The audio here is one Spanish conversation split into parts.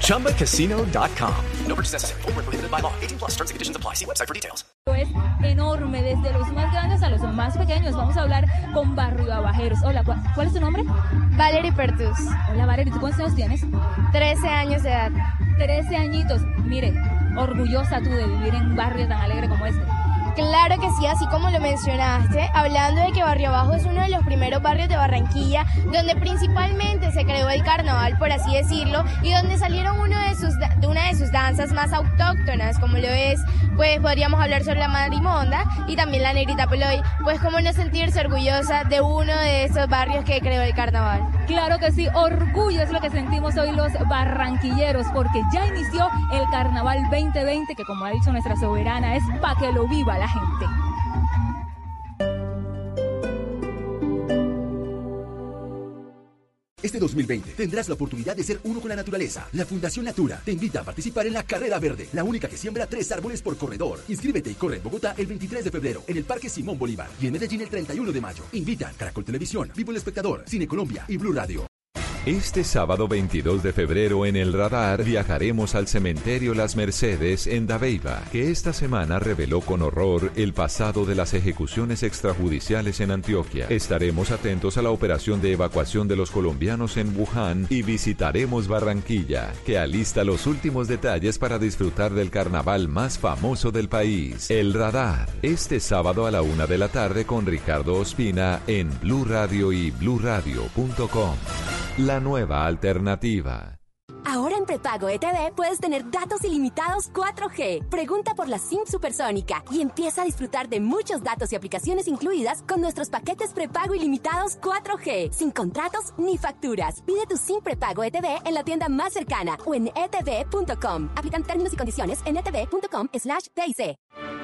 ChumbaCasino.com. No purchase necessary. Full prohibited by law. 18 plus terms and conditions apply. See website for details. Es enorme, desde los más grandes a los más pequeños. Vamos a hablar con Barrio Abajeros. Hola, ¿cuál, ¿cuál es tu nombre? Valerie Pertus. Hola, Valerie. ¿Tú cuántos años tienes? 13 años de edad. 13 añitos. Mire, orgullosa tú de vivir en un barrio tan alegre como este. Claro que sí, así como lo mencionaste, hablando de que Barrio Abajo es uno de los primeros barrios de Barranquilla, donde principalmente se creó el carnaval, por así decirlo, y donde salieron uno de, sus, de una de sus danzas más autóctonas, como lo es, pues podríamos hablar sobre la marimonda y también la negrita peloy, pues cómo no sentirse orgullosa de uno de esos barrios que creó el carnaval. Claro que sí, orgullo es lo que sentimos hoy los barranquilleros, porque ya inició el carnaval 2020, que como ha dicho nuestra soberana, es para que lo viva la gente. Este 2020 tendrás la oportunidad de ser uno con la naturaleza. La Fundación Natura te invita a participar en la Carrera Verde, la única que siembra tres árboles por corredor. Inscríbete y corre en Bogotá el 23 de febrero en el Parque Simón Bolívar y en Medellín el 31 de mayo. Invitan Caracol Televisión, Vivo el Espectador, Cine Colombia y Blue Radio. Este sábado 22 de febrero en el radar viajaremos al cementerio Las Mercedes en Dabeiba, que esta semana reveló con horror el pasado de las ejecuciones extrajudiciales en Antioquia. Estaremos atentos a la operación de evacuación de los colombianos en Wuhan y visitaremos Barranquilla, que alista los últimos detalles para disfrutar del carnaval más famoso del país, el radar. Este sábado a la una de la tarde con Ricardo Ospina en Blue Radio y bluradio.com. La nueva alternativa. Ahora en prepago ETV puedes tener datos ilimitados 4G. Pregunta por la SIM supersónica y empieza a disfrutar de muchos datos y aplicaciones incluidas con nuestros paquetes prepago ilimitados 4G, sin contratos ni facturas. Pide tu SIM prepago ETV en la tienda más cercana o en etv.com. Aplican términos y condiciones en etv.com/dic.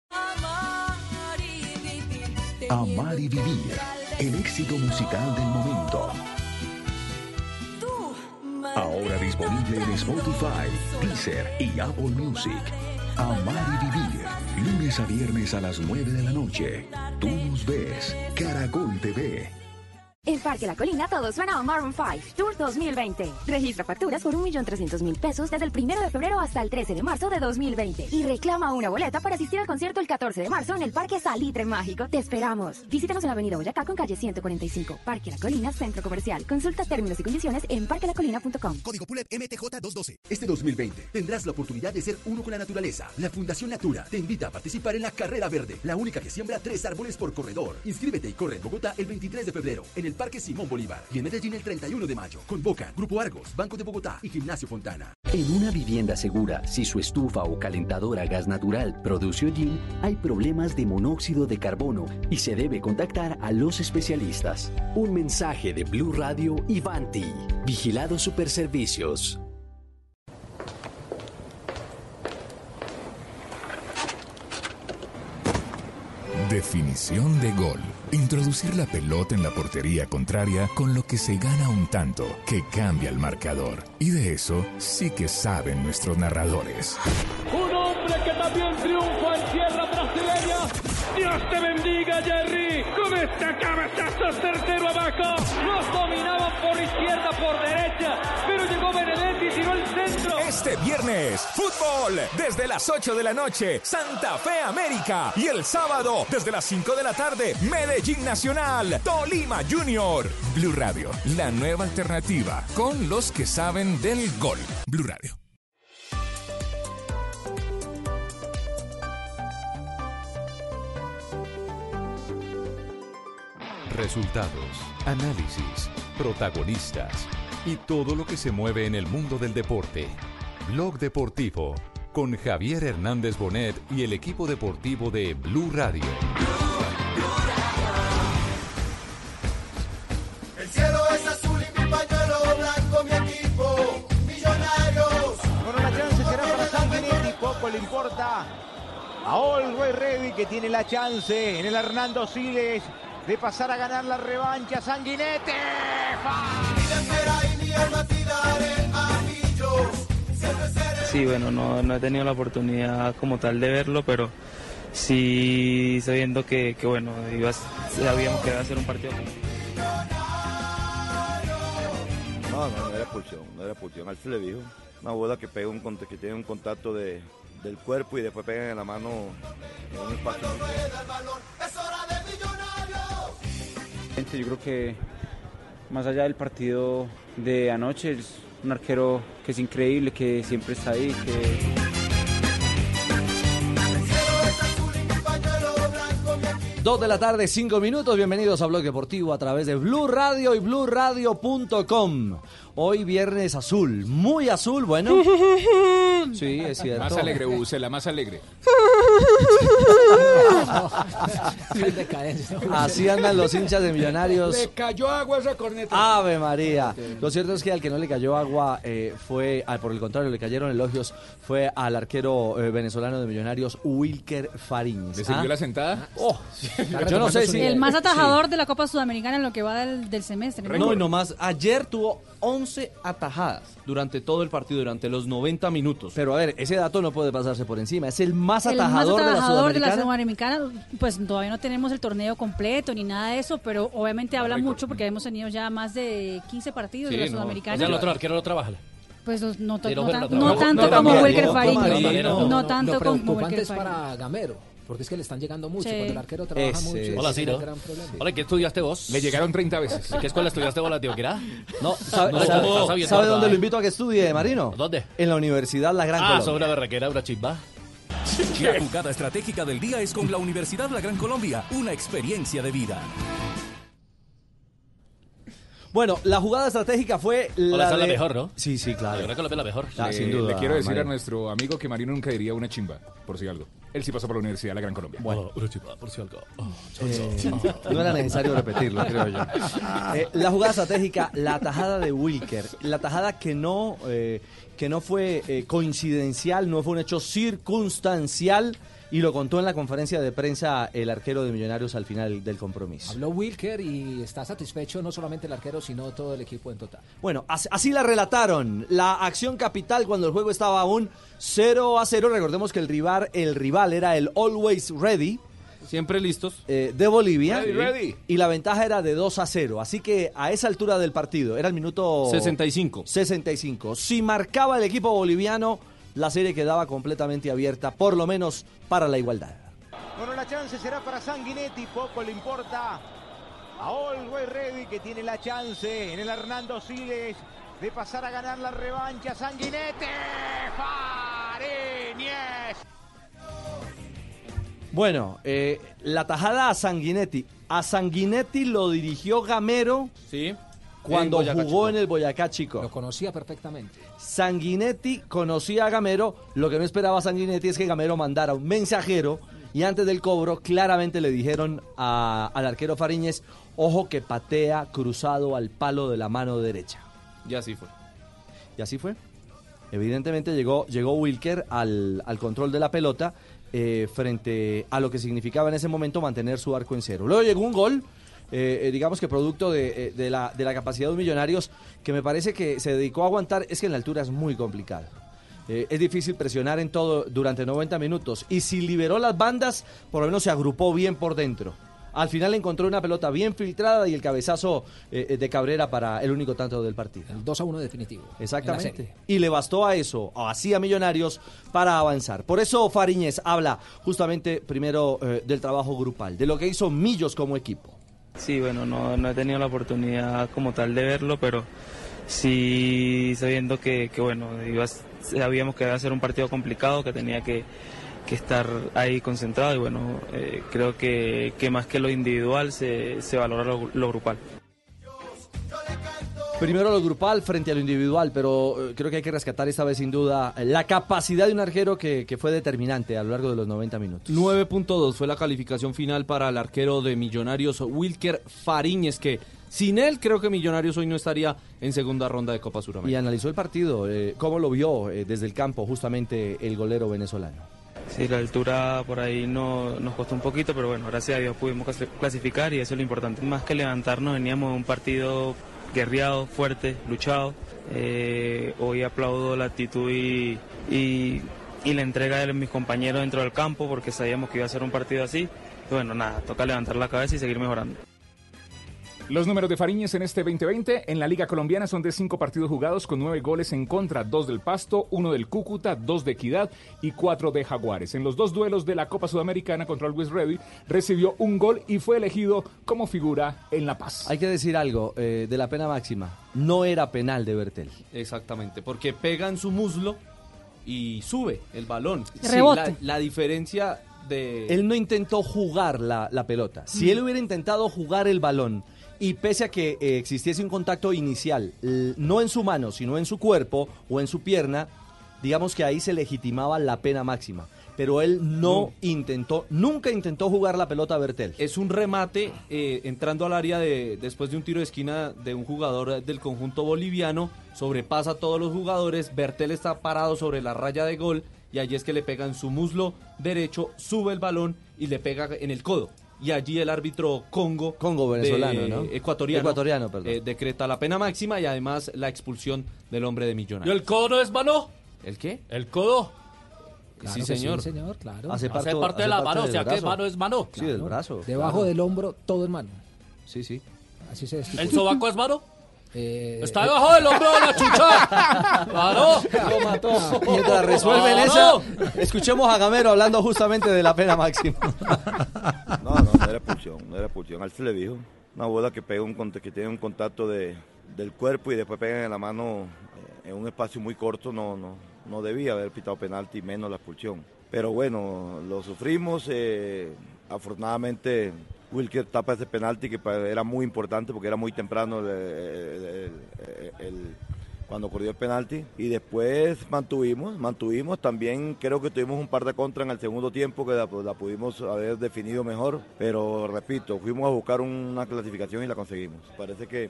Amar y vivir. El éxito musical del momento. Ahora disponible en Spotify, Deezer y Apple Music. Amar y vivir. Lunes a viernes a las 9 de la noche. Tú nos ves. Caracol TV. En Parque La Colina todo suena a Maroon 5 Tour 2020. Registra facturas por 1.300.000 pesos desde el 1 de febrero hasta el 13 de marzo de 2020. Y reclama una boleta para asistir al concierto el 14 de marzo en el Parque Salitre Mágico. Te esperamos. Visítanos en la Avenida Boyacá con calle 145. Parque La Colina, Centro Comercial. Consulta términos y condiciones en parquelacolina.com. Código PULEP MTJ212. Este 2020 tendrás la oportunidad de ser uno con la naturaleza. La Fundación Natura te invita a participar en la Carrera Verde, la única que siembra tres árboles por corredor. Inscríbete y corre en Bogotá el 23 de febrero en el Parque Simón Bolívar y en Medellín el 31 de mayo. Convoca Grupo Argos, Banco de Bogotá y Gimnasio Fontana. En una vivienda segura, si su estufa o calentador a gas natural produce hollín, hay problemas de monóxido de carbono y se debe contactar a los especialistas. Un mensaje de Blue Radio y Vanti. Vigilados Superservicios. Definición de gol. Introducir la pelota en la portería contraria con lo que se gana un tanto que cambia el marcador. Y de eso sí que saben nuestros narradores. Un hombre que también triunfa en tierra. Dios te bendiga, Jerry. Con este cabezazo certero abajo. Los dominaban por izquierda, por derecha. Pero llegó Benedetti y tiró el centro. Este viernes, fútbol. Desde las 8 de la noche, Santa Fe América. Y el sábado, desde las 5 de la tarde, Medellín Nacional, Tolima Junior. Blue Radio, la nueva alternativa con los que saben del gol. Blue Radio. Resultados, análisis, protagonistas y todo lo que se mueve en el mundo del deporte. Blog Deportivo con Javier Hernández Bonet y el equipo deportivo de Blue Radio. El cielo es azul y mi pañuelo blanco, mi equipo, millonarios. Bueno, la chance será para Sanguinetti, poco le importa a Always Ready que tiene la chance en el Hernando Siles de pasar a ganar la revancha. Sanguinetti. Sí, bueno, no, no he tenido la oportunidad como tal de verlo, pero sí sabiendo que, que bueno, iba, sabíamos que iba a ser un partido. No, no, no era expulsión, no era expulsión. Alfred le dijo, una bola que pega un que tiene un contacto de, del cuerpo y después pega en la mano en un espacio. Yo creo que más allá del partido de anoche, es un arquero que es increíble, que siempre está ahí, que... Dos de la tarde, cinco minutos. Bienvenidos a Blog Deportivo a través de Blue Radio y BlueRadio.com. Hoy viernes azul, muy azul, bueno. Sí, es cierto. Más alegre, Buse, la más alegre. Así andan los hinchas de Millonarios. Le cayó agua esa corneta. Ave María. Lo cierto es que al que no le cayó agua eh, fue, al- por el contrario, le cayeron elogios, fue al arquero eh, venezolano de Millonarios, Wilker Fariñez. ¿Le sirvió ¿Ah? la sentada? Oh, yo no sé si... El más atajador de la Copa Sudamericana en lo que va del, del semestre. ¿no? No, y nomás, ayer tuvo 11 atajadas durante todo el partido, durante los 90 minutos. Pero a ver, ese dato no puede pasarse por encima. Es el más el más atajador, atajador de la Sudamericana. Sudamericana, pues todavía no tenemos el torneo completo ni nada de eso, pero obviamente habla mucho porque hemos tenido ya más de 15 partidos de la Sudamericana. O sea, el otro arquero no trabaja. Pues no, no, Sí, no, no tan- no no tanto No, como Wilker no. María, No, no, no, tanto Lo como Wilker es para. Gamero, porque es que le están llegando mucho. Sí. Cuando el arquero trabaja Ese mucho, es. Hola, es Ciro. gran. Hola, ¿qué estudiaste vos? Le llegaron 30 veces. ¿En qué escuela estudiaste vos, la Tioquera? No, ¿sabe, No, sabe- sabiendo, sabe ¿verdad? dónde lo invito a que estudie, Marino? ¿Dónde? En la Universidad La Gran Ah, Colombia. sobre una berraquera, una chimba. La jugada estratégica del día es con la Universidad La Gran Colombia, una experiencia de vida. Bueno, la jugada estratégica fue la, Hola, la mejor, ¿no? Sí, sí, claro. La Colombia es la mejor. Ah, le, sin duda, le quiero decir Mario. a nuestro amigo que Marino nunca diría una chimba, por si algo. Él sí pasó por la Universidad de la Gran Colombia. Bueno, una chimba, por si algo. Eh, no era necesario repetirlo, creo yo. Eh, la jugada estratégica, la tajada de Wilker, la tajada que no, eh, que no fue eh, coincidencial, no fue un hecho circunstancial y lo contó en la conferencia de prensa el arquero de Millonarios al final del compromiso. Habló Wilker y está satisfecho no solamente el arquero, sino todo el equipo en total. Bueno, as- así la relataron. La acción capital cuando el juego estaba aún 0 a 0. Recordemos que el rival, el rival era el Always Ready. Siempre listos. eh, de Bolivia. Ready, ready. Y la ventaja era de 2 a 0. Así que a esa altura del partido, era el minuto 65. 65. Si marcaba el equipo boliviano, la serie quedaba completamente abierta, por lo menos para la igualdad. Bueno, la chance será para Sanguinetti, poco le importa a Always Ready que tiene la chance en el Hernando Siles de pasar a ganar la revancha. Sanguinetti, Fariñez. Bueno, eh, la tajada a Sanguinetti. A Sanguinetti lo dirigió Gamero Sí. Cuando En Boyacá jugó Chico. en el Boyacá Chico. Lo conocía perfectamente. Sanguinetti conocía a Gamero. Lo que no esperaba Sanguinetti es que Gamero mandara un mensajero y antes del cobro claramente le dijeron a- al arquero Fariñez, ojo que patea cruzado al palo de la mano derecha. Y así fue. Y así fue. Evidentemente llegó, llegó Wilker al, al control de la pelota eh, frente a lo que significaba en ese momento mantener su arco en cero. Luego llegó un gol, eh, eh, digamos que producto de, eh, de la, de la capacidad de los millonarios, que me parece que se dedicó a aguantar, es que en la altura es muy complicado. Eh, es difícil presionar en todo durante 90 minutos. Y si liberó las bandas, por lo menos se agrupó bien por dentro. Al final encontró una pelota bien filtrada y el cabezazo eh, de Cabrera para el único tanto del partido. El 2 a 1 definitivo. Exactamente. Y le bastó a eso, o así a Millonarios, para avanzar. Por eso Fariñez habla justamente primero eh, del trabajo grupal, de lo que hizo Millos como equipo. Sí, bueno, no, no he tenido la oportunidad como tal de verlo, pero sí sabiendo que, que bueno, iba sabíamos que iba a ser un partido complicado, que tenía que, que estar ahí concentrado y bueno, eh, creo que, que más que lo individual se, se valora lo, lo grupal. Primero lo grupal frente a lo individual, pero eh, creo que hay que rescatar esta vez sin duda la capacidad de un arquero que, que fue determinante a lo largo de los 90 minutos. 9.2 fue la calificación final para el arquero de Millonarios, Wilker Fariñez, que sin él creo que Millonarios hoy no estaría en segunda ronda de Copa Y Suramericana. analizó el partido, eh, cómo lo vio eh, desde el campo justamente el golero venezolano. Sí, la altura por ahí no, nos costó un poquito, pero bueno, gracias a Dios pudimos clasi- clasificar y eso es lo importante. Más que levantarnos, veníamos de un partido guerreado, fuerte, luchado. Eh, hoy aplaudo la actitud y, la entrega de mis compañeros dentro del campo porque sabíamos que iba a ser un partido así. Y bueno, nada, toca levantar la cabeza y seguir mejorando. Los números de Fariñez en este 2020 en la Liga Colombiana son de cinco partidos jugados con nueve goles en contra, dos del Pasto, uno del Cúcuta, dos de Equidad y cuatro de Jaguares. En los dos duelos de la Copa Sudamericana contra el West Ready recibió un gol y fue elegido como figura en La Paz. Hay que decir algo eh, de la pena máxima. No era penal de Bertel. Exactamente, porque pega en su muslo y sube el balón. Sí, Rebote. la, la diferencia de... Él no intentó jugar la, la pelota. Si él hubiera intentado jugar el balón y pese a que eh, existiese un contacto inicial, no en su mano, sino en su cuerpo o en su pierna, digamos que ahí se legitimaba la pena máxima. Pero él no, intentó, nunca intentó jugar la pelota a Bertel. Es un remate eh, entrando al área de, después de un tiro de esquina de un jugador del conjunto boliviano, sobrepasa a todos los jugadores, Bertel está parado sobre la raya de gol y allí es que le pega en su muslo derecho, sube el balón y le pega en el codo. Y allí el árbitro Congo, Congo venezolano, de- ¿no? ecuatoriano, Ecuatoriano, perdón. eh, decreta la pena máxima y además la expulsión del hombre de ¿Y Millonarios. el codo no es mano? ¿El qué? El codo. Claro sí, que señor. Sí, señor, claro. Hace parte de hace la parte mano, o sea que brazo. mano es mano. Sí, del brazo. Debajo claro. del hombro, todo es mano. Sí, sí. Así se. ¿El sobaco es mano? Eh, Está eh, debajo del hombro de la chucha. Claro. Lo mató. Mientras resuelven Claro. esa, escuchemos a Gamero hablando justamente de la pena máxima. No era expulsión, no era expulsión. Al se le dijo. Una bola que pega un que tiene un contacto de, del cuerpo y después pega en la mano eh, en un espacio muy corto, no, no, no debía haber pitado penalti, menos la expulsión. Pero bueno, lo sufrimos. eh, afortunadamente Wilker tapa ese penalti que era muy importante porque era muy temprano el- cuando ocurrió el penalti y después mantuvimos, mantuvimos, también creo que tuvimos un par de contra en el segundo tiempo que la, pudimos haber definido mejor, pero repito, fuimos a buscar una clasificación y la conseguimos. Parece que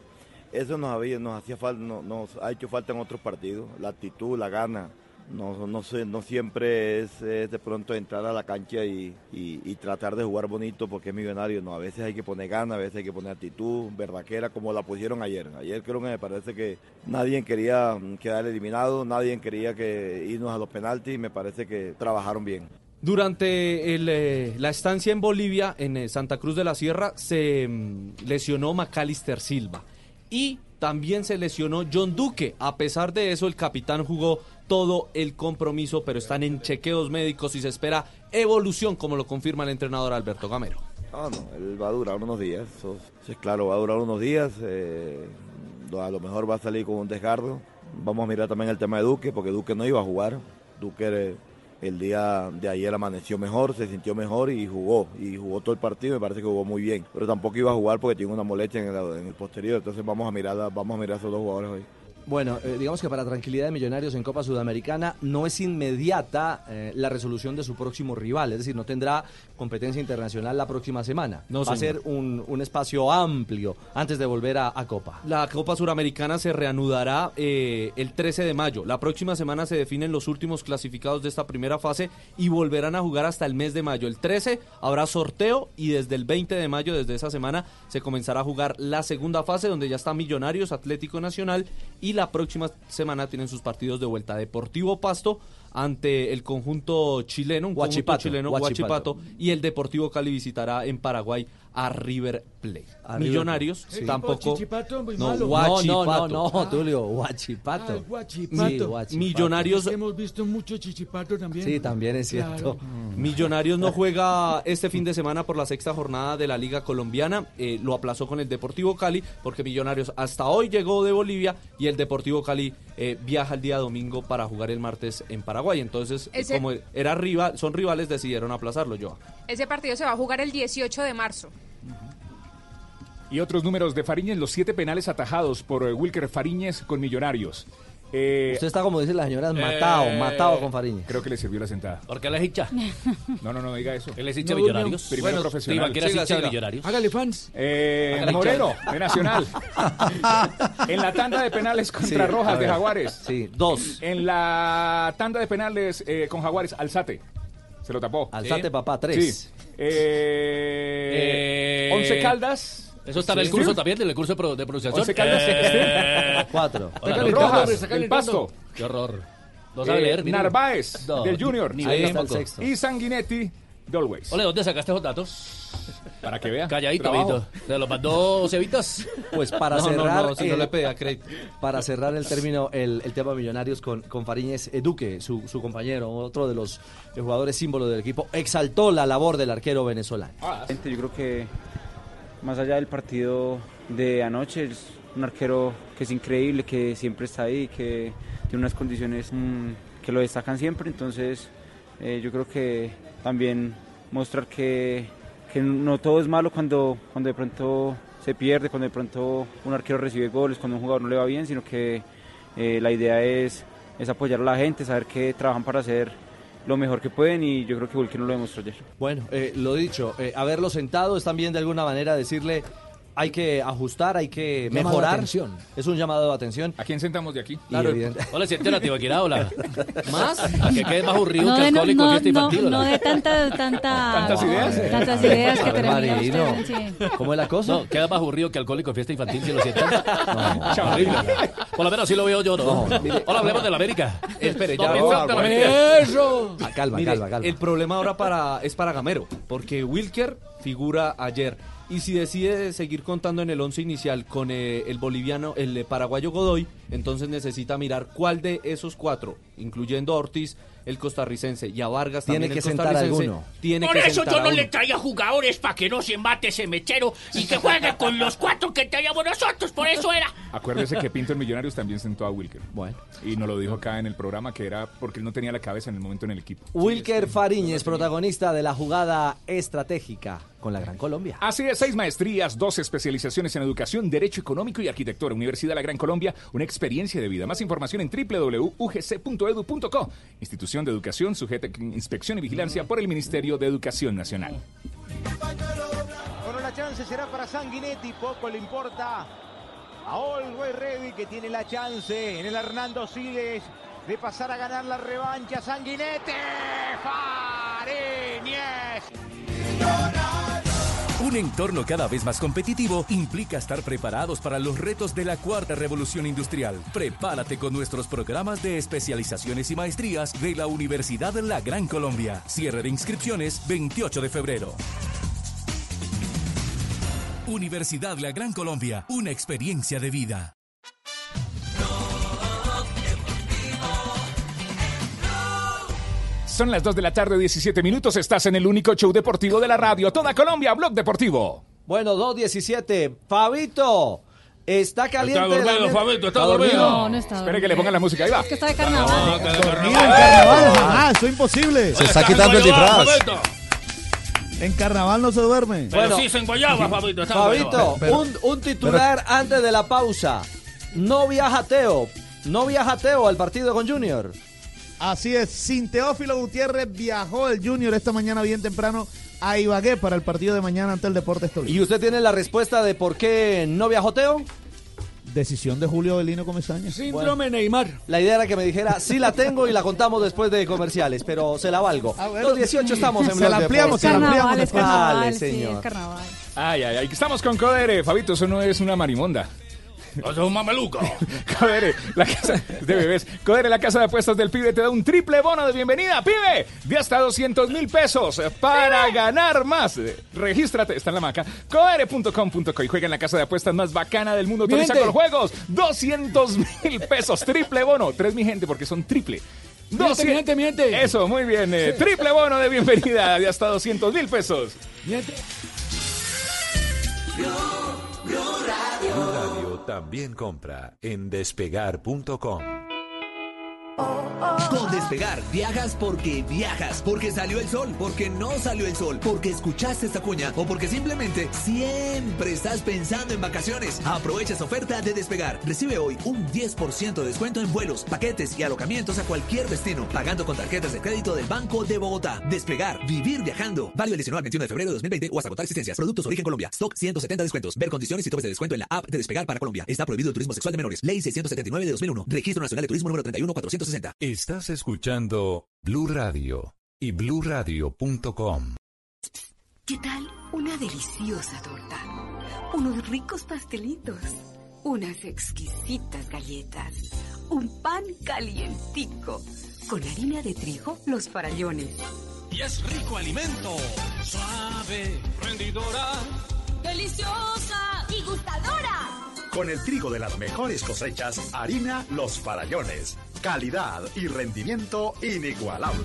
eso nos había, nos hacía falta, no- nos ha hecho falta en otros partidos, la actitud, la gana. No, no, sé, no siempre es, de pronto entrar a la cancha y, y- y tratar de jugar bonito porque es millonario. No, a veces hay que poner gana, a veces hay que poner actitud, verdaquera, como la pusieron ayer. Ayer creo que me parece que nadie quería mm, quedar eliminado, nadie quería que irnos a los penaltis. Me parece que trabajaron bien. Durante eh, la estancia en Bolivia, en eh, Santa Cruz de la Sierra, se mm, lesionó Macalister Silva. Y también se lesionó John Duque. A pesar de eso, el capitán jugó todo el compromiso, pero están en chequeos médicos y se espera evolución, como lo confirma el entrenador Alberto Gamero. No, no, él va a durar unos días. Sí, claro, va a durar unos días. eh, a lo mejor va a salir con un desgardo. Vamos a mirar también el tema de Duque, porque Duque no iba a jugar. Duque eh, el día de ayer amaneció mejor, se sintió mejor y jugó. Y jugó todo el partido, me parece que jugó muy bien. Pero tampoco iba a jugar porque tiene una molestia en el, en el posterior. Entonces vamos a mirar, vamos a mirar a esos dos jugadores hoy. Bueno, eh, digamos que para tranquilidad de Millonarios en Copa Sudamericana no es inmediata eh, la resolución de su próximo rival, es decir, no tendrá competencia internacional la próxima semana. No, Va a ser un, un espacio amplio antes de volver a, a Copa. La Copa Suramericana se reanudará eh, el 13 de mayo. La próxima semana se definen los últimos clasificados de esta primera fase y volverán a jugar hasta el mes de mayo. El 13 habrá sorteo y desde el 20 de mayo, desde esa semana, se comenzará a jugar la segunda fase donde ya está Millonarios, Atlético Nacional y la próxima semana tienen sus partidos de vuelta. Deportivo Pasto ante el conjunto chileno, un conjunto Huachipato, chileno. Huachipato, y el Deportivo Cali visitará en Paraguay a River Plate. A Millonarios tampoco. Chichipato, muy no, malo. Huachipato. No, no, no, Tulio, Huachipato. Ah. Sí, Huachipato. Millonarios- Hemos visto mucho chichipato también. Sí, también es Claro. cierto. Millonarios no juega este fin de semana por la sexta jornada de la Liga Colombiana. Eh, lo aplazó con el Deportivo Cali porque Millonarios hasta hoy llegó de Bolivia y el Deportivo Cali eh, viaja el día domingo para jugar el martes en Paraguay. Entonces, eh, Ese- como era rival, son rivales, decidieron aplazarlo, yo. Ese partido se va a jugar el 18 de marzo. Y otros números de Fariñez, los siete penales atajados por eh, Wilker Fariñez con Millonarios. Eh, Usted está, como dice la señora, matado, eh, matado con Fariñez. Creo que le sirvió la sentada. ¿Por qué le es hincha? No, no, no diga eso. Él es hincha No, Millonarios. no. Primero Bueno, profesional. Hincha de Millonarios. Hágale fans. Eh, Hágale, Moreno, hincha. de Nacional. en la tanda de penales contra Sí, Rojas de. Jaguares. Sí, dos. En la tanda de penales eh, con Jaguares, Alzate. Se lo tapó. Alzate, Sí. papá, tres. Sí. Eh, Eh, Once Caldas. Eso está en el curso también, en el curso de pro- de pronunciación. Once Caldas. Eh, Cuatro. Hola, Rojas, Rojas, el. Pasto. Qué horror. No sabe Eh, leer, mire. Narváez, No, del Junior. ni tampoco. Y Sanguinetti, de Always. Ole, ¿dónde sacaste esos datos? Para que vean. Calladito. Vito. ¿Te los mandó Cevitas? Pues para No, no, cerrar, no, si no el- le pedía crédito. para cerrar el término, el, el tema Millonarios con, con Fariñez, eh, Duque, su, su compañero, otro de los eh, jugadores símbolos del equipo, exaltó la labor del arquero venezolano. Yo creo que más allá del partido de anoche, es un arquero que es increíble, que siempre está ahí, que tiene unas condiciones mm, que lo destacan siempre. Entonces, eh, yo creo que también mostrar que, que no todo es malo cuando, cuando de pronto se pierde, cuando de pronto un arquero recibe goles, cuando un jugador no le va bien, sino que eh, la idea es, es apoyar a la gente, saber que trabajan para hacer lo mejor que pueden y yo creo que Vulcan no lo demostró ayer. Bueno, eh, lo dicho, eh, haberlo sentado es también de alguna manera decirle hay que ajustar, hay que Llamado mejorar. atención. Es un llamado de atención. ¿A quién sentamos de aquí? Claro, Hola, siente la tibaquera, hola. ¿Más? A que quede más aburrido No que no, alcohólico no, fiesta no, infantil. no hola. de tanta, tanta, ¿Tantas ideas? tantas ideas que sí. ¿Cómo es la cosa? No, queda más aburrido que alcohólico en fiesta infantil, si lo sientan. Por lo menos así lo veo yo, ¿no? Hola, hablemos de la América. Espere, No, ya. ¡Eso! Ah, calma, Mire, calma, calma. El problema ahora para es para Gamero, porque Wilker figura ayer. Y si decide seguir contando en el once inicial con eh, el boliviano, el eh, paraguayo Godoy, entonces necesita mirar cuál de esos cuatro, incluyendo a Ortiz, el costarricense, y a Vargas Tiene también que el sentar a costarricense, alguno. Tiene Por que eso sentar yo no le traía jugadores para que no se mate ese mechero y que juegue con los cuatro que traíamos nosotros. Por eso era. Acuérdese que Pinto en Millonarios también sentó a Wilker. Bueno. Y nos lo dijo acá en el programa que era porque él no tenía la cabeza en el momento en el equipo. Wilker Fariñez, protagonista de la jugada estratégica con la Gran Colombia. Así es, seis maestrías, dos especializaciones en educación, derecho económico y arquitectura. Universidad de la Gran Colombia, una experiencia de vida. Más información en www.ugc.edu.co. Institución de educación sujeta a inspección y vigilancia por el Ministerio de Educación Nacional. Bueno, la chance será para Sanguinetti, poco le importa a Always Ready que tiene la chance en el Hernando Siles de pasar a ganar la revancha. Sanguinetti, Fariñez. Un entorno cada vez más competitivo implica estar preparados para los retos de la cuarta revolución industrial. Prepárate con nuestros programas de especializaciones y maestrías de la Universidad de La Gran Colombia. Cierre de inscripciones 28 de febrero. Universidad La Gran Colombia, una experiencia de vida. Son las 2 de la tarde, 17 minutos. Estás en el único show deportivo de la radio. Toda Colombia, Blog Deportivo. Bueno, 2.17. Fabito, está caliente. Está dormido, Fabito, está dormido. No, no está Espere que le pongan la música. Ahí va. Es que está de carnaval. Dormido en carnaval, jamás, eso es imposible. Se está quitando el disfraz. En carnaval no se duerme. Pero sí se enguayaba, Fabito. está Fabito, un titular antes de la pausa. No viaja Teo. No viaja Teo al partido con Junior. Así es, sin Teófilo Gutiérrez viajó el Junior esta mañana bien temprano a Ibagué para el partido de mañana ante el Deportes Tolima. ¿Y usted tiene la respuesta de por qué no viajó Teo? Decisión de Julio Belino Comesaña. Síndrome Neymar. La idea era que me dijera, sí la tengo y la contamos después de comerciales, pero se la valgo. Los 18 estamos en Se la ampliamos, se la ampliamos Carnaval, es después. carnaval, sí, señor. es carnaval. Ay, ay, ay. Estamos con Codere. Fabito, eso no es una marimonda. Eso es un mameluco. Codere, la casa de bebés. Codere, la casa de apuestas del pibe te da un triple bono de bienvenida, pibe, de hasta 200 mil pesos para ganar más. Regístrate, está en la maca. Codere.com.co y juega en la casa de apuestas más bacana del mundo. Autoriza con los juegos. 200 mil pesos, triple bono. Tres, mi gente, porque son triple. Miente, miente, miente. Eso, muy bien. eh, triple bono de bienvenida de hasta 200 mil pesos. Miente. Blue Radio, Radio también compra en despegar.com. Con Despegar viajas porque viajas, porque salió el sol, porque no salió el sol, porque escuchaste esta cuña o porque simplemente siempre estás pensando en vacaciones. Aprovecha esta oferta de Despegar. Recibe hoy un 10% de descuento en vuelos, paquetes y alojamientos a cualquier destino, pagando con tarjetas de crédito del Banco de Bogotá. Despegar, vivir viajando. Válido el 19 al 21 de febrero de 2020 o hasta agotar existencias. Productos origen Colombia. Stock 170 descuentos. Ver condiciones y topes de descuento en la app de Despegar para Colombia. Está prohibido el turismo sexual de menores. Ley 679 de 2001. Registro Nacional de Turismo número 31460. Estás escuchando Blue Radio y bluradio.com. ¿Qué tal una deliciosa torta? Unos ricos pastelitos, unas exquisitas galletas, un pan calientico, con harina de trigo, los farallones. Y es rico alimento, suave, rendidora, deliciosa y gustadora. Con el trigo de las mejores cosechas, harina Los Farallones. Calidad y rendimiento inigualable.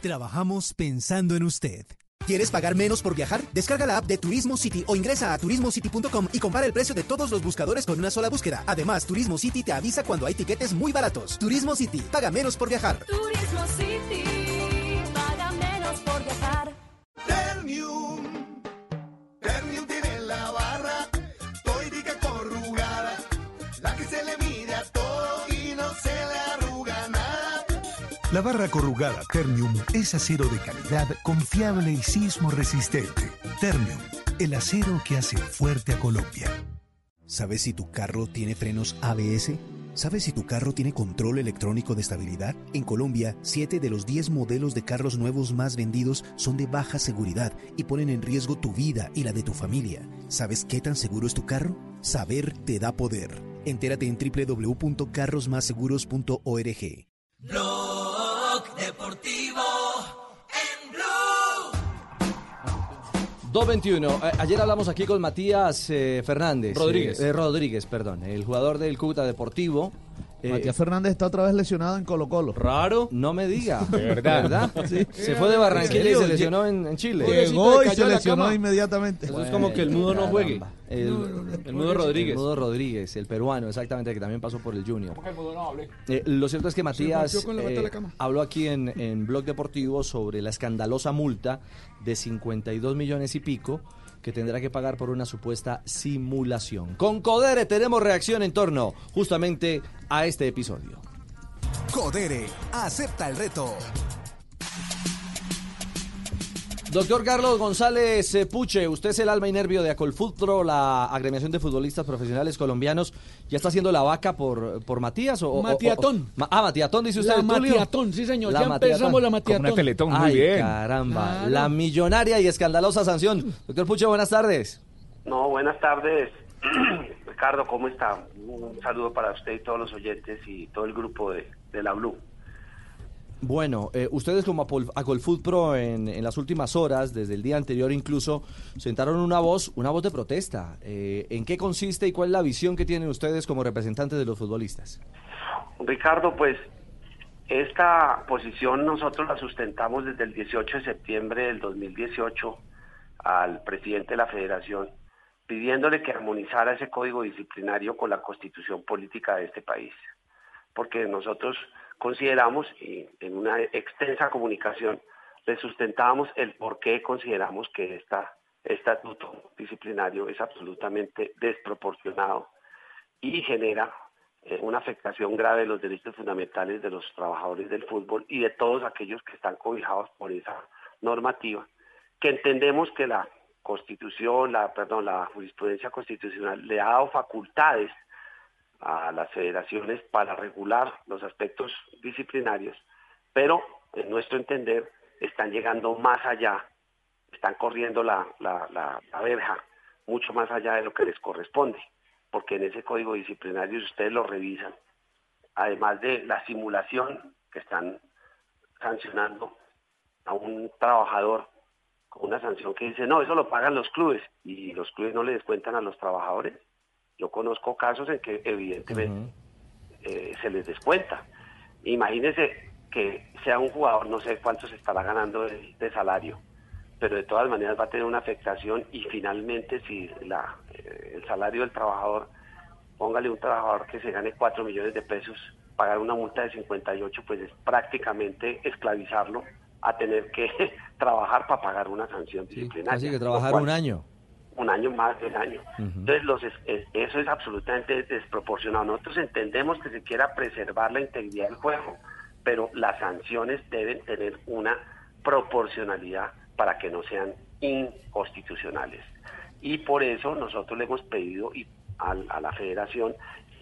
Trabajamos pensando en usted. ¿Quieres pagar menos por viajar? Descarga la app de Turismo City o ingresa a turismocity.com y compara el precio de todos los buscadores con una sola búsqueda. Además, Turismo City te avisa cuando hay tiquetes muy baratos. Turismo City, paga menos por viajar. Turismo City, La barra corrugada Ternium es acero de calidad, confiable y sismo resistente. Ternium, el acero que hace fuerte a Colombia. ¿Sabes si tu carro tiene frenos ABS? ¿Sabes si tu carro tiene control electrónico de estabilidad? En Colombia, 7 de los 10 modelos de carros nuevos más vendidos son de baja seguridad y ponen en riesgo tu vida y la de tu familia. ¿Sabes qué tan seguro es tu carro? Saber te da poder. Entérate en www.carrosmásseguros.org. Blog Deportivo en Blue. 221. A- Ayer hablamos aquí con Matías eh, Fernández. Rodríguez. eh, eh, Rodríguez, perdón. El jugador del Cúcuta Deportivo. Eh, Matías Fernández está otra vez lesionado en Colo Colo. Raro. No me diga. De verdad. Sí. Se fue de Barranquilla ¿En y se lesionó en, en Chile. Llegó y se lesionó inmediatamente. Eso es como que el mudo no juegue. El, El Mudo Rodríguez. El Mudo Rodríguez, el peruano, exactamente, que también pasó por el Junior. Porque el mudo no hable. Eh, lo cierto es que Matías eh, habló aquí en, en Blog Deportivo sobre la escandalosa multa de 52 millones y pico que tendrá que pagar por una supuesta simulación. Con Codere tenemos reacción en torno justamente a este episodio. Codere, acepta el reto. Doctor Carlos González eh, Puche, usted es el alma y nervio de Acolfutro, la agremiación de futbolistas profesionales colombianos. ¿Ya está haciendo la vaca por, por Matías? O, o- o- Matiatón. Ma- ah, Matiatón, dice usted. La. Matiatón, sí, señor, ya Matiatón. empezamos la Matiatón. Como una Teletón, muy Ay, bien. caramba. Claro. La millonaria y escandalosa sanción. Doctor Puche, buenas tardes. No, buenas tardes. Ricardo, ¿cómo está? Un saludo para usted y todos los oyentes y todo el grupo de, de la Blue. Bueno, eh, ustedes como Acolfutpro en, en las últimas horas, desde el día anterior incluso, sentaron una voz, una voz de protesta. Eh, ¿En qué consiste y cuál es la visión que tienen ustedes como representantes de los futbolistas? Ricardo, pues esta posición nosotros la sustentamos desde el 18 de septiembre del 2018 al presidente de la federación, pidiéndole que armonizara ese código disciplinario con la constitución política de este país. Porque nosotros consideramos, y en una extensa comunicación, le sustentábamos el por qué consideramos que esta estatuto disciplinario es absolutamente desproporcionado y genera eh, una afectación grave de los derechos fundamentales de los trabajadores del fútbol y de todos aquellos que están cobijados por esa normativa, que entendemos que la constitución, la, perdón, la jurisprudencia constitucional le ha dado facultades a las federaciones para regular los aspectos disciplinarios, pero en nuestro entender están llegando más allá, están corriendo la, la, la, la verja mucho más allá de lo que les corresponde, porque en ese código disciplinario, si ustedes lo revisan, además de la simulación que están sancionando a un trabajador con una sanción que dice, no, eso lo pagan los clubes y los clubes no le descuentan a los trabajadores. Yo conozco casos en que evidentemente eh, se les descuenta. Imagínense que sea un jugador, no sé cuánto se estará ganando de, de salario, pero de todas maneras va a tener una afectación y finalmente si la, eh, el salario del trabajador póngale un trabajador que se gane 4 millones de pesos, pagar una multa de 58, pues es prácticamente esclavizarlo a tener que trabajar para pagar una sanción disciplinaria. Así que trabajar cual- un año. Un año más del año. Entonces, los, es- es- eso es absolutamente desproporcionado. Nosotros entendemos que se quiera preservar la integridad del juego, pero las sanciones deben tener una proporcionalidad para que no sean inconstitucionales. Y por eso nosotros le hemos pedido y al- a, la federación,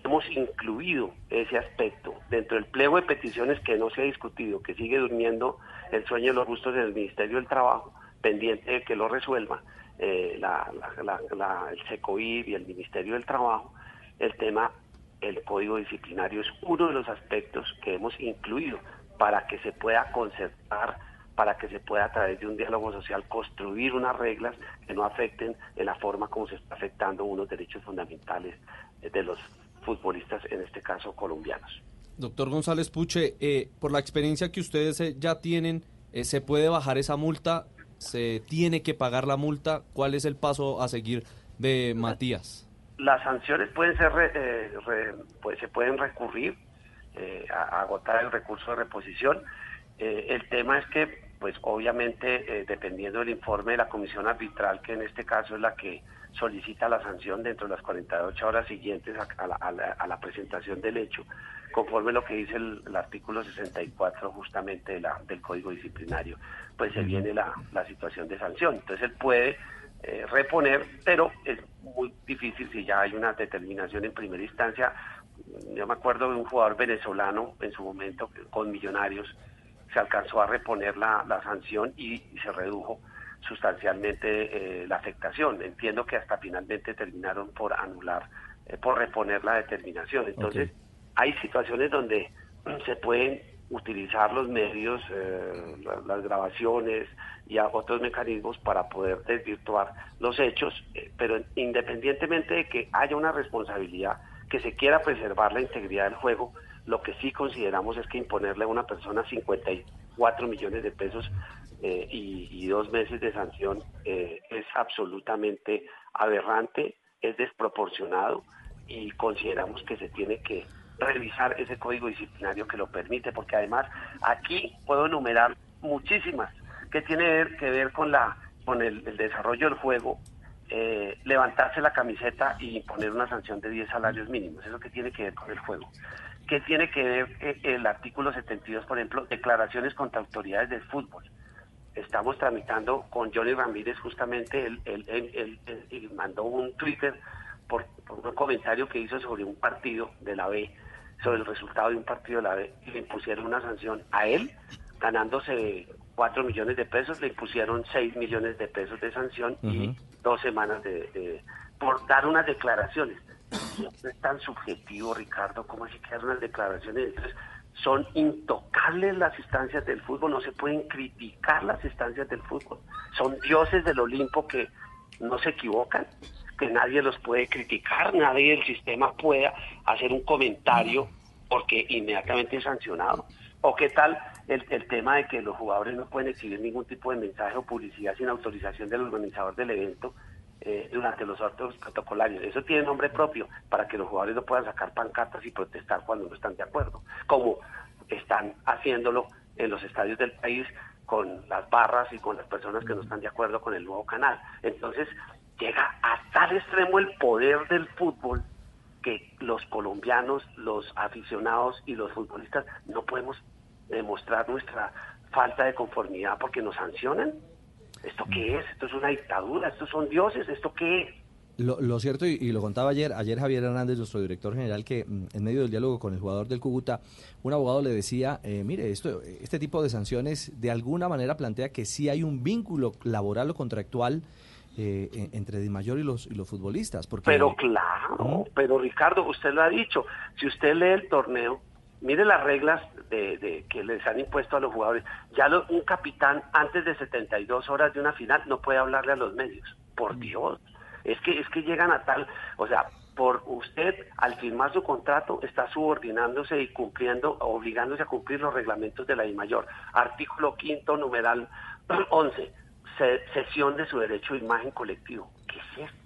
hemos incluido ese aspecto dentro del pliego de peticiones que no se ha discutido, que sigue durmiendo el sueño de los gustos del Ministerio del Trabajo, pendiente de que lo resuelva eh, la, la- la- el SECOID y el Ministerio del Trabajo, el tema, el código disciplinario es uno de los aspectos que hemos incluido para que se pueda concertar, para que se pueda a través de un diálogo social construir unas reglas que no afecten en la forma como se está afectando unos derechos fundamentales de los futbolistas, en este caso colombianos. Doctor González Puche, eh, por la experiencia que ustedes eh, ya tienen, eh, ¿se puede bajar esa multa? ¿Se tiene que pagar la multa? ¿Cuál es el paso a seguir de Matías? Las sanciones pueden ser, re- eh, re- pues se pueden recurrir eh, a, a agotar el recurso de reposición. Eh, el tema es que, pues obviamente, eh, dependiendo del informe de la comisión arbitral, que en este caso es la que solicita la sanción dentro de las 48 horas siguientes a, a la, a la- a la presentación del hecho, conforme lo que dice el, el artículo 64 justamente de la- del Código Disciplinario, pues se viene la, la situación de sanción. Entonces él puede eh, reponer, pero es muy difícil si ya hay una determinación en primera instancia. Yo me acuerdo de un jugador venezolano en su momento con Millonarios, se alcanzó a reponer la, la sanción y, y se redujo sustancialmente eh, la afectación. Entiendo que hasta finalmente terminaron por anular, eh, por reponer la determinación. Entonces, hay situaciones donde mm, se pueden utilizar los medios, eh, la- las grabaciones y a- otros mecanismos para poder desvirtuar los hechos, eh, pero independientemente de que haya una responsabilidad, que se quiera preservar la integridad del juego, lo que sí consideramos es que imponerle a una persona 54 millones de pesos eh, y, y dos meses de sanción eh, es absolutamente aberrante, es desproporcionado y consideramos que se tiene que revisar ese código disciplinario que lo permite, porque además aquí puedo enumerar muchísimas que tiene que ver con la con el, el desarrollo del juego, eh, levantarse la camiseta y imponer una sanción de 10 salarios mínimos, eso que tiene que ver con el juego. ¿Qué tiene que ver eh, el artículo 72, por ejemplo, declaraciones contra autoridades del fútbol? Estamos tramitando con Johnny Ramírez justamente, él, él- él- mandó un Twitter por, por un comentario que hizo sobre un partido de la B, sobre el resultado de un partido de la B, y le impusieron una sanción a él, ganándose 4 millones de pesos, le impusieron 6 millones de pesos de sanción y dos semanas de, de- por dar unas declaraciones. No es tan subjetivo, Ricardo, como así que dar unas declaraciones. Entonces, son intocables las instancias del fútbol, no se pueden criticar las instancias del fútbol. Son dioses del Olimpo que no se equivocan, que nadie los puede criticar, nadie del sistema pueda hacer un comentario porque inmediatamente es sancionado. ¿O qué tal el, el tema de que los jugadores no pueden exhibir ningún tipo de mensaje o publicidad sin autorización del organizador del evento eh, durante los actos protocolarios? Eso tiene nombre propio para que los jugadores no puedan sacar pancartas y protestar cuando no están de acuerdo, como están haciéndolo en los estadios del país con las barras y con las personas que no están de acuerdo con el nuevo canal. Entonces, llega a tal extremo el poder del fútbol que los colombianos, los aficionados y los futbolistas no podemos demostrar nuestra falta de conformidad porque nos sancionan. ¿Esto qué es? ¿Esto es una dictadura? ¿Estos son dioses? ¿Esto qué es? Lo, lo cierto, y, y lo contaba ayer, ayer Javier Hernández, nuestro director general, que mm, en medio del diálogo con el jugador del Cúcuta, un abogado le decía, eh, mire, esto, este tipo de sanciones de alguna manera plantea que sí hay un vínculo laboral o contractual eh, en- entre Di Mayor y los, y los futbolistas. Porque, Pero claro, pero Ricardo, usted lo ha dicho, si usted lee el torneo, mire las reglas de, de que les han impuesto a los jugadores. Ya lo- un capitán antes de 72 horas de una final no puede hablarle a los medios. Por Dios, es que es que llegan a tal, o sea, por usted al firmar su contrato está subordinándose y cumpliendo, obligándose a cumplir los reglamentos de la I mayor. Artículo quinto, numeral 11, se- cesión de su derecho de imagen colectivo. ¿Qué es esto?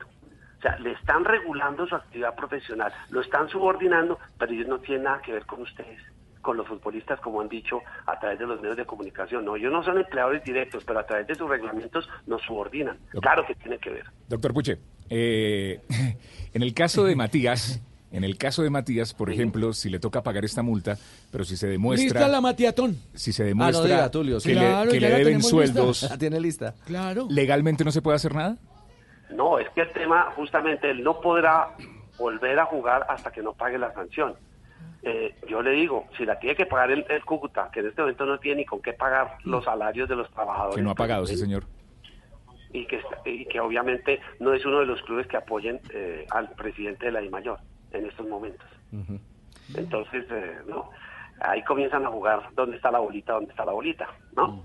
Sea, le están regulando su actividad profesional, lo están subordinando, pero ellos no tienen nada que ver con ustedes, con los futbolistas, como han dicho a través de los medios de comunicación. No, ellos no son empleadores directos, pero a través de sus reglamentos nos subordinan. Claro que tiene que ver. Doctor Puche, eh, en el caso de Matías, en el caso de Matías, por ejemplo, si le toca pagar esta multa, pero si se demuestra... Lista la Matiatón. Si se Ah, no demuestra diga, Tulio, sí. que, Claro, le, que deben sueldos, lista. La tiene lista. Claro. ¿legalmente no se puede hacer nada? No, es que el tema, justamente, él no podrá volver a jugar hasta que no pague la sanción. Eh, yo le digo, si la tiene que pagar el, el Cúcuta, que en este momento no tiene ni con qué pagar los salarios de los trabajadores. Que no ha pagado, sí, señor. Y que, y que obviamente no es uno de los clubes que apoyen eh, al presidente de la DIMAYOR en estos momentos. Entonces, eh, no, ahí comienzan a jugar dónde está la bolita, dónde está la bolita, ¿no?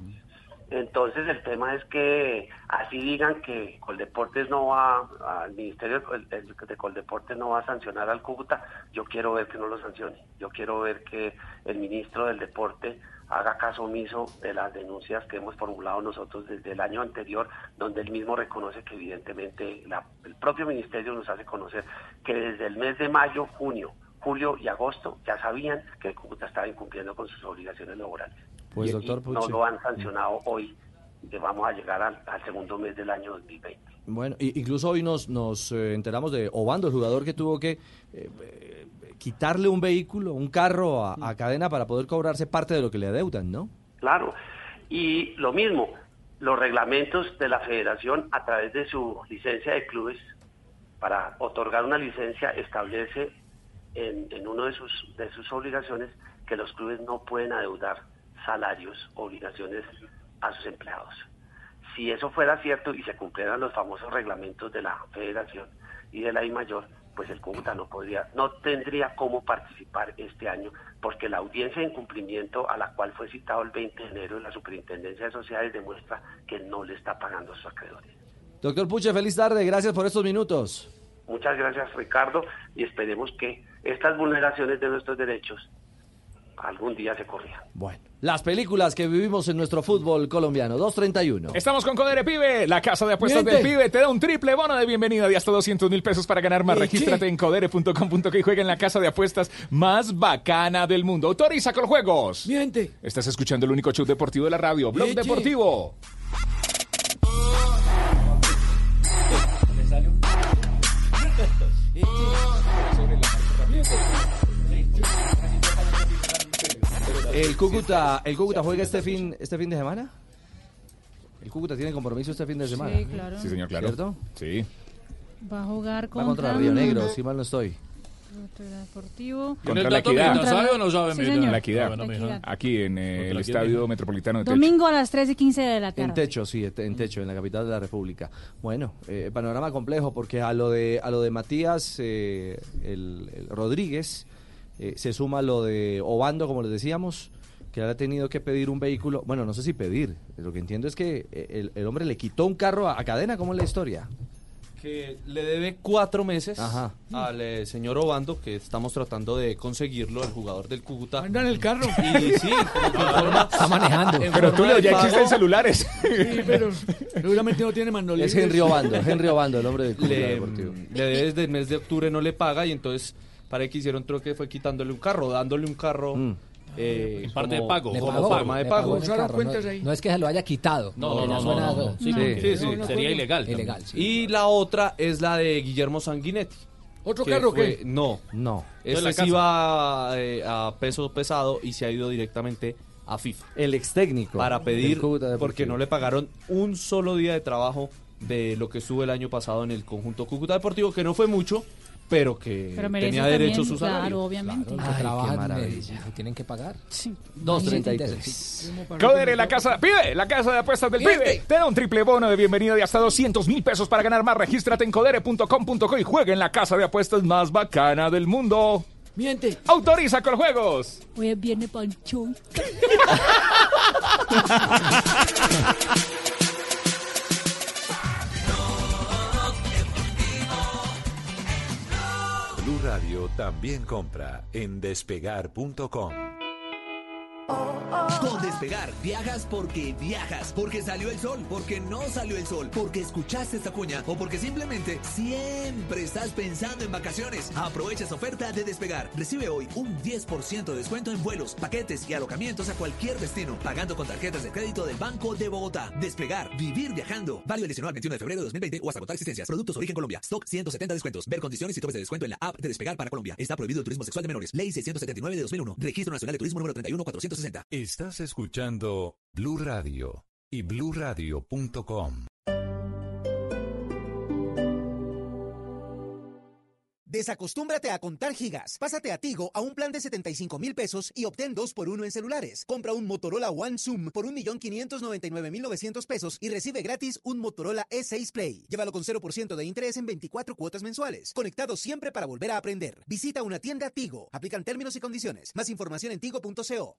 Entonces el tema es que así digan que Coldeportes no va, al Ministerio de Coldeportes no va a sancionar al Cúcuta, yo quiero ver que no lo sancione, yo quiero ver que el ministro del Deporte haga caso omiso de las denuncias que hemos formulado nosotros desde el año anterior, donde él mismo reconoce que evidentemente el propio ministerio nos hace conocer que desde el mes de mayo, junio, julio y agosto ya sabían que el Cúcuta estaba incumpliendo con sus obligaciones laborales. Pues, Y- doctor y no lo han sancionado hoy, que vamos a llegar al, al segundo mes del año 2020. Bueno, incluso hoy nos, nos eh, enteramos de Obando, el jugador que tuvo que eh, eh, quitarle un vehículo, un carro a, a cadena para poder cobrarse parte de lo que le adeudan, ¿no? Claro. Y lo mismo, los reglamentos de la federación a través de su licencia de clubes, para otorgar una licencia, establece en, en uno de sus, de sus obligaciones que los clubes no pueden adeudar salarios, obligaciones a sus empleados. Si eso fuera cierto y se cumplieran los famosos reglamentos de la federación y de la I mayor, pues el Cúcuta no podría, no tendría cómo participar este año, porque la audiencia de incumplimiento a la cual fue citado el 20 de enero en la Superintendencia de Sociedades demuestra que no le está pagando a sus acreedores. Doctor Puche, feliz tarde, gracias por estos minutos. Muchas gracias Ricardo y esperemos que estas vulneraciones de nuestros derechos algún día se corrijan. Bueno, las películas que vivimos en nuestro fútbol colombiano, 231. Estamos con Codere Pibe, la casa de apuestas Miente. del Pibe. Te da un triple bono de bienvenida de hasta 200 mil pesos para ganar más. ¿Y Regístrate qué? en codere.com.co y juega en la casa de apuestas más bacana del mundo. Autoriza con juegos. Miente. Estás escuchando el único show deportivo de la radio, Blog. Deportivo. ¿El Cúcuta, el Cúcuta juega este fin, este fin de semana? ¿El Cúcuta tiene compromiso este fin de semana? Sí, claro. Sí, señor, claro. ¿Cierto? Sí. Va a jugar Va contra, contra Río Negro, si mal no estoy. Deportivo. Contra el la equidad. sabe o no sabe, Sí, señor. La equidad. La. Aquí en eh, Contra el Estadio. Metropolitano de Techo. Domingo a las 3 y 15 de la tarde. En techo, sí, en techo, en la capital de la República. Bueno, eh, panorama complejo porque a lo de a lo de Matías eh, el, el Rodríguez eh, se suma lo de Obando, como les decíamos, que ha tenido que pedir un vehículo. Bueno, no sé si pedir. Lo que entiendo es que eh, el, el hombre le quitó un carro a, a cadena. ¿Cómo es la historia? Que le debe cuatro meses Ajá. al eh, señor Obando, que estamos tratando de conseguirlo, el jugador del Cúcuta. Anda en el carro. Y sí, forma- Está manejando. Pero de ya existen celulares. Sí, pero seguramente no tiene manos Es. Henry Obando, Henry Obando, el hombre del Cúcuta le, Deportivo. Le debe desde el mes de octubre no le paga y entonces para que hicieron troque fue quitándole un carro, dándole un carro eh, En parte como- de pago, como pagó, forma de pago. no, es que se lo haya quitado. No, no, no. Sí, Sí, sería ilegal. también. Ilegal, sí. Y la otra es la de Guillermo Sanguinetti. ¿Otro que carro fue- qué? No, no. Este sí va eh, a peso pesado y se ha ido directamente a FIFA. El ex técnico. Para pedir, porque no le pagaron un solo día de trabajo de lo que estuvo el año pasado en el conjunto Cúcuta Deportivo, que no fue mucho, pero que Pero tenía también, derecho a su salario. Claro, obviamente. Claro, Ay, que qué trabajan, que tienen que pagar. Sí. 2.33. Codere, la casa, pibe, la casa de apuestas del pibe. Te da un triple bono de bienvenida de hasta 200 mil pesos para ganar más. Regístrate en codere.com.co y juega en la casa de apuestas más bacana del mundo. Miente. Autoriza con juegos. Hoy es viernes pancho. También compra en despegar.com. Con Despegar, viajas porque viajas, porque salió el sol, porque no salió el sol, porque escuchaste esta cuña o porque simplemente siempre estás pensando en vacaciones. Aprovecha esta oferta de Despegar. Recibe hoy un 10% de descuento en vuelos, paquetes y alojamientos a cualquier destino, pagando con tarjetas de crédito del Banco de Bogotá. Despegar, vivir viajando. Válido el 19 al 21 de febrero de 2020 o hasta agotar existencias. Productos origen Colombia. Stock 170 descuentos. Ver condiciones y topes de descuento en la app de Despegar para Colombia. Está prohibido el turismo sexual de menores. Ley 679 de 2001. Registro Nacional de Turismo número 31460. Estás escuchando Blue Radio y bluradio.com. Desacostúmbrate a contar gigas. Pásate a Tigo a un plan de 75 mil pesos y obtén 2 por 1 en celulares. Compra un Motorola One Zoom por 1.599.900 pesos y recibe gratis un Motorola E6 Play. Llévalo con 0% de interés en 24 cuotas mensuales. Conectado siempre para volver a aprender. Visita una tienda Tigo. Aplican términos y condiciones. Más información en tigo.co.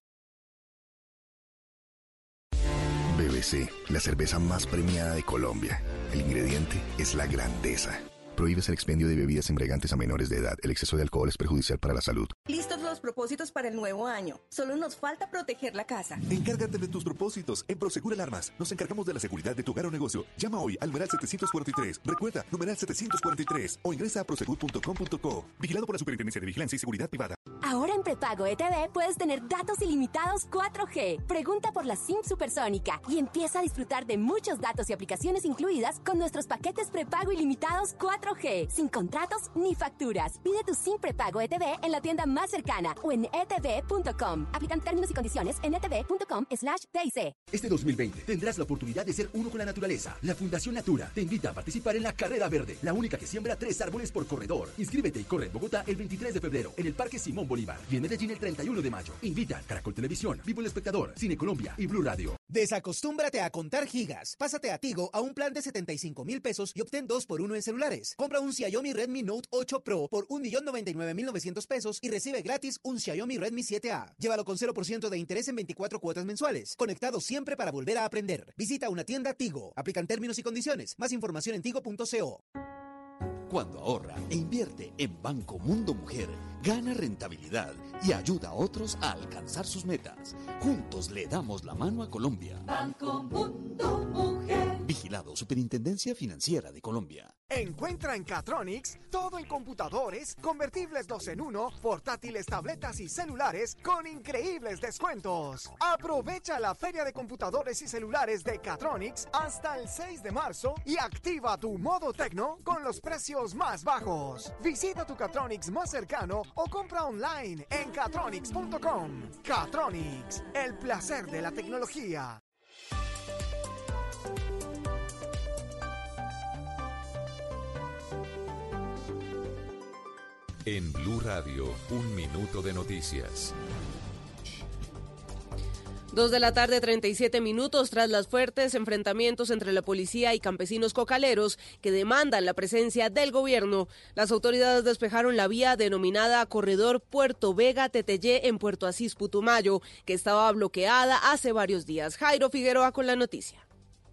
BBC, la cerveza más premiada de Colombia. El ingrediente es la grandeza. Prohíbes el expendio de bebidas embriagantes a menores de edad. El exceso de alcohol es perjudicial para la salud. Listos los propósitos para el nuevo año. Solo nos falta proteger la casa. Encárgate de tus propósitos en Prosegur Alarmas. Nos encargamos de la seguridad de tu hogar o negocio. Llama hoy al numeral 743. Recuerda, numeral 743 o ingresa a prosegur.com.co. Vigilado por la Superintendencia de Vigilancia y Seguridad Privada. Ahora en prepago ETV puedes tener datos ilimitados 4G. Pregunta por la SIM supersónica y empieza a disfrutar de muchos datos y aplicaciones incluidas con nuestros paquetes prepago ilimitados 4G, sin contratos ni facturas. Pide tu SIM prepago ETV en la tienda más cercana o en etv.com. Aplican términos y condiciones en etv.com slash TIC. Este 2020 tendrás la oportunidad de ser uno con la naturaleza. La Fundación Natura te invita a participar en la Carrera Verde, la única que siembra tres árboles por corredor. Inscríbete y corre en Bogotá el 23 de febrero en el Parque Simón Bolívar y en Medellín el 31 de mayo. Invita Caracol Televisión, Vivo el Espectador, Cine Colombia y Blue Radio. Desacostúmbrate a contar gigas. Pásate a Tigo a un plan de 75 mil pesos y obtén 2 por 1 en celulares. Compra un Xiaomi Redmi Note 8 Pro por 1.099.900 pesos y recibe gratis un Xiaomi Redmi 7A. Llévalo con 0% de interés en 24 cuotas mensuales. Conectado siempre para volver a aprender. Visita una tienda Tigo. Aplican términos y condiciones. Más información en tigo.co. Cuando ahorra e invierte en Banco Mundo Mujer, gana rentabilidad y ayuda a otros a alcanzar sus metas. Juntos le damos la mano a Colombia. Banco Mundo Mujer. Vigilado Superintendencia Financiera de Colombia. Encuentra en Catronics todo en computadores, convertibles dos en uno, portátiles, tabletas y celulares con increíbles descuentos. Aprovecha la feria de computadores y celulares de Catronics hasta el 6 de marzo y activa tu modo tecno con los precios más bajos. Visita tu Catronics más cercano o compra online en catronics.com. Catronics, el placer de la tecnología. En Blue Radio, un minuto de noticias. Dos de la tarde, 37 minutos, tras los fuertes enfrentamientos entre la policía y campesinos cocaleros que demandan la presencia del gobierno, las autoridades despejaron la vía denominada Corredor Puerto Vega-Tetellé en Puerto Asís, Putumayo, que estaba bloqueada hace varios días. Jairo Figueroa con la noticia.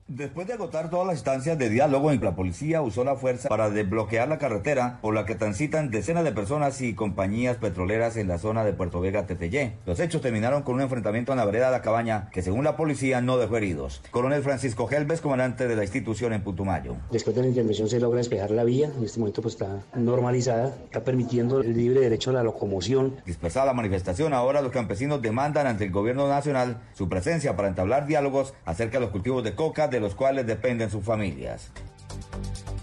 Después de agotar todas las instancias de diálogo, la policía usó la fuerza para desbloquear la carretera por la que transitan decenas de personas y compañías petroleras en la zona de Puerto Vega Tetellé. Los hechos terminaron con un enfrentamiento en la vereda de la cabaña que según la policía no dejó heridos. Coronel Francisco Gelbes, comandante de la institución en Putumayo. Después de la intervención se logra despejar la vía, en este momento pues está normalizada, está permitiendo el libre derecho a la locomoción. Dispersada la manifestación, ahora los campesinos demandan ante el gobierno nacional su presencia para entablar diálogos acerca de los cultivos de coca, de los cuales dependen sus familias.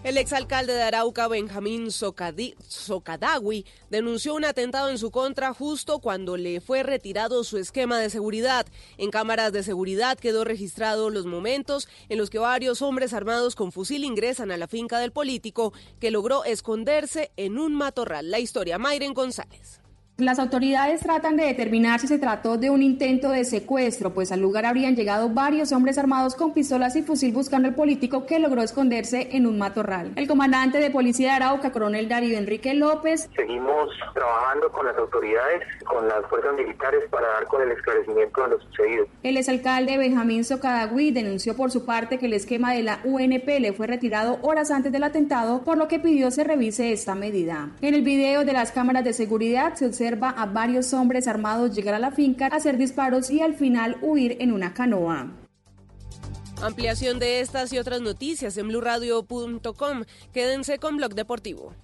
El exalcalde de Arauca, Benjamín Socadawi, denunció un atentado en su contra justo cuando le fue retirado su esquema de seguridad. En cámaras de seguridad quedó registrado los momentos en los que varios hombres armados con fusil ingresan a la finca del político, que logró esconderse en un matorral. La historia, Mayren González. Las autoridades tratan de determinar si se trató de un intento de secuestro, pues al lugar habrían llegado varios hombres armados con pistolas y fusil buscando al político que logró esconderse en un matorral. El comandante de policía de Arauca, coronel Darío Enrique López, Seguimos trabajando con las autoridades, con las fuerzas militares para dar con el esclarecimiento de lo sucedido. el exalcalde Benjamín Socadagüí denunció por su parte que el esquema de la UNP le fue retirado horas antes del atentado, por lo que pidió se revise esta medida. En el video de las cámaras de seguridad se observa observa a varios hombres armados llegar a la finca, hacer disparos y al final huir en una canoa. Ampliación de estas y otras noticias en blurradio.com. Quédense con Blog Deportivo.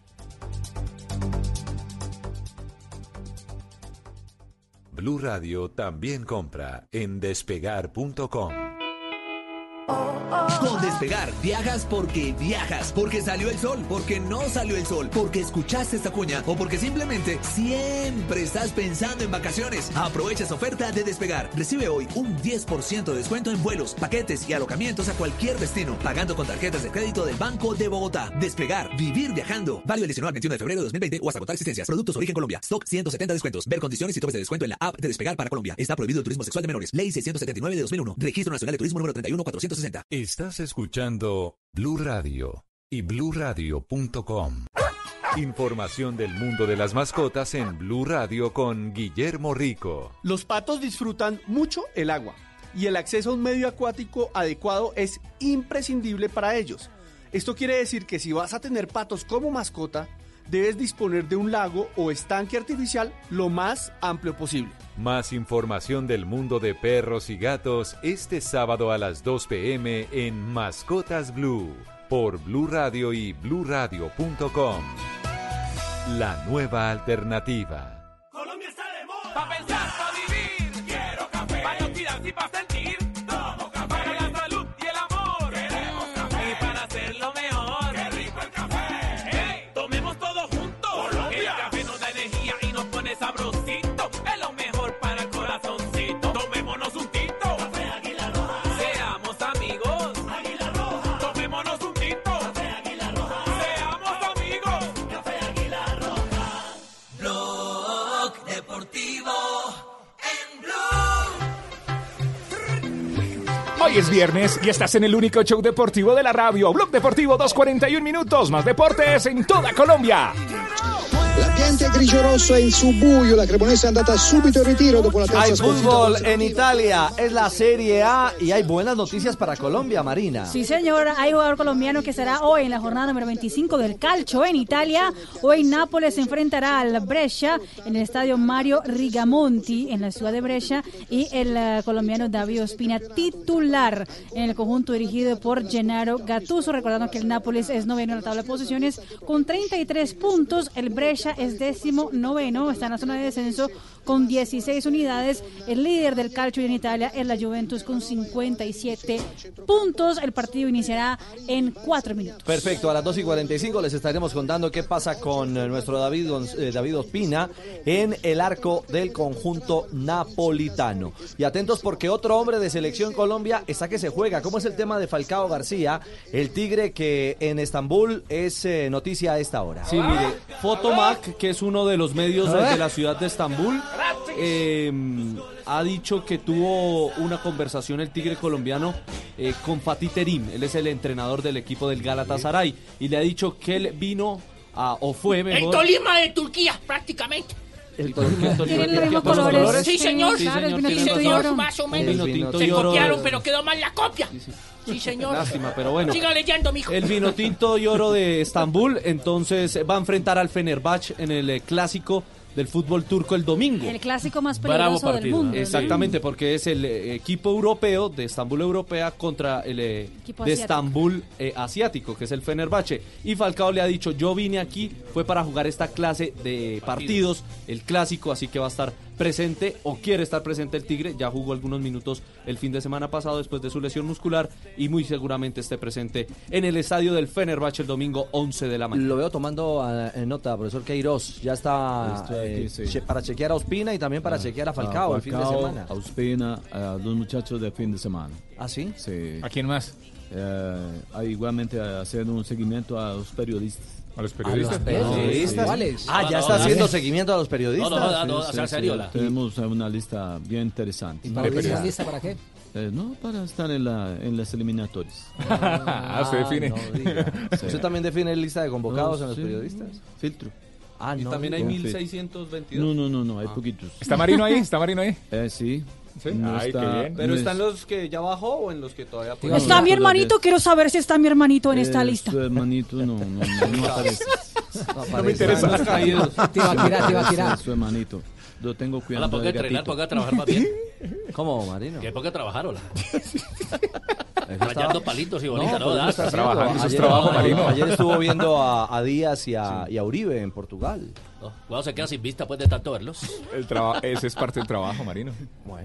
Blue Radio también compra en despegar.com. Con Despegar, viajas porque viajas, porque salió el sol, porque no salió el sol, porque escuchaste esta cuña o porque simplemente siempre estás pensando en vacaciones. Aprovecha esa oferta de Despegar. Recibe hoy un 10% de descuento en vuelos, paquetes y alojamientos a cualquier destino, pagando con tarjetas de crédito del Banco de Bogotá. Despegar, vivir viajando. Válido el 19 al 21 de febrero de 2020 o hasta agotar existencias. Productos Origen Colombia. Stock 170 descuentos. Ver condiciones y topes de descuento en la app de Despegar para Colombia. Está prohibido el turismo sexual de menores. Ley 679 de 2001. Registro Nacional de Turismo número 31460. Estás escuchando Blue Radio y bluradio.com. Información del mundo de las mascotas en Blue Radio con Guillermo Rico. Los patos disfrutan mucho el agua y el acceso a un medio acuático adecuado es imprescindible para ellos. Esto quiere decir que si vas a tener patos como mascota, debes disponer de un lago o estanque artificial lo más amplio posible. Más información del mundo de perros y gatos este sábado a las 2 pm en Mascotas Blue por Blue Radio y bluradio.com. La nueva alternativa. Colombia está de moda. Pa' pensar, pa' Es viernes y estás en el único show deportivo de la radio. Blog Deportivo 241 minutos, más deportes en toda Colombia. L'ambiente grigio-rosso è in subbuglio, la Cremonese è andata subito in ritiro dopo la terza Hay sconfitta. fútbol en Italia, es la Serie A y hay buenas noticias para Colombia, Marina. Sí, señor, hay jugador colombiano que estará hoy en la jornada número 25 del Calcio en Italia. Hoy Nápoles se enfrentará al Brescia en el estadio Mario Rigamonti en la ciudad de Brescia y el eh, colombiano David Ospina titular en el conjunto dirigido por Gennaro Gattuso. Recordando que el Nápoles es noveno en la tabla de posiciones con 33 puntos. El Brescia es décimo noveno, está en la zona de descenso con 16 unidades. El líder del calcio en Italia es la Juventus con 57 puntos. El partido iniciará en cuatro minutos. Perfecto, a las 2 y 45 les estaremos contando qué pasa con eh, nuestro David, eh, David Ospina en el arco del conjunto napolitano. Y atentos porque otro hombre de selección Colombia está que se juega. ¿Cómo es el tema de Falcao García, el tigre que en Estambul es eh, noticia a esta hora? Sí, mire, Fotomac, que es uno de los medios de la ciudad de Estambul, eh, ha dicho que tuvo una conversación el tigre colombiano eh, con Fatih Terim, él es el entrenador del equipo del Galatasaray, y le ha dicho que él vino a, o fue El mejor... Tolima de Turquía, prácticamente. El Tolima, el Tolima, Tienen los el mismos Tolima, ¿los colores. Sí, señor. Sí, el señor. Más o menos. El vino tinto Se y oro- copiaron, pero quedó mal la copia. Sí, señor. Lástima, pero bueno. Siga leyendo, mijo. El vino tinto y oro de Estambul, entonces va a enfrentar al Fenerbahce en el eh, clásico del fútbol turco el domingo. El clásico más peligroso del mundo. Exactamente, porque es el eh, equipo europeo de Estambul Europea contra el eh, Equipo de. Estambul eh, asiático, que es el Fenerbahce. Y Falcao le ha dicho, yo vine aquí, fue para jugar esta clase de partidos, el clásico, así que va a estar presente o quiere estar presente el Tigre. Ya jugó algunos minutos el fin de semana pasado después de su lesión muscular y muy seguramente esté presente en el estadio del Fenerbahce el domingo 11 de la mañana. Lo veo tomando eh, en nota, profesor Queiroz. Ya está aquí, eh, sí. che- para chequear a Ospina y también para chequear a Falcao, el fin de Falcao, semana. A Ospina, a los muchachos de fin de semana. ¿Ah, sí? Sí. ¿A quién más? Eh, igualmente hacer un seguimiento a los periodistas. ¿A los periodistas? periodistas? ¿Cuáles? Ah, ya está haciendo seguimiento a los periodistas. No, no, no, no, Sí, sea sí, serio, sí. Tenemos una lista bien interesante. ¿Y para qué lista para qué? no, para estar en, la, en las eliminatorias. Ah, se define. no diga. ¿Usted también define lista de convocados No, en los sí. periodistas? Filtro. Ah, Y no. también hay diga. 1622. No, no, no, no, hay poquitos. ¿Está Marino ahí? ¿Está Marino ahí? Eh, sí. Sí. No Ay, está- qué bien. ¿Pero no están es- los que ya bajó o en los que todavía ¿Está mi hermanito? Quiero saber si está mi hermanito en esta lista. Su hermanito no, no, no, no aparece. No, me interesa. Te iba a tirar, te iba a tirar. Su hermanito. Lo tengo Hola, cuidando ¿por qué del entrenar? ¿Por qué trabajar más bien? ¿Cómo, Marino? ¿Qué por qué trabajar, hola? Rayando palitos y bonita, ¿no? está ayer, Ayer estuvo viendo a, a Díaz y a, y a Uribe en Portugal. No, Cuando se queda sin vista después de tanto verlos. El traba- ese es parte del trabajo, Marino.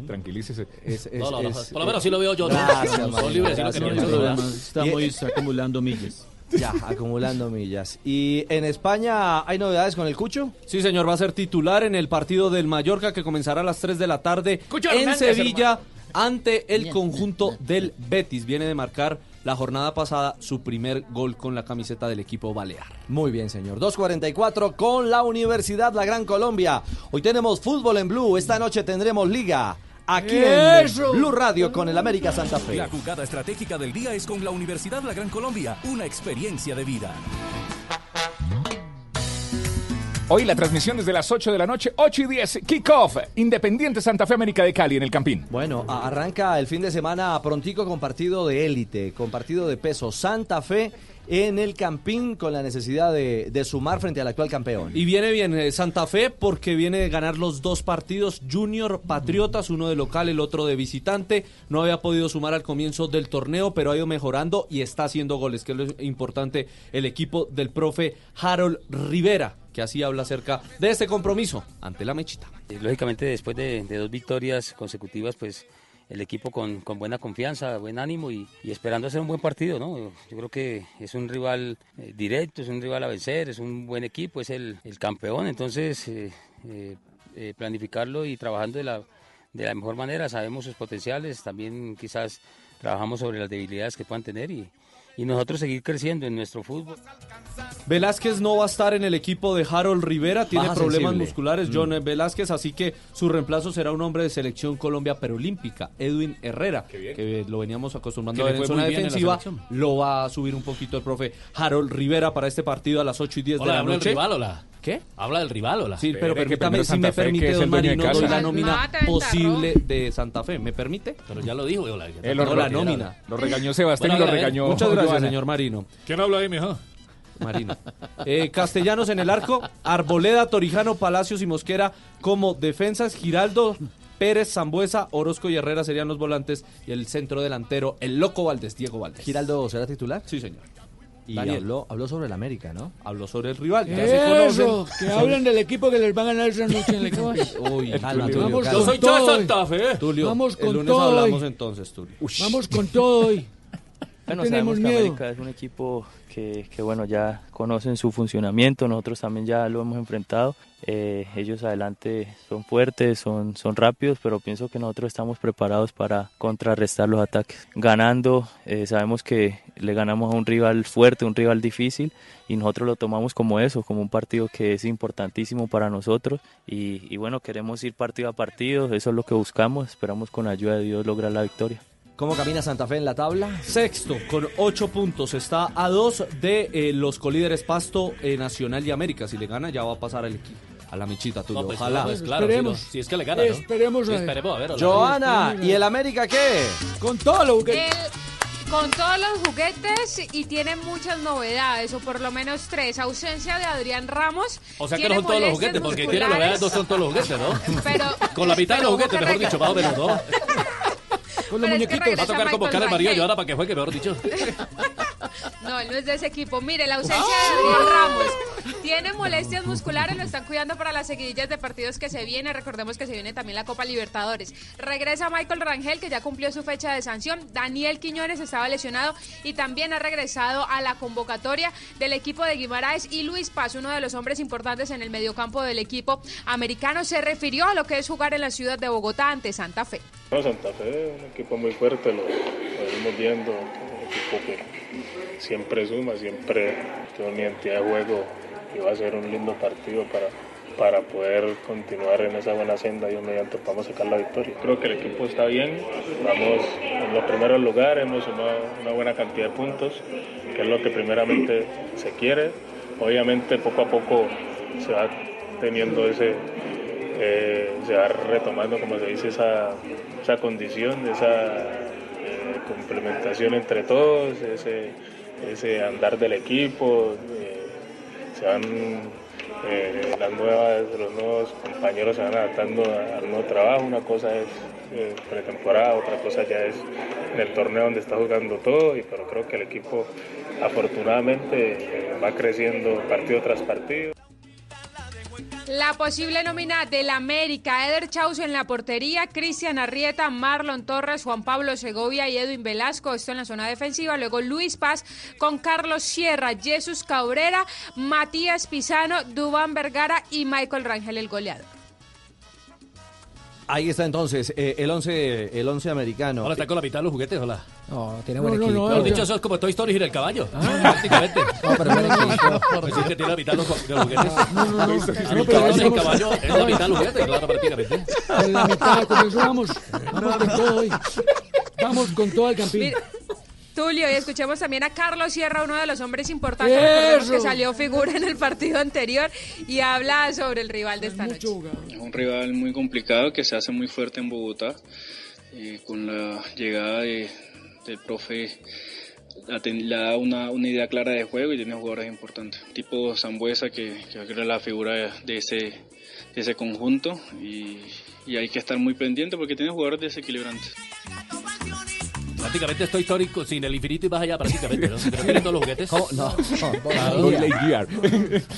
Tranquilícese. No, no, no, por lo menos sí lo veo yo. Gracias, Son libres, sí gracias, ¿verdad? Estamos acumulando millas. Ya, acumulando millas. ¿Y en España hay novedades con el Cucho? Sí, señor, va a ser titular en el partido del Mallorca que comenzará a las 3 de la tarde Cucho en Hernández, Sevilla ante el conjunto del Betis. Viene de marcar la jornada pasada su primer gol con la camiseta del equipo balear. Muy bien, señor. 2.44 con la Universidad La Gran Colombia. Hoy tenemos fútbol en Blue. Esta noche tendremos liga. Aquí ¡Eso! en Blue Radio con el América Santa Fe. La jugada estratégica del día es con la Universidad La Gran Colombia, una experiencia de vida. Hoy la transmisión desde las 8 de la noche, 8 y 10, kickoff, Independiente Santa Fe América de Cali en el Campín. Bueno, arranca el fin de semana prontico con partido de élite, con partido de peso. Santa Fe en el Campín con la necesidad de, de sumar frente al actual campeón. Y viene bien eh, Santa Fe porque viene de ganar los dos partidos Junior Patriotas, uno de local, el otro de visitante. No había podido sumar al comienzo del torneo, pero ha ido mejorando y está haciendo goles, que es lo importante el equipo del profe Harold Rivera, que así habla acerca de este compromiso ante la mechita. Eh, Lógicamente, después de, dos victorias consecutivas, pues el equipo con, buena confianza, buen ánimo y, esperando hacer un buen partido, ¿no? Yo creo que es un rival eh, directo, es un rival a vencer, es un buen equipo, es el, campeón, entonces eh, planificarlo y trabajando de la, de la mejor manera, sabemos sus potenciales, también quizás trabajamos sobre las debilidades que puedan tener y, y nosotros seguir creciendo en nuestro fútbol. Velázquez no va a estar en el equipo de Harold Rivera, tiene Baja problemas sensible. musculares Mm. John Velázquez, así que su reemplazo será un hombre de selección Colombia perolímpica, Edwin Herrera, que lo veníamos acostumbrando Que a ver en zona en defensiva, lo va a subir un poquito el profe Harold Rivera para este partido a las 8 y 10 Hola, de la noche. rival, hola. ¿Qué? Habla del rival, hola. Sí, pero permítame, si me Fe, permite, don Marino, doy la nómina ventarrón. posible de Santa Fe. ¿Me permite? Pero ya lo dijo, hola. Eh, lo, la nómina. Lo regañó Sebastián Bueno, y lo ver, regañó Muchas gracias, Joana. señor Marino. ¿Quién habla ahí, mijo? Marino. Eh, Castellanos en el arco, Arboleda, Torijano, Palacios y Mosquera como defensas, Giraldo, Pérez, Zambuesa, Orozco y Herrera serían los volantes y el centro delantero, el loco Valdés, Diego Valdés. ¿Giraldo será titular? Sí, señor. Y Daniel. habló, habló sobre el América, ¿no? Habló sobre el rival. Se Eso, que hablen del equipo que les va a ganar esa noche en el Campín. Uy, Calma, Tulio. Tulio, Vamos calma. Yo soy todo. Santa Fe. Tulio, Vamos el con lunes todo hablamos hoy. entonces, Tulio. Vamos con todo hoy. Bueno, tenemos sabemos que. América es un equipo que, que, bueno, ya conocen su funcionamiento, nosotros también ya lo hemos enfrentado. Eh, ellos adelante son fuertes, son, son rápidos, pero pienso que nosotros estamos preparados para contrarrestar los ataques. Ganando, eh, sabemos que le ganamos a un rival fuerte, un rival difícil, y nosotros lo tomamos como eso, como un partido que es importantísimo para nosotros. Y, y bueno, queremos ir partido a partido, eso es lo que buscamos, esperamos con ayuda de Dios lograr la victoria. ¿Cómo camina Santa Fe en la tabla? Sexto, con ocho puntos. Está a dos de eh, los colíderes Pasto, eh, Nacional y América. Si le gana, ya va a pasar el equipo. A la michita, Tulio. No, pues, Ojalá. pues, claro, Esperemos. si, lo- si es que le gana, ¿no? Esperemos a ver. Esperemos a ver. hola. Joana, ¿y el América qué? Con todo lo que... El- con todos los juguetes y tiene muchas novedades, o por lo menos tres. Ausencia de Adrián Ramos. O sea que no son todos los juguetes, porque tiene novedades, no son todos los juguetes, ¿no? Pero, Con la mitad de los juguetes, mejor dicho, más o menos, ¿no? Con los muñequitos. Va a tocar Carlos María Rangel. Joana para que juegue, mejor dicho. No, él no es de ese equipo. Mire, la ausencia de Adrián Ramos. Tiene molestias musculares, lo están cuidando para las seguidillas de partidos que se viene. Recordemos que se viene también la Copa Libertadores. Regresa Michael Rangel, que ya cumplió su fecha de sanción. Daniel Quiñones estaba lesionado y también ha regresado a la convocatoria del equipo de Guimaraes. Y Luis Paz, uno de los hombres importantes en el mediocampo del equipo americano, se refirió a lo que es jugar en la ciudad de Bogotá ante Santa Fe. No, Santa Fe es un equipo muy fuerte, lo, lo venimos viendo, un equipo que siempre suma, siempre tiene una identidad de juego y va a ser un lindo partido para, para poder continuar en esa buena senda y mediante podamos sacar la victoria. Creo que el equipo está bien, vamos en los primeros lugares, hemos sumado una buena cantidad de puntos, que es lo que primeramente se quiere. Obviamente poco a poco se va teniendo ese, eh, se va retomando, como se dice, esa, esa condición, esa eh, complementación entre todos, ese, ese andar del equipo, eh, se van eh, las nuevas, los nuevos compañeros se van adaptando al nuevo trabajo. Una cosa es eh, pretemporada, otra cosa ya es en el torneo donde está jugando todo. Y pero creo que el equipo afortunadamente va creciendo partido tras partido. La posible nómina del América, Eder Chauzo en la portería, Cristian Arrieta, Marlon Torres, Juan Pablo Segovia y Edwin Velasco, esto en la zona defensiva, luego Luis Paz con Carlos Sierra, Jesús Cabrera, Matías Pisano, Dubán Vergara y Michael Rangel el goleador. Ahí está entonces eh, el 11 el once americano. Hola, está con la mitad de los juguetes, hola. No, tiene No, buen no, equipo. no, Mejor dicho, eso es como Toy Story y el caballo. Prácticamente. No, pero buen equipo. Pues sí que tiene la mitad de los, de los juguetes. No, no, no. El No, pero caballo, el estamos- caballo es la mitad de los juguetes, claro, prácticamente. En la mitad, con eso vamos. Vamos con todo hoy. Vamos con todo el campín. Tulio, y escuchemos también a Carlos Sierra, uno de los hombres importantes que salió figura en el partido anterior y habla sobre el rival de esta noche. Es un rival muy complicado que se hace muy fuerte en Bogotá. Eh, con la llegada de, profe la ten- le da una, una idea clara de juego y tiene jugadores importantes. Tipo Zambuesa que, que es la figura de, ese, de ese conjunto y, y hay que estar muy pendiente porque tiene jugadores desequilibrantes. Prácticamente estoy histórico sin el infinito y más allá, prácticamente, ¿no? Todos los juguetes. ¿Cómo? No. Claro. Voy Lightyear.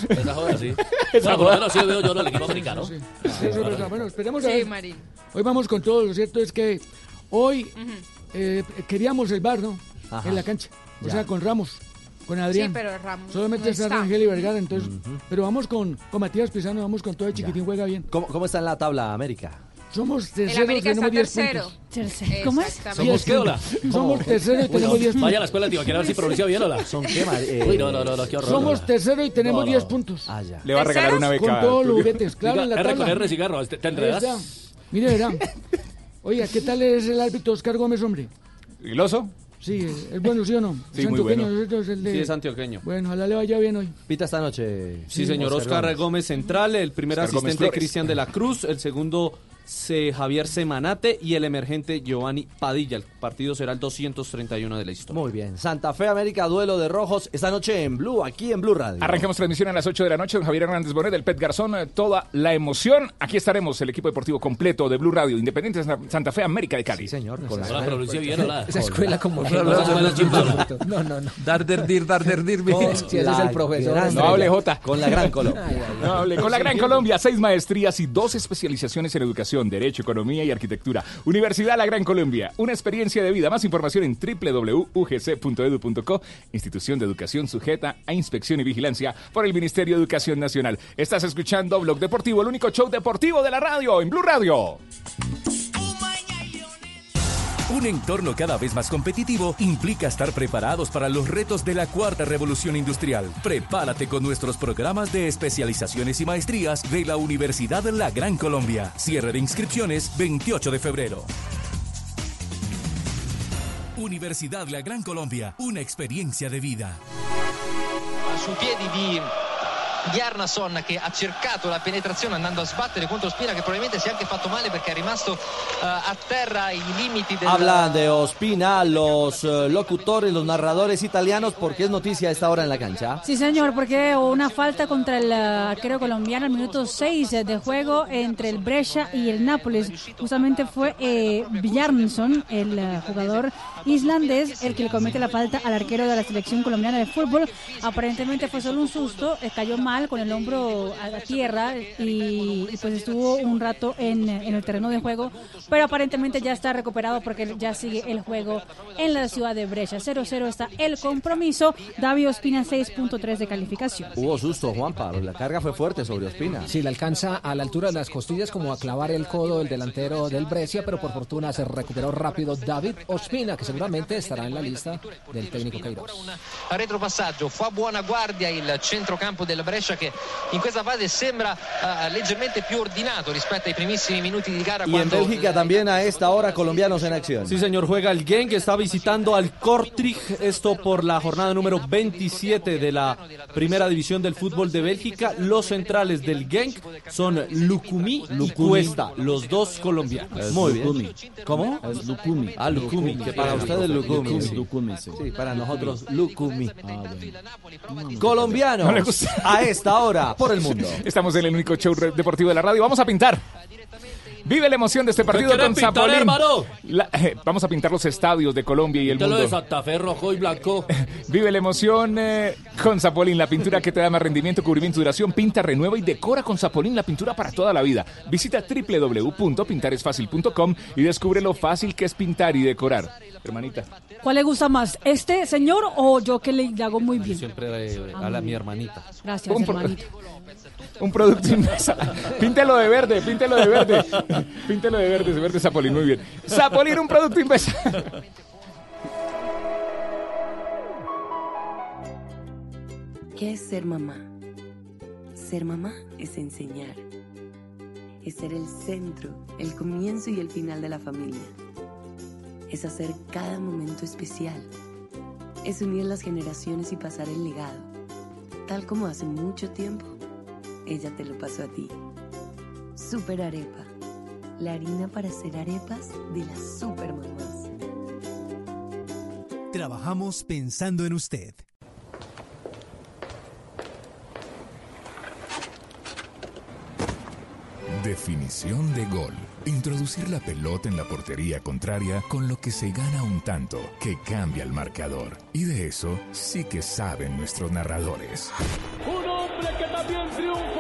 Esa joda, sí. Esa joda. sí veo yo en el equipo americano. Sí, eso es verdad. Bueno, esperemos a Sí. Marín. Hoy vamos con todo. Lo cierto es que hoy eh, queríamos el bar, ¿no? Ajá. En la cancha. O Ya. sea, con Ramos, con Adrián. Sí, pero Ramos Solamente no está. Rangel y Vergara, entonces. Pero vamos con, con Matías Pisano, vamos con todo el chiquitín, juega bien. ¿Cómo, cómo está en la tabla América? Somos terceros, América tenemos 10 tercero. puntos. Tercero. ¿Cómo es? ¿Somos qué, hola? Somos tercero y tenemos 10 puntos. Vaya a la escuela, tío, quiero ver si pronuncia bien, hola. ¿Son qué, eh, Uy, no, no, no, no, qué horror. Somos tercero y tenemos No, no. 10 puntos. Ah, ya. Le va a regalar una beca. Con todos los juguetes, claro, en la Diga, R con tabla. R cigarro, ¿te, enredas? Mire, verá. Oiga, ¿qué tal es el árbitro Oscar Gómez, hombre? ¿Y el oso? Sí, es bueno, ¿sí o no? Sí, muy bueno. Es el de- Sí, es antioqueño. Bueno, ojalá le vaya bien hoy. Pita esta noche. Sí, señor. Oscar, Gómez. Central, el primer Oscar asistente. Cristian de la Cruz, el segundo Javier Semanate y el emergente Giovanni Padilla. El partido será el 231 de la historia. Muy bien. Santa Fe América, duelo de rojos. Esta noche en Blue, aquí en Blue Radio. Arrancamos transmisión a las 8 de la noche con Javier Hernández Bonet, del Pet Garzón, eh, toda la emoción. Aquí estaremos, el equipo deportivo completo de Blue Radio, Independiente Sa- Santa Fe, América de Cali. Sí, señor. Con la pronuncia bien, hola. Esa escuela como chimbola. No, no, no. Darderdir, darderdir. Sí, ese es el profesor. No hable, Jota. Con la gran Colombia. No hable. Con la Gran Colombia, seis maestrías y dos especializaciones en educación, derecho, economía y arquitectura. Universidad La Gran Colombia, una experiencia de vida. Más información en www.ugc.edu.co, institución de educación sujeta a inspección y vigilancia por el Ministerio de Educación Nacional. Estás escuchando Blog Deportivo, el único show deportivo de la radio, en Blue Radio. Un entorno cada vez más competitivo implica estar preparados para los retos de la cuarta revolución industrial. Prepárate con nuestros programas de especializaciones y maestrías de la Universidad La Gran Colombia. Cierre de inscripciones 28 de febrero. Universidad La Gran Colombia, una experiencia de vida. sui piedi di Bjarnason che ha cercato la penetrazione andando a sbattere contro Spina che probabilmente si è anche fatto male perché è rimasto eh, a terra ai limiti del Hablan de Ospina los eh, locutores, los narradores italianos, porque es noticia a esta hora en la cancha. Sí, señor, porque hubo una falta contra el eh, arquero colombiano al minuto 6 de juego entre el Brescia y el Nápoles. Justamente fue eh, Bjarnason, el jugador islandés, el que le comete la falta al arquero de la selección colombiana de fútbol. Aparentemente fue solo un susto, cayó mal con el hombro a la tierra y, y pues estuvo un rato en, en el terreno de juego, pero aparentemente ya está recuperado porque ya sigue el juego en la ciudad de Brescia. 0-0 está el compromiso. David Ospina 6.3 de calificación. Hubo susto, Juanpa. La carga fue fuerte sobre Ospina. Sí, le alcanza a la altura de las costillas como a clavar el codo el delantero del Brescia, pero por fortuna se recuperó rápido David Ospina, que seguramente estará en la lista del técnico Queiroz. retropassaggio fa buona guardia il centrocampo del Brescia che in questa fase sembra eh, leggermente più ordinato rispetto ai primissimi minuti di gara Y en Bélgica también a esta hora colombianos en acción. Sí, señor, juega el Genk, está visitando al Kortrijk, esto por la jornada número 27 de la primera división del fútbol de Bélgica. Los centrales del Genk son Lukumi y Cuesta, los dos colombianos. Es Muy bien. Lukumi. ¿Cómo? Es Lukumi. Ah, Lukumi. Que para ustedes Lukumi. sí. Lukumi, sí. Sí, para nosotros Lukumi. Ah, bueno. Colombianos. No le gusta. A esta hora por el mundo. Estamos en el único show deportivo de la radio. Vamos a pintar. Vive la emoción de este partido con pintar, Zapolín. La- eh, vamos a pintar los estadios de Colombia y el Píntelo de mundo. Santa Fe rojo y blanco. Vive la emoción eh, con Zapolín, la pintura que te da más rendimiento, cubrimiento, duración. Pinta, renueva y decora con Zapolín la pintura para toda la vida. Visita www.pintaresfacil.com y descubre lo fácil que es pintar y decorar. Hermanita. ¿Cuál le gusta más, este señor o yo que le, hago muy bien? Siempre eh, a la mi hermanita. Gracias, hermanito. Un producto inmesa. Píntelo de verde, píntelo de verde. Píntelo de verde, de verde Zapolín, muy bien. Zapolín, un producto inmesa. ¿Qué es ser mamá? Ser mamá es enseñar. Es ser el centro, el comienzo y el final de la familia. Es hacer cada momento especial. Es unir las generaciones y pasar el legado. Tal como hace mucho tiempo, ella te lo pasó a ti. Super Arepa. La harina para hacer arepas de las super mamás. Trabajamos pensando en usted. Definición de gol. Introducir la pelota en la portería contraria con lo que se gana un tanto que cambia el marcador. Y de eso sí que saben nuestros narradores. Un hombre que también triunfa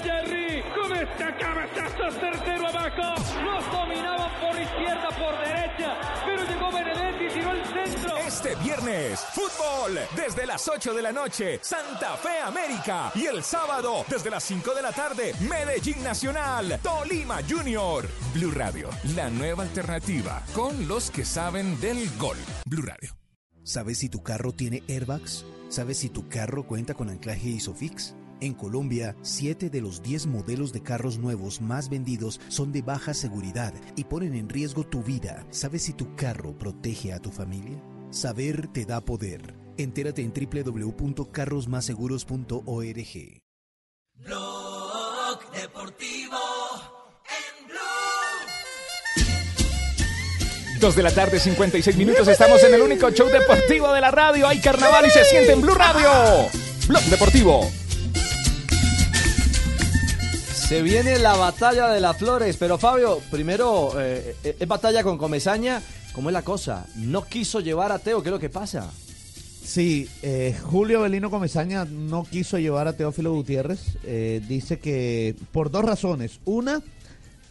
Jerry. Con este cabezazo certero abajo. Los dominaban por izquierda, por derecha. Pero llegó Benedetti y tiró el centro. Este viernes, fútbol desde las 8 de la noche, Santa Fe América. Y el sábado, desde las 5 de la tarde, Medellín Nacional, Tolima Junior. Blue Radio, la nueva alternativa con los que saben del gol. Blue Radio. ¿Sabes si tu carro tiene airbags? ¿Sabes si tu carro cuenta con anclaje ISOFIX? En Colombia, 7 de los 10 modelos de carros nuevos más vendidos son de baja seguridad y ponen en riesgo tu vida. ¿Sabes si tu carro protege a tu familia? Saber te da poder. Entérate en www.carrosmaseguros.org. Blog Deportivo en Blue. Dos de la tarde, 56 minutos. Estamos en el único show deportivo de la radio. Hay carnaval y se siente en Blue Radio. Blog Deportivo. Se viene la batalla de las flores, pero Fabio, primero, eh, eh, es batalla con Comesaña. ¿Cómo es la cosa? No quiso llevar a Teo, ¿qué es lo que pasa? Sí, eh, Julio Belino Comesaña no quiso llevar a Teófilo Gutiérrez. dice que por dos razones. Una,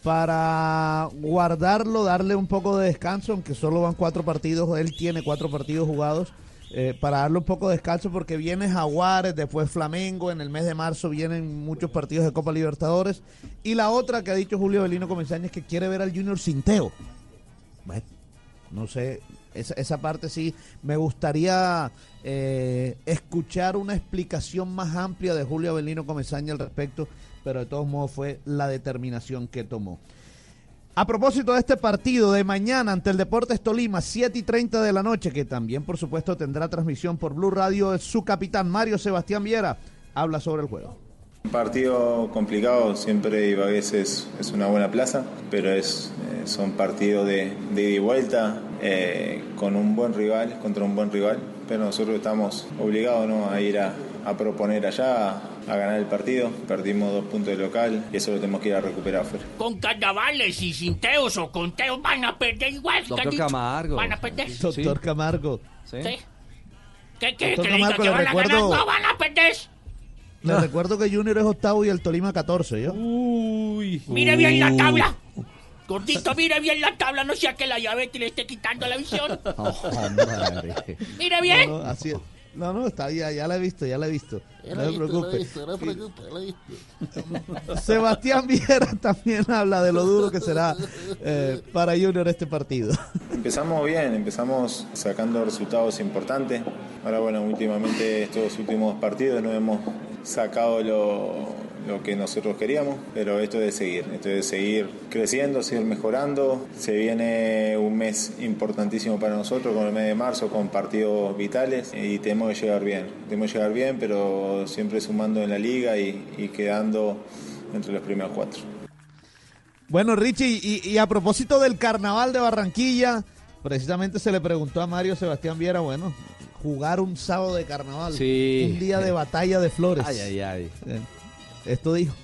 para guardarlo, darle un poco de descanso, aunque solo van cuatro partidos. Él tiene cuatro partidos jugados. Eh, para darle un poco de descanso porque viene Jaguares, después Flamengo, en el mes de marzo vienen muchos partidos de Copa Libertadores. Y la otra que ha dicho Julio Belino Comesaña es que quiere ver al Junior sin Teo. Bueno, no sé, esa, esa parte sí, me gustaría eh, escuchar una explicación más amplia de Julio Avelino Comesaña al respecto, pero de todos modos fue la determinación que tomó. A propósito de este partido de mañana ante el Deportes Tolima, 7 y 30 de la noche, que también por supuesto tendrá transmisión por Blue Radio, su capitán Mario Sebastián Viera habla sobre el juego. Un partido complicado, siempre Ibagués es, es una buena plaza, pero es, eh, son partidos de, de ida y vuelta, eh, con un buen rival, contra un buen rival, pero nosotros estamos obligados ¿no? a ir a, a proponer allá, a, ganar el partido. Perdimos dos puntos de local y eso lo tenemos que ir a recuperar afuera. Con carnavales y sin teos o con teos van a perder igual. Doctor. Camargo. Van a perder. Doctor Camargo. Sí. ¿Qué, qué, Doctor que Camargo, que van a ganar? recuerdo- No van a perder. Les recuerdo que Junior es octavo y el Tolima 14, ¿yo? Uy. Mire bien la tabla. Gordito, mire bien la tabla, no sea que la diabetes le esté quitando la visión. Mire bien. No, no, así es. No, no, está ya, ya la he visto, ya la he visto. No se preocupe. Sebastián Viera también habla de lo duro que será eh, para Junior este partido. Empezamos bien, empezamos sacando resultados importantes. Ahora, bueno, últimamente estos últimos partidos no hemos sacado lo, lo que nosotros queríamos, pero esto es de seguir, esto es de seguir creciendo, seguir mejorando. Se viene un mes importantísimo para nosotros con el mes de marzo, con partidos vitales y tenemos que llegar bien. Tenemos que llegar bien, pero siempre sumando en la liga y, y quedando entre los primeros cuatro. Bueno, Richie, y, y a propósito del carnaval de Barranquilla, precisamente se le preguntó a Mario Sebastián Viera, bueno, jugar un sábado de carnaval. Sí. Un día de batalla de flores. Ay, ay, ay. Eh, Esto dijo.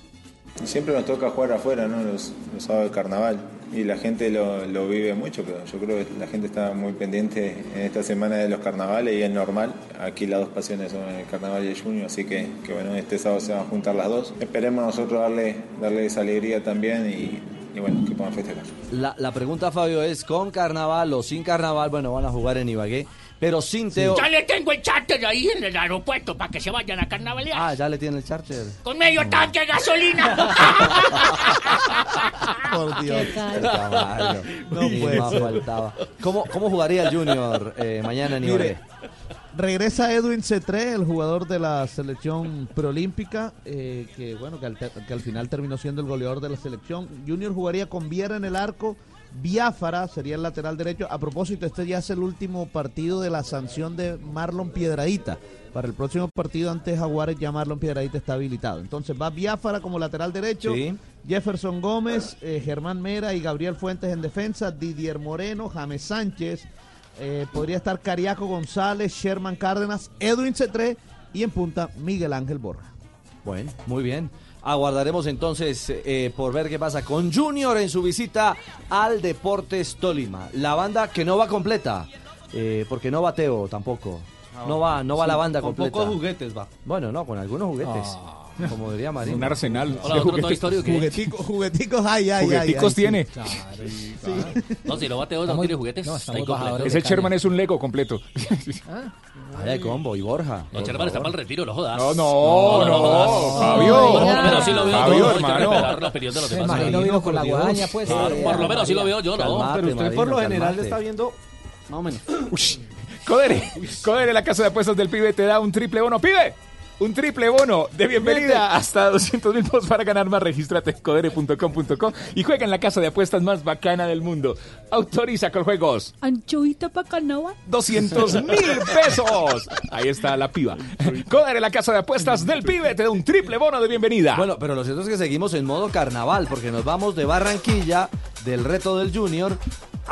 Siempre nos toca jugar afuera, ¿no? Los, los sábados de carnaval. Y la gente lo, lo vive mucho, pero yo creo que la gente está muy pendiente en esta semana de los carnavales y es normal. Aquí las dos pasiones son el carnaval y el junio, así que, que bueno, este sábado se van a juntar las dos. Esperemos nosotros darle, darle esa alegría también y, y bueno, que puedan festejar. La, la pregunta, Fabio, es con carnaval o sin carnaval. Bueno, van a jugar en Ibagué, pero sin Teo. Ya le tengo el charter ahí en el aeropuerto para que se vayan a carnavalear. Ah, ya le tiene el charter. Con medio tanque de gasolina. Por Dios. El caballo. No puede más faltaba. ¿Cómo, ¿Cómo jugaría el Junior eh, mañana en regresa Edwin C3, el jugador de la selección preolímpica, eh, que bueno, que al, te- que al final terminó siendo el goleador de la selección. Junior jugaría con Viera en el arco, Biafara sería el lateral derecho. A propósito, este ya es el último partido de la sanción de Marlon Piedradita. Para el próximo partido ante Jaguares ya Marlon Piedradita está habilitado. Entonces va Biafara como lateral derecho, Sí. Jefferson Gómez, eh, Germán Mera y Gabriel Fuentes en defensa, Didier Moreno, James Sánchez, eh, podría estar Cariaco González, Sherman Cárdenas, Edwin C3 y en punta Miguel Ángel Borja. Bueno, muy bien. Aguardaremos entonces eh, por ver qué pasa con Junior en su visita al Deportes Tolima. La banda que no va completa, eh, porque no va Teo tampoco. No va, no va Sí, la banda con completa. pocos juguetes va. Bueno, no, con algunos juguetes. Como diría Marín. Un arsenal Hola, de otro Toy juguetes. Story, ¿o qué? Jugueticos, jugueticos, ay, ay, ay, Jugueticos ay, sí. tiene. No, si lo bate no tiene juguetes. no, Ese Sherman es un Lego completo. Ay, hay combo y Borja. No, por Sherman está para el retiro, no jodas. No, no, no, jodas. Fabio. Por lo menos sí lo veo Fabio, hermano. la de los demás. marino con la guadaña, pues. Eh, por lo menos sí lo veo yo, ¿no? Pero usted por lo general está viendo más o menos. Codere, Codere, la casa de apuestas del pibe te da un triple bono. ¡Pibe! Un triple bono de bienvenida hasta 200 mil pesos para ganar más. Regístrate en codere.com.co y juega en la casa de apuestas más bacana del mundo. Autoriza con juegos. Anchoita pa' carnaval. 200 mil pesos. Ahí está la piba. Codere, la casa de apuestas del pibe te da un triple bono de bienvenida. Bueno, pero lo cierto es que seguimos en modo carnaval, porque nos vamos de Barranquilla, del reto del Junior,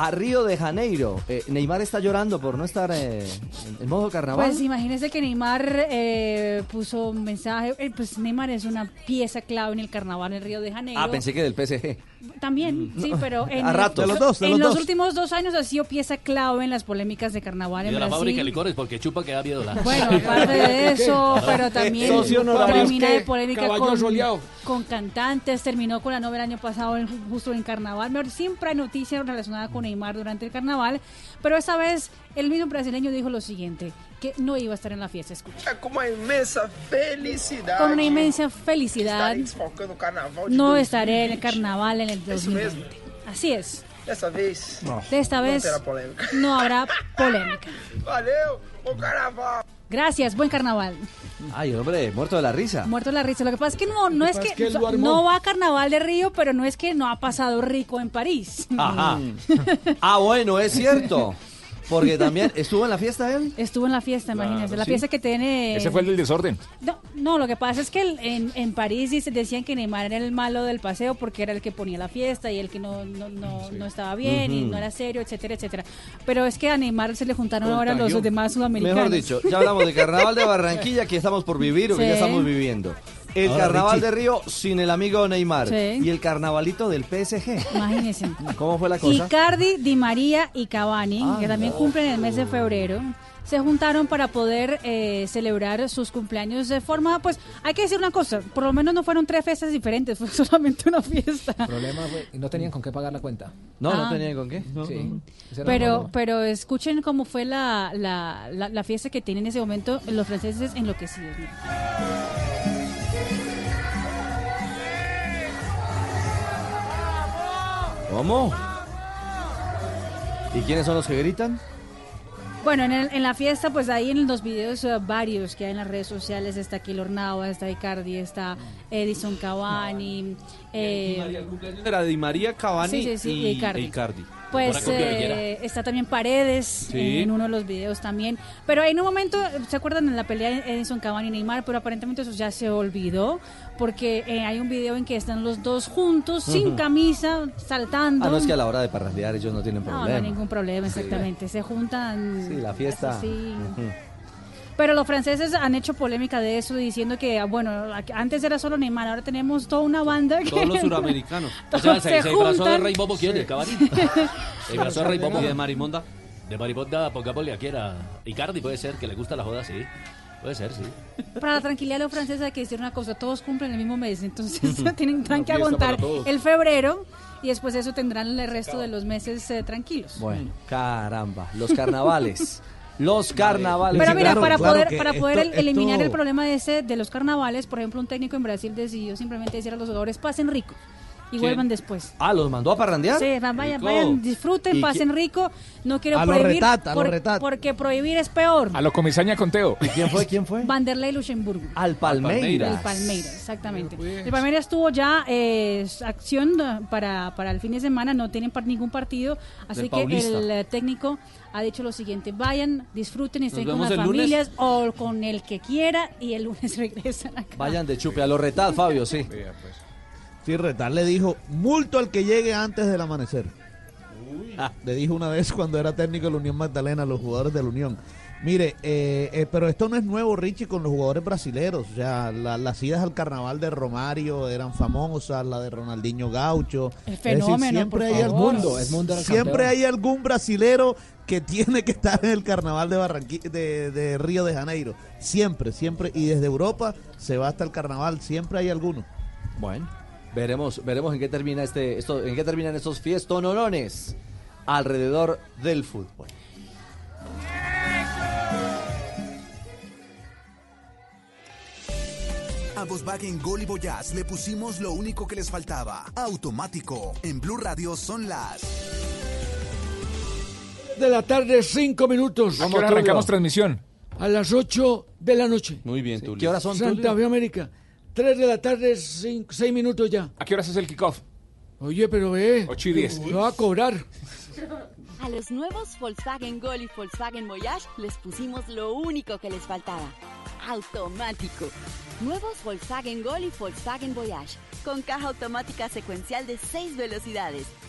a Río de Janeiro. Eh, Neymar está llorando por no estar eh, en, en modo carnaval. Pues imagínese que Neymar eh, puso un mensaje. eh, pues Neymar es una pieza clave en el carnaval en Río de Janeiro. ah, pensé que del PSG. También, sí, pero en, A ratos. De los dos, de en los los dos. últimos dos años ha sido pieza clave en las polémicas de carnaval Y en de la fábrica de licores, porque chupa que da miedo la. Bueno, aparte de eso, pero también termina de polémica con, con cantantes, terminó con la novela el año pasado en- justo en carnaval. Mejor, siempre hay noticias relacionadas con Neymar durante el carnaval, pero esta vez el mismo brasileño dijo lo siguiente, que no iba a estar en la fiesta, escucha. Con una inmensa felicidad, desfalcando o carnaval de no 2020. estaré en el carnaval en el Isso 2020. mesmo. Así es, Dessa vez. de esta vez polêmica. no habrá polémica. Valeu, bom carnaval. Gracias, buen carnaval. Ay, hombre, muerto de la risa. Muerto de la risa. Lo que pasa es que no, no es que, no va a Carnaval de Río, pero no es que no ha pasado rico en París. Ajá. Ah, bueno, es cierto. Porque también estuvo en la fiesta él. Estuvo en la fiesta, imagínense. La sí. fiesta que tiene. Ese fue el del desorden. No, no, lo que pasa es que el- en, en París decían que Neymar era el malo del paseo porque era el que ponía la fiesta y el que no, no, no, no estaba bien y no era serio, etcétera, etcétera. Pero es que a Neymar se le juntaron ahora los demás sudamericanos. Mejor dicho, ya hablamos de Carnaval de Barranquilla que estamos por vivir o que Sí. ya estamos viviendo. El Ahora, Carnaval Richie. de Río sin el amigo Neymar. Sí. Y el carnavalito del PSG. Imagínense. ¿Cómo fue la cosa? Icardi, Di María y Cavani, Ah, que también no. cumplen el mes de febrero, se juntaron para poder eh, celebrar sus cumpleaños de forma, pues, hay que decir una cosa, por lo menos no fueron tres fiestas diferentes, fue solamente una fiesta. El problema fue, y no tenían con qué pagar la cuenta. No, no Ah. tenía con qué. Sí. Pero, pero escuchen cómo fue la, la, la, la fiesta que tienen en ese momento los franceses enloquecidos. miren. ¿Cómo? ¿Y quiénes son los que gritan? Bueno, en, la fiesta, pues ahí en los videos eh, varios que hay en las redes sociales, está Keylor está Icardi, está Edison Cavani, eh, Era Di María, Cavani Sí, sí, sí, y y Icardi. Icardi. Pues eh, está también Paredes Sí. en uno de los videos también. Pero en un momento, ¿se acuerdan en la pelea de Edison Cavani y Neymar? Pero aparentemente eso ya se olvidó porque eh, hay un video en que están los dos juntos, sin camisa, saltando. Ah, no es que a la hora de parrandear ellos no tienen No, problema. no hay ningún problema, exactamente. Se juntan. Sí, la fiesta. Sí. Pero los franceses han hecho polémica de eso, diciendo que, bueno, antes era solo Neymar, ahora tenemos toda una banda que... Todos los suramericanos. O sea, se, se se disfrazó de juntan. Rey Bobo, ¿quién? ¿De Cavani? Se disfrazó de Rey Bobo. ¿Y de Marimonda? De Marimonda, pongámosle aquí era Icardi, puede ser, que le gusta la joda, sí. Puede ser, sí. Para la tranquilidad de los franceses hay que decir una cosa, todos cumplen el mismo mes, entonces tienen, que aguantar el febrero y después eso tendrán el resto de los meses eh, tranquilos. Bueno, caramba, los carnavales. Los carnavales. Pero mira, para claro poder, para poder esto- eliminar esto- el problema ese de los carnavales, por ejemplo, un técnico en Brasil decidió simplemente decir a los jugadores, pasen rico y ¿Quién? vuelvan después. Ah, ¿los mandó a parrandear? Sí, va- vayan, disfruten, ¿Y pasen rico. No quiero A lo prohibir retat, a lo por- retat. porque prohibir es peor. A lo comisaña con Teo. ¿Quién fue? ¿Quién fue? Vanderlei Luxemburgo. Al Palmeiras. El Palmeiras, exactamente. pues. El Palmeiras tuvo ya eh, acción para, para el fin de semana, no tienen par- ningún partido, así Del que Paulista. el eh, técnico ha dicho lo siguiente, vayan, disfruten, estén con las lunes. familias o con el que quiera y el lunes regresan acá. Vayan de chupe a los retal, Fabio, sí. Sí, Retal le dijo, multo al que llegue antes del amanecer. Ah, le dijo una vez cuando era técnico de la Unión Magdalena a los jugadores de la Unión. Mire, eh, eh, pero esto no es nuevo, Richie, con los jugadores brasileros. O sea, la- las idas al carnaval de Romario eran famosas, la de Ronaldinho Gaucho. El Es decir, fenómeno, siempre por hay favor. algún, Mundo, es mundo siempre campeón. hay algún brasilero que tiene que estar en el carnaval de de, de Río de Janeiro. Siempre, siempre. Y desde Europa se va hasta el carnaval. Siempre hay alguno. Bueno, veremos, veremos en qué termina este, esto, en qué terminan estos fiestonolones alrededor del fútbol. A Volkswagen Gol y Voyage le pusimos lo único que les faltaba. Automático. En Blue Radio son las... De la tarde, cinco minutos. ¿A qué hora arrancamos transmisión? A las 8 de la noche. Muy bien, Tulio. ¿Qué horas son, Santa Tulio? Fe América. 3 de la tarde, 6 minutos ya. ¿A qué horas es el kickoff? Oye, pero ve. 8 y 10. Me va a cobrar. A los nuevos Volkswagen Gol y Volkswagen Voyage les pusimos lo único que les faltaba. Automático. Nuevos Volkswagen Gol y Volkswagen Voyage. Con caja automática secuencial de 6 velocidades,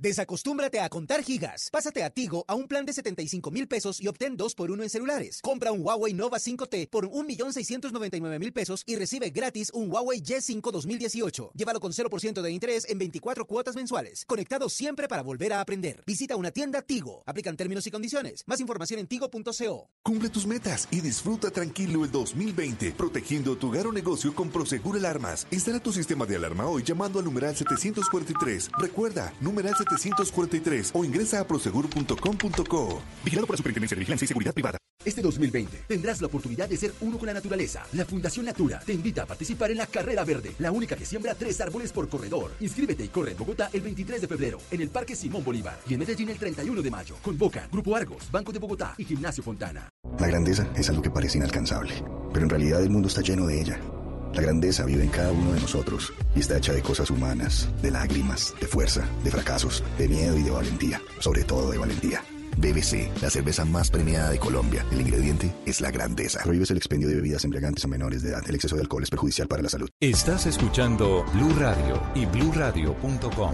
Desacostúmbrate a contar gigas. Pásate a Tigo a un plan de 75 mil pesos y obtén 2 por 1 en celulares. Compra un Huawei Nova 5T por 1.699.000 pesos y recibe gratis un Huawei Y5 2018. Llévalo con 0% de interés en 24 cuotas mensuales. Conectado siempre para volver a aprender. Visita una tienda Tigo. Aplican términos y condiciones. Más información en tigo.co. Cumple tus metas y disfruta tranquilo el 2020, protegiendo tu hogar negocio con Prosegur Alarmas. Instala tu sistema de alarma hoy llamando al numeral 743. Recuerda, numeral 743 o ingresa a prosegur.com.co. Vigilado por la Superintendencia de Vigilancia y Seguridad Privada. Este 2020 tendrás la oportunidad de ser uno con la naturaleza. La Fundación Natura te invita a participar en la Carrera Verde, la única que siembra tres árboles por corredor. Inscríbete y corre en Bogotá el 23 de febrero, en el Parque Simón Bolívar y en Medellín el 31 de mayo. Convoca Grupo Argos, Banco de Bogotá y Gimnasio Fontana. La grandeza es algo que parece inalcanzable, pero en realidad el mundo está lleno de ella. La grandeza vive en cada uno de nosotros y está hecha de cosas humanas, de lágrimas, de fuerza, de fracasos, de miedo y de valentía, sobre todo de valentía. BBC, la cerveza más premiada de Colombia. El ingrediente es la grandeza. Prohíbes el expendio de bebidas embriagantes a menores de edad. El exceso de alcohol es perjudicial para la salud. Estás escuchando Blue Radio y bluradio.com.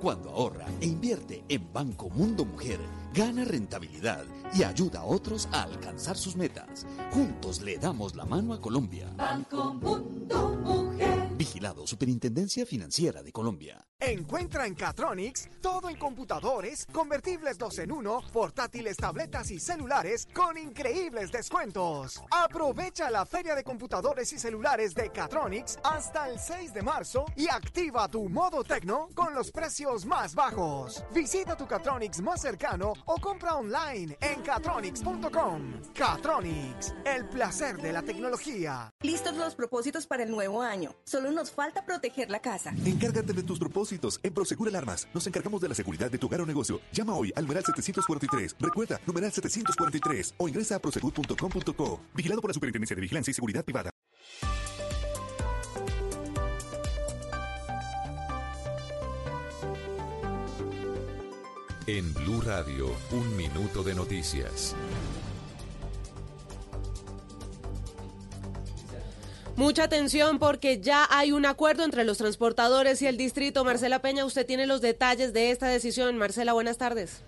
Cuando ahorra e invierte en Banco Mundo Mujer, gana rentabilidad y ayuda a otros a alcanzar sus metas. Juntos le damos la mano a Colombia. Banco Mundo Mujer. Vigilado Superintendencia Financiera de Colombia. Encuentra en Catronics todo en computadores, convertibles 2 en 1, portátiles, tabletas y celulares con increíbles descuentos. Aprovecha la feria de computadores y celulares de Catronics hasta el 6 de marzo y activa tu modo tecno con los precios más bajos. Visita tu Catronics más cercano o compra online en catronics.com. Catronics, el placer de la tecnología. Listos los propósitos para el nuevo año. Solo nos falta proteger la casa. Encárgate de tus propósitos en Prosegur Alarmas nos encargamos de la seguridad de tu hogar o negocio. Llama hoy al numeral 743. Recuerda, numeral 743 o ingresa a prosegur.com.co. Vigilado por la Superintendencia de Vigilancia y Seguridad Privada. En Blue Radio, un minuto de noticias. Mucha atención porque ya hay un acuerdo entre los transportadores y el distrito. Marcela Peña, usted tiene los detalles de esta decisión. Marcela, buenas tardes.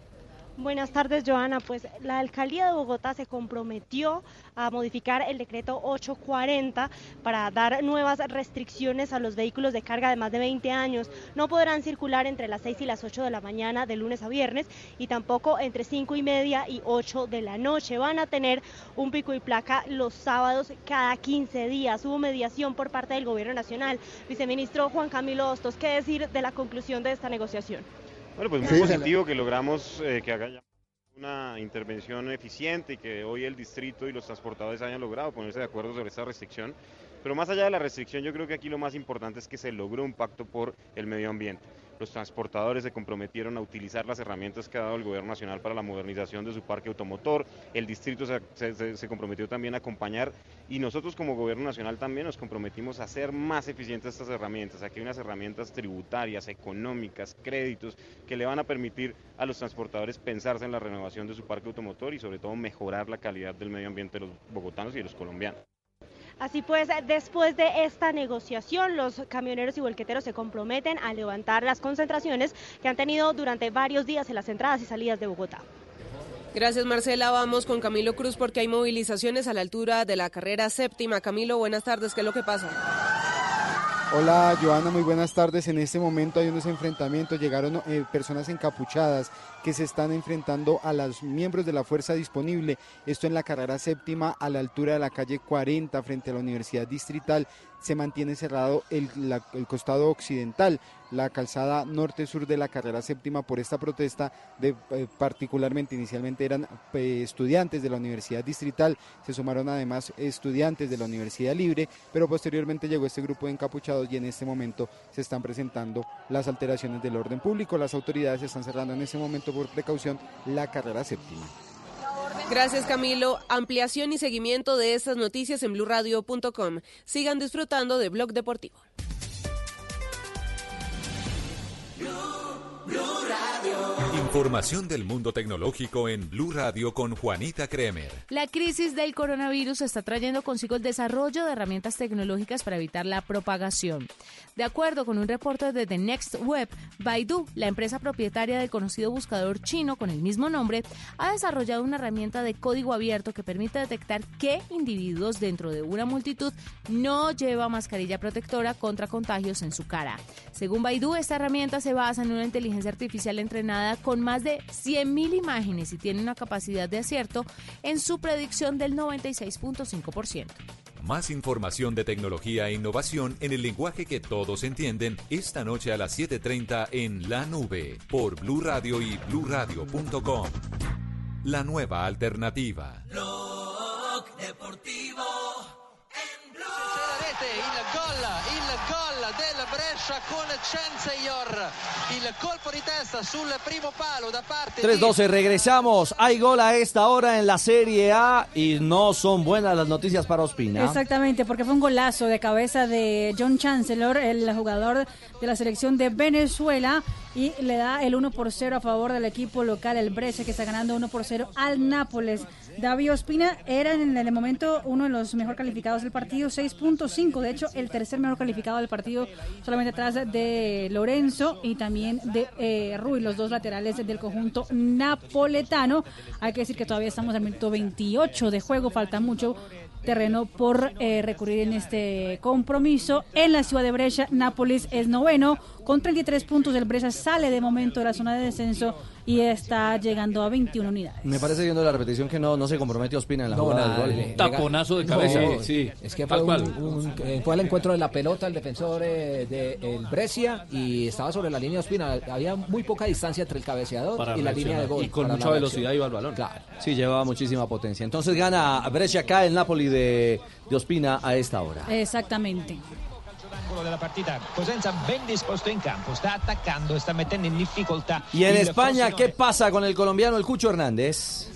Buenas tardes, Joana. Pues la alcaldía de Bogotá se comprometió a modificar el decreto 840 para dar nuevas restricciones a los vehículos de carga de más de 20 años. No podrán circular entre las 6 y las 8 de la mañana de lunes a viernes y tampoco entre 5 y media y 8 de la noche. Van a tener un pico y placa los sábados cada 15 días. Hubo mediación por parte del gobierno nacional. Viceministro Juan Camilo Hostos, ¿qué decir de la conclusión de esta negociación? Bueno, pues muy positivo que logramos eh, que haga una intervención eficiente y que hoy el distrito y los transportadores hayan logrado ponerse de acuerdo sobre esta restricción. Pero más allá de la restricción, yo creo que aquí lo más importante es que se logró un pacto por el medio ambiente. Los transportadores se comprometieron a utilizar las herramientas que ha dado el Gobierno Nacional para la modernización de su parque automotor. El distrito se, comprometió también a acompañar y nosotros como Gobierno Nacional también nos comprometimos a hacer más eficientes estas herramientas. Aquí hay unas herramientas tributarias, económicas, créditos que le van a permitir a los transportadores pensarse en la renovación de su parque automotor y sobre todo mejorar la calidad del medio ambiente de los bogotanos y de los colombianos. Así pues, después de esta negociación, los camioneros y volqueteros se comprometen a levantar las concentraciones que han tenido durante varios días en las entradas y salidas de Bogotá. Gracias, Marcela. Vamos con Camilo Cruz porque hay movilizaciones a la altura de la carrera séptima. Camilo, buenas tardes. ¿Qué es lo que pasa? Hola Joana, muy buenas tardes. En este momento hay unos enfrentamientos, llegaron eh, personas encapuchadas que se están enfrentando a los miembros de la fuerza disponible. Esto en la carrera séptima a la altura de la calle 40 frente a la Universidad Distrital. Se mantiene cerrado el, la- el costado occidental, la calzada norte-sur de la carrera séptima por esta protesta, de, eh, particularmente inicialmente eran eh, estudiantes de la Universidad Distrital, se sumaron además estudiantes de la Universidad Libre, pero posteriormente llegó este grupo de encapuchados y en este momento se están presentando las alteraciones del orden público. Las autoridades están cerrando en este momento por precaución la carrera séptima. Gracias, Camilo. Ampliación y seguimiento de estas noticias en blurradio.com. Sigan disfrutando de Blog Deportivo. Información del mundo tecnológico en Blue Radio con Juanita Kremer. La crisis del coronavirus está trayendo consigo el desarrollo de herramientas tecnológicas para evitar la propagación. De acuerdo con un reporte de The Next Web, Baidu, la empresa propietaria del conocido buscador chino con el mismo nombre, ha desarrollado una herramienta de código abierto que permite detectar qué individuos dentro de una multitud no lleva mascarilla protectora contra contagios en su cara. Según Baidu, esta herramienta se basa en una inteligencia artificial entrenada con más de 100.000 imágenes y tiene una capacidad de acierto en su predicción del 96.5%. Más información de tecnología e innovación en el lenguaje que todos entienden esta noche a las 7:30 en La Nube por Blue Radio y bluradio.com. La nueva alternativa. Blog Deportivo Il gol, il gol del Brescia con Censeyor. Il colpo di testa sul primo palo da parte 3-12, regresamos. Hay gol a esta hora en la Serie A y no son buenas las noticias para Ospina. Exactamente, porque fue un golazo de cabeza de John Chancellor, el jugador de la selección de Venezuela, y le da el 1 por 0 a favor del equipo local, el Brescia, que está ganando 1 por 0 al Nápoles. David Ospina era en el momento uno de los mejor calificados del partido, 6.5, de hecho el tercer mejor calificado del partido, solamente atrás de Lorenzo y también de eh, Rui, los dos laterales del conjunto napoletano. Hay que decir que todavía estamos en el minuto 28 de juego, falta mucho terreno por eh, recurrir en este compromiso. En la ciudad de Brescia, Nápoles es noveno. Con 33 puntos, el Brescia sale de momento de la zona de descenso y está llegando a 21 unidades. Me parece viendo la repetición que no, no se compromete Ospina en la No, jugada nada, del gol. Taponazo de cabeza. No, Sí, es que fue, cual. un- un- eh, fue el encuentro de la pelota, el defensor eh, de el Brescia y estaba sobre la línea de Ospina. Había muy poca distancia entre el cabeceador Para y la línea de gol. Y con mucha velocidad iba el balón. Claro. Sí, llevaba muchísima potencia. Entonces gana Brescia acá el Napoli de, de Ospina a esta hora. Exactamente. Angolo della partita Cosenza ben disposto in campo sta attaccando sta mettendo in difficoltà Y en España. ¿qué pasa con el colombiano el Cucho Hernández?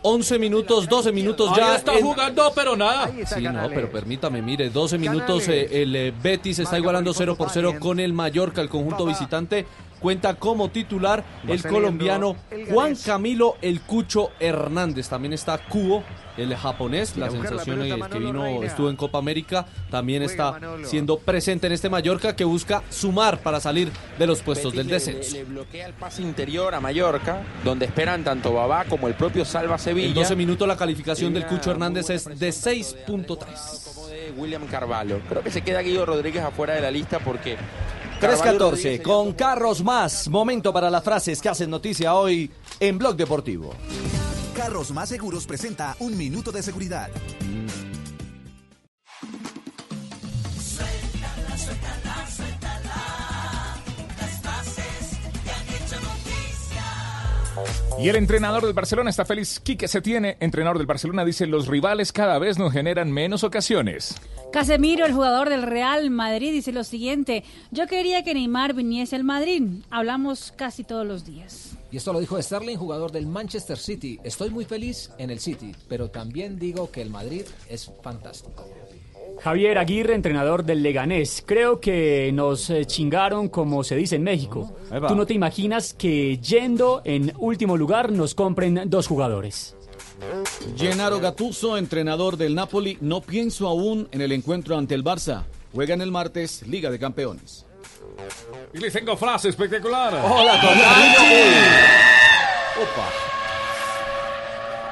11 minutos, 12 minutos Ahí ya. está jugando, pero nada. Sí, no, pero permítame, mire, 12 minutos, eh, el eh, Betis está igualando 0 por 0 con el Mallorca, el conjunto visitante. Cuenta como titular el colombiano el Juan. Camilo El Cucho Hernández. También está Cubo, el japonés, la la sensación eh, que vino, Reina. estuvo en Copa América, también Juega está Manolo. siendo presente en este Mallorca que busca sumar para salir de los puestos del descenso. Le, le bloquea el pase interior a Mallorca, donde esperan tanto Babá como el propio Salva Sevilla. En 12 minutos la calificación del Cucho Hernández es de como 6.3. de William Carvalho. Creo que se queda Guido Rodríguez afuera de la lista porque 3.14 Rodríguez con Carros Más. Momento para las frases que hacen noticia hoy en Blog Deportivo. Carros Más Seguros presenta un minuto de seguridad. Y el entrenador del Barcelona está feliz. Quique se tiene, entrenador del Barcelona, dice, los rivales cada vez nos generan menos ocasiones. Casemiro, el jugador del Real Madrid, dice lo siguiente: Yo quería que Neymar viniese al Madrid. Hablamos casi todos los días. Y esto lo dijo Sterling, jugador del Manchester City. Estoy muy feliz en el City, pero también digo que el Madrid es fantástico. Javier Aguirre, entrenador del Leganés. Creo que nos eh, chingaron como se dice en México. Tú no te imaginas que yendo en último lugar nos compren dos jugadores. Gennaro Gattuso, entrenador del Napoli, no pienso aún en el encuentro ante el Barça. Juegan el martes Liga de Campeones. Y les tengo frase espectacular. Hola, Opa.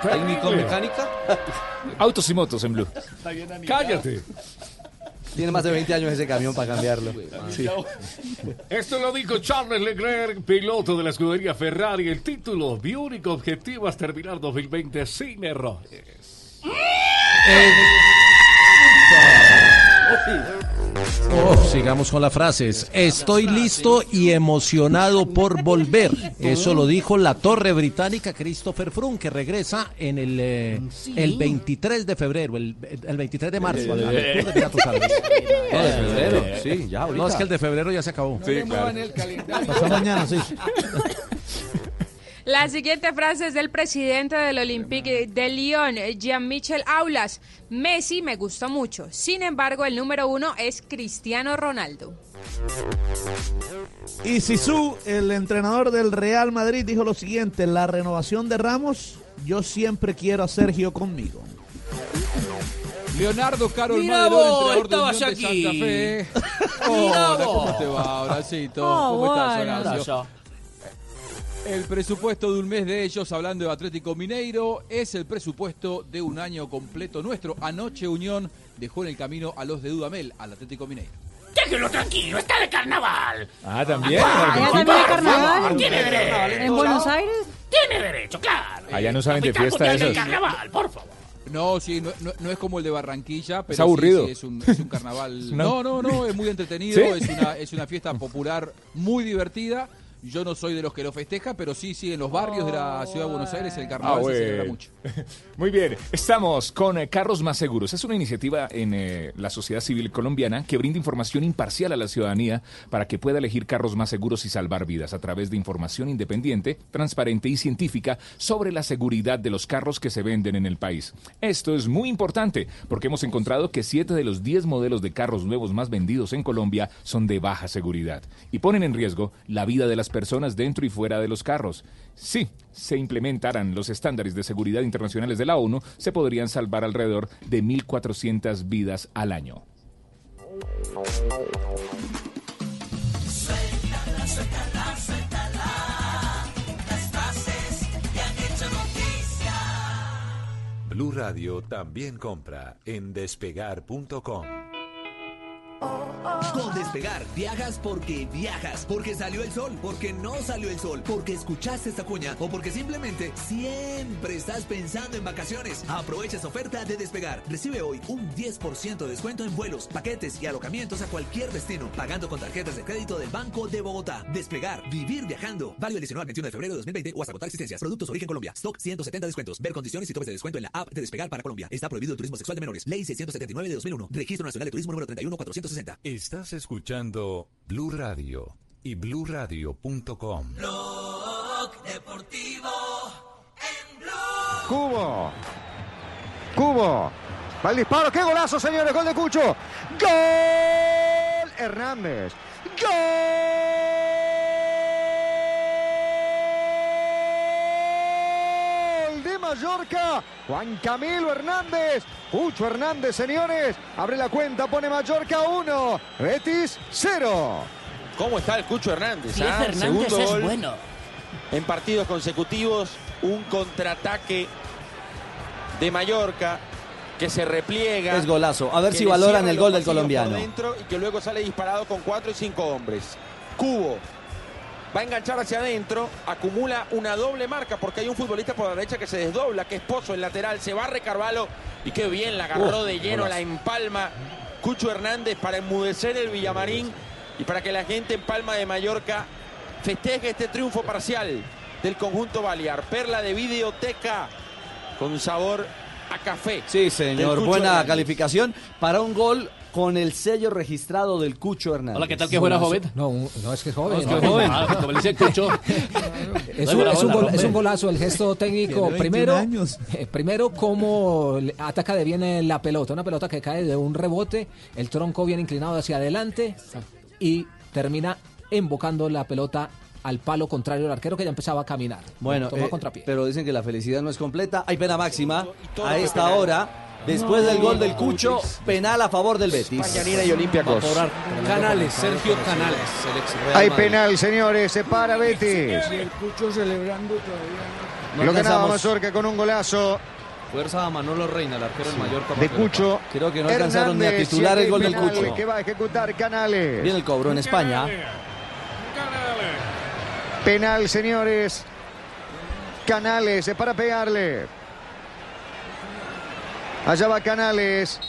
¿Técnico mecánica? Autos y motos en Blue. Cállate. Tiene más de 20 años ese camión para cambiarlo. Sí. Esto lo dijo Charles Leclerc, piloto de la escudería Ferrari. El título, mi único objetivo es terminar 2020 sin errores. Oh, sigamos con las frases. Estoy listo y emocionado por volver. Eso lo dijo la torre británica Christopher Froome, que regresa en el, eh, el 23 de febrero, el, el 23 de marzo. al- al Tour de Emiratos Árabes. No, de febrero, sí, ya No, es que el de febrero ya se acabó. Sí, claro. Pasó mañana, sí. La siguiente frase es del presidente del Olympique de Lyon, Jean-Michel Aulas. Messi me gusta mucho. Sin embargo, el número uno es Cristiano Ronaldo. Y Sisu, el entrenador del Real Madrid, dijo lo siguiente: la renovación de Ramos, yo siempre quiero a Sergio conmigo. Leonardo Carol Mira Madero, vos, entrenador de de aquí. Santa Fe. Mira Hola, ¿cómo te va, Horacito? Oh, ¿Cómo estás. Horacio? El presupuesto de un mes de ellos, hablando de Atlético Mineiro, es el presupuesto de un año completo nuestro. Anoche Unión dejó en el camino a los de Dudamel, al Atlético Mineiro. Déjelo tranquilo, está de carnaval. Ah, también. ¿Allá también hay carnaval? Tiene derecho. ¿En Buenos Aires? Tiene derecho, claro. Allá no saben de fiesta esos. Carnaval, por favor. No, sí, no, no- no es como el de Barranquilla, pero Es aburrido. sí, sí, es, un, es un carnaval. No. No, no, no, es muy entretenido, ¿Sí? es, una, es una fiesta popular muy divertida. Yo no soy de los que lo festeja, pero sí, sí, en los barrios de la ciudad de Buenos Aires el carnaval Ah, se celebra mucho. Muy bien, estamos con eh, Carros Más Seguros. Es una iniciativa en eh, la sociedad civil colombiana que brinda información imparcial a la ciudadanía para que pueda elegir carros más seguros y salvar vidas a través de información independiente, transparente y científica sobre la seguridad de los carros que se venden en el país. Esto es muy importante porque hemos encontrado que 7 de los 10 modelos de carros nuevos más vendidos en Colombia son de baja seguridad y ponen en riesgo la vida de las personas dentro y fuera de los carros. Si se implementaran los estándares de seguridad internacionales de la ONU, se podrían salvar alrededor de 1.400 vidas al año. Blue Radio también compra en despegar.com. Con Despegar, viajas porque viajas, porque salió el sol, porque no salió el sol, porque escuchaste esta cuña o porque simplemente siempre estás pensando en vacaciones. Aprovecha esta oferta de Despegar. Recibe hoy un 10% de descuento en vuelos, paquetes y alojamientos a cualquier destino, pagando con tarjetas de crédito del Banco de Bogotá. Despegar, vivir viajando. Válido el 19 al 21 de febrero de 2020 o hasta agotar existencias. Productos Origen Colombia. Stock 170 descuentos. Ver condiciones y topes de descuento en la app de Despegar para Colombia. Está prohibido el turismo sexual de menores. Ley 679 de 2001. Registro Nacional de Turismo número 31460. Estás escuchando Blue Radio y bluradio.com. Blog Deportivo en Blue. Cubo. Cubo. Va el disparo. ¡Qué golazo, señores! Gol de Cucho. ¡Gol! Hernández. ¡Gol! Mallorca. Juan Camilo Hernández. Cucho Hernández, señores. Abre la cuenta, pone Mallorca 1. Betis 0. ¿Cómo está el Cucho Hernández? Ah? Hernández Segundo es gol bueno. En partidos consecutivos, un contraataque de Mallorca que se repliega. Es golazo. A ver si valoran el gol del colombiano. dentro y que luego sale disparado con cuatro y cinco hombres. Cubo va a enganchar hacia adentro, acumula una doble marca porque hay un futbolista por la derecha que se desdobla, que es Pozo el lateral, se barre Carvalho y qué bien la agarró de lleno, la empalma Cucho Hernández para enmudecer el Villamarín y para que la gente en Palma de Mallorca festeje este triunfo parcial del conjunto Balear. Perla de videoteca con sabor a café. Sí, señor. Buena Hernández. calificación para un gol con el sello registrado del Cucho Hernández. Hola, ¿qué tal que fuera joven? No, no es que es joven. No, es que es joven. Ah, como le dice Cucho. Es un, es es un bola, gol- hombre. es un golazo el gesto técnico. Tiene 21 Primero, años. eh, primero cómo ataca de bien en la pelota. Una pelota que cae de un rebote, el tronco bien inclinado hacia adelante y termina embocando la pelota al palo contrario del arquero que ya empezaba a caminar. Bueno, Toma eh, contrapié. pero dicen que la felicidad no es completa. Hay pena máxima a esta penal. hora. Después No. del gol del Cucho, penal a favor del Betis. Mañanina y Olympiacos. Canales, Sergio Canales, Hay penal, señores. Se para Betis. el Cucho celebrando todavía. Lo ganaba. Mazorca con un golazo Fuerza a Manolo Reina, el arquero del Mallorca. de Cucho. Creo que no alcanzaron ni a titular el gol del Cucho. Que va a ejecutar Canales. Viene el cobro en España. Penal, señores. Canales, es para pegarle. Allá va Canales.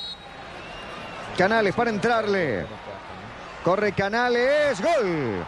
Canales para entrarle. Corre Canales. Gol.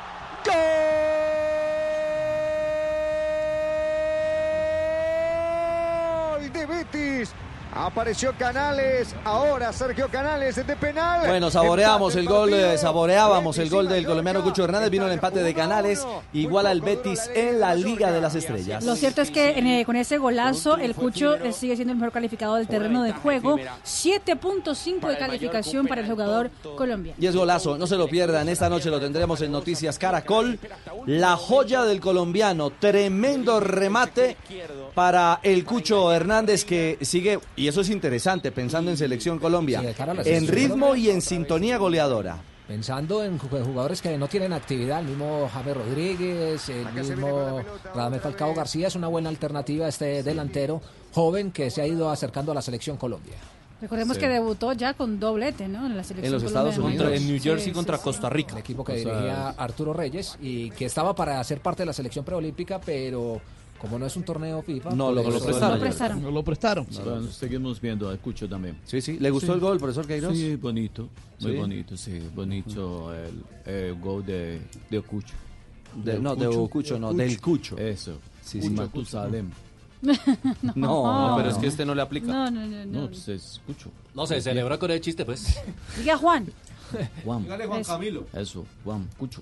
Gol de Betis. Apareció Canales. Ahora Sergio Canales de penal. Bueno, saboreamos el gol, partido. saboreábamos el gol del colombiano Cucho Hernández. Vino el empate de Canales, igual al Betis en la Liga de las Estrellas. Lo cierto es que eh, con ese golazo el Cucho eh, sigue siendo el mejor calificado del terreno de juego. 7.5 de calificación para el jugador colombiano. Y es golazo, no se lo pierdan. Esta noche lo tendremos en Noticias Caracol. La joya del colombiano, tremendo remate para el Cucho Hernández que sigue, y eso es interesante, pensando en Selección Colombia, Sí, de cara a la en ritmo Colombia. y en sintonía goleadora. Pensando en ju- jugadores que no tienen actividad, el mismo Javier Rodríguez, el mismo Radamel Falcao García es una buena alternativa a este delantero joven que se ha ido acercando a la selección Colombia. Recordemos Sí. que debutó ya con doblete, ¿no? En la selección los Estados. Unidos. En New Jersey Sí, contra sí, Costa. Rica. El equipo que O sea, dirigía Arturo Reyes y que estaba para ser parte de la selección preolímpica, pero como no es un torneo FIFA, No, lo- prestaron. mayor- Lo prestaron. No lo prestaron. Seguimos viendo a Cucho también. Sí, sí. ¿Le gustó el gol, profesor Queiroz? Sí, bonito. Muy Sí. bonito, sí. Bonito el, el gol de, de Cucho. De- no, de Cucho, no, del Cucho. Eso. Sí, sí. Matusalem. no, No, pero es que este no le aplica. No, no, no. no. No, pues es Cucho. No, se celebró con el chiste, pues. Diga Juan. Juan. Juan Eso. Camilo. Eso, Juan, Cucho.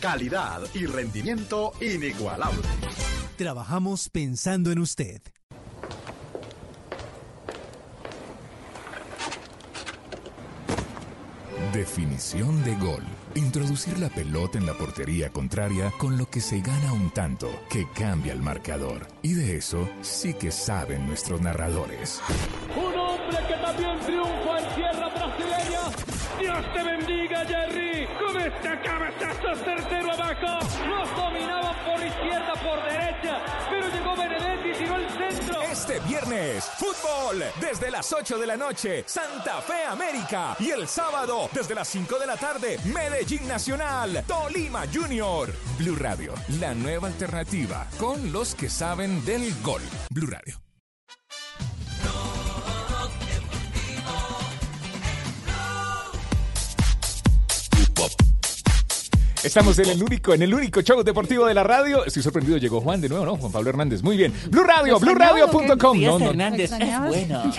Calidad y rendimiento inigualable. Trabajamos pensando en usted. Definición de gol. Introducir la pelota en la portería contraria con lo que se gana un tanto que cambia el marcador. Y de eso sí que saben nuestros narradores. Un hombre que también triunfa Este certero abajo. Los dominaban por izquierda, por derecha. Pero llegó Benedetti y tiró el centro. Este viernes, fútbol desde las 8 de la noche, Santa Fe América. Y el sábado, desde las 5 de la tarde, Medellín Nacional, Tolima Junior. Blue Radio, la nueva alternativa con los que saben del gol. Blue Radio. Estamos en el único, en el único show deportivo de la radio. Estoy sorprendido, llegó Juan de nuevo, ¿no? Juan Pablo Hernández. Muy bien. Blue Radio, ¿Lo blueradio.com. No, no. Hernández es bueno.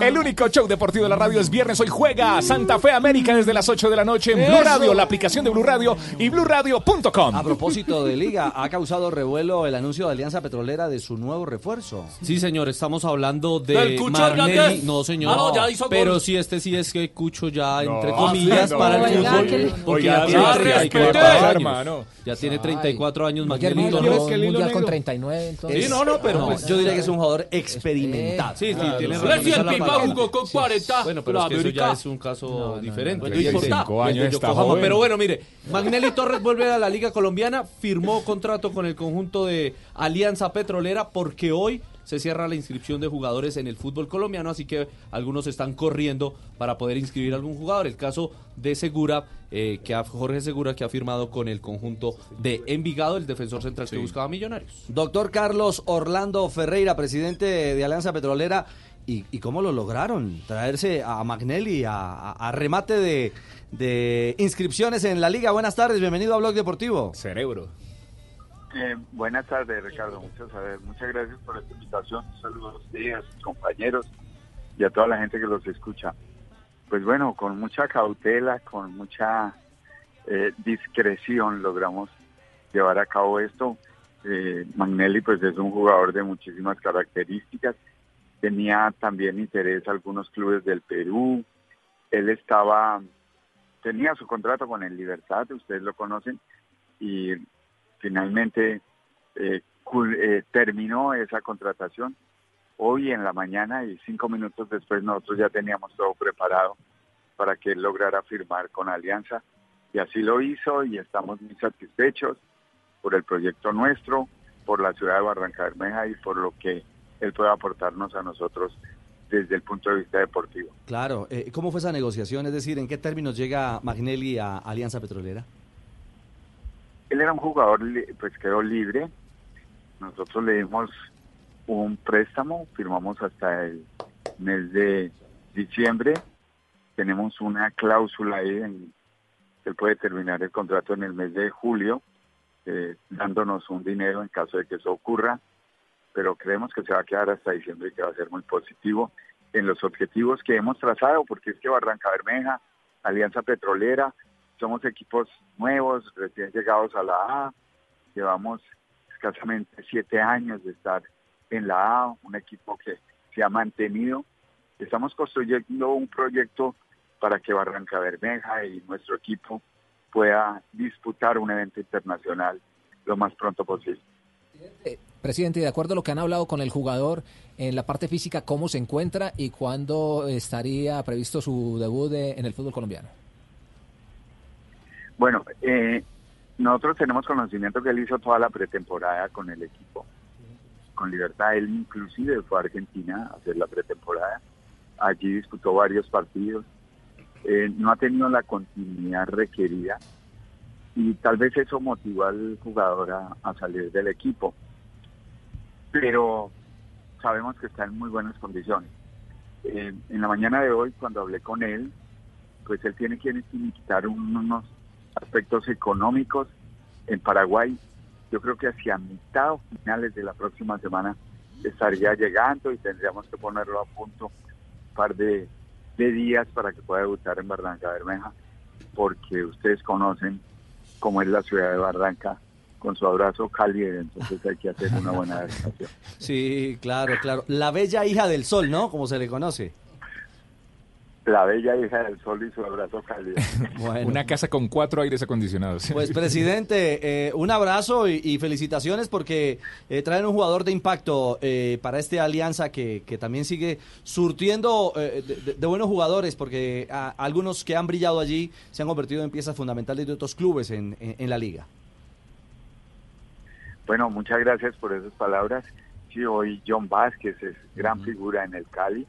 El único show deportivo de la radio es viernes. Hoy juega Santa Fe América desde las 8 de la noche en Blue Eso. Radio, la aplicación de Blue Radio y blueradio.com. A propósito de liga, ha causado revuelo el anuncio de Alianza Petrolera de su nuevo refuerzo. Sí, señor, estamos hablando de ¿Del Cucho Magnelli. Hernández? No, señor. Ah, no, ya hizo Pero gol. sí, este sí es que Cucho ya, entre ah, comillas, para el fútbol. Porque ya tiene ya 34 respete. años. Ya tiene 34 años Mundial, mundial con 39, entonces. Sí, no, no, pero pues yo diría que es un jugador experimentado. Sí, sí, tiene razón. sí, esa el es la Pipa palabra. jugó con 40 Bueno, pero es que eso ya es un caso diferente. Bueno, Y el de- 35 y el de años está Yokohama. joven. Pero bueno, mire, Magnelli Torres vuelve a la Liga Colombiana, firmó contrato con el conjunto de Alianza Petrolera porque hoy se cierra la inscripción de jugadores en el fútbol colombiano, así que algunos están corriendo para poder inscribir a algún jugador. El caso de Segura, eh, que ha, Jorge Segura, que ha firmado con el conjunto de Envigado, el defensor central que buscaba Millonarios. Doctor Carlos Orlando Ferreira, presidente de Alianza Petrolera. ¿Y, y cómo lo lograron? Traerse a Magnelli a, a- a remate de, de inscripciones en la liga. Buenas tardes, bienvenido a Blog Deportivo. Cerebro. Eh, buenas tardes, Ricardo. Muchas, a- muchas gracias por esta invitación. Un saludo a a compañeros y a toda la gente que los escucha. Pues bueno, con mucha cautela, con mucha eh, discreción logramos llevar a cabo esto. Eh, Magnelli pues es un jugador de muchísimas características. Tenía también interés algunos clubes del Perú. Él estaba, tenía su contrato con el Libertad, ustedes lo conocen, y finalmente eh, eh, terminó esa contratación hoy en la mañana y cinco minutos después nosotros ya teníamos todo preparado para que él lograra firmar con Alianza y así lo hizo y estamos muy satisfechos por el proyecto nuestro, por la ciudad de Barranca Bermeja y por lo que él puede aportarnos a nosotros desde el punto de vista deportivo. Claro, eh, ¿cómo fue esa negociación? Es decir, ¿en qué términos llega Magnelli a Alianza Petrolera? Él era un jugador, pues quedó libre. Nosotros le dimos un préstamo, firmamos hasta el mes de diciembre. Tenemos una cláusula ahí en él puede terminar el contrato en el mes de julio, eh, dándonos un dinero en caso de que eso ocurra. Pero creemos que se va a quedar hasta diciembre y que va a ser muy positivo en los objetivos que hemos trazado, porque es que Barranca Bermeja, Alianza Petrolera, somos equipos nuevos, recién llegados a la A, llevamos escasamente siete años de estar en la A, un equipo que se ha mantenido. Estamos construyendo un proyecto para que Barranca Bermeja y nuestro equipo pueda disputar un evento internacional lo más pronto posible. Presidente, de acuerdo a lo que han hablado con el jugador en la parte física, ¿cómo se encuentra y cuándo estaría previsto su debut de- en el fútbol colombiano? Bueno, eh, nosotros tenemos conocimiento que él hizo toda la pretemporada con el equipo, con Libertad. Él inclusive fue a Argentina a hacer la pretemporada. Allí disputó varios partidos. Eh, no ha tenido la continuidad requerida y tal vez eso motivó al jugador a, salir del equipo. Pero sabemos que está en muy buenas condiciones. Eh, en la mañana de hoy, cuando hablé con él, pues él tiene que quitar unos aspectos económicos en Paraguay. Yo creo que hacia mitad o finales de la próxima semana estaría llegando y tendríamos que ponerlo a punto un par de, días para que pueda debutar en Barranca Bermeja, porque ustedes conocen cómo es la ciudad de Barranca con su abrazo cálido, entonces hay que hacer una buena adaptación. Sí, claro, claro. La bella hija del sol, ¿no? Como se le conoce. La bella hija del sol y su abrazo cálido. Una casa con cuatro aires acondicionados. Pues presidente, eh, un abrazo y, y felicitaciones porque eh, traen un jugador de impacto eh, para este alianza que, que también sigue surtiendo eh, de, de- de buenos jugadores porque a- algunos que han brillado allí se han convertido en piezas fundamentales de otros clubes en, en- en la liga. Bueno, muchas gracias por esas palabras. Sí, hoy John Vázquez es gran figura en el Cali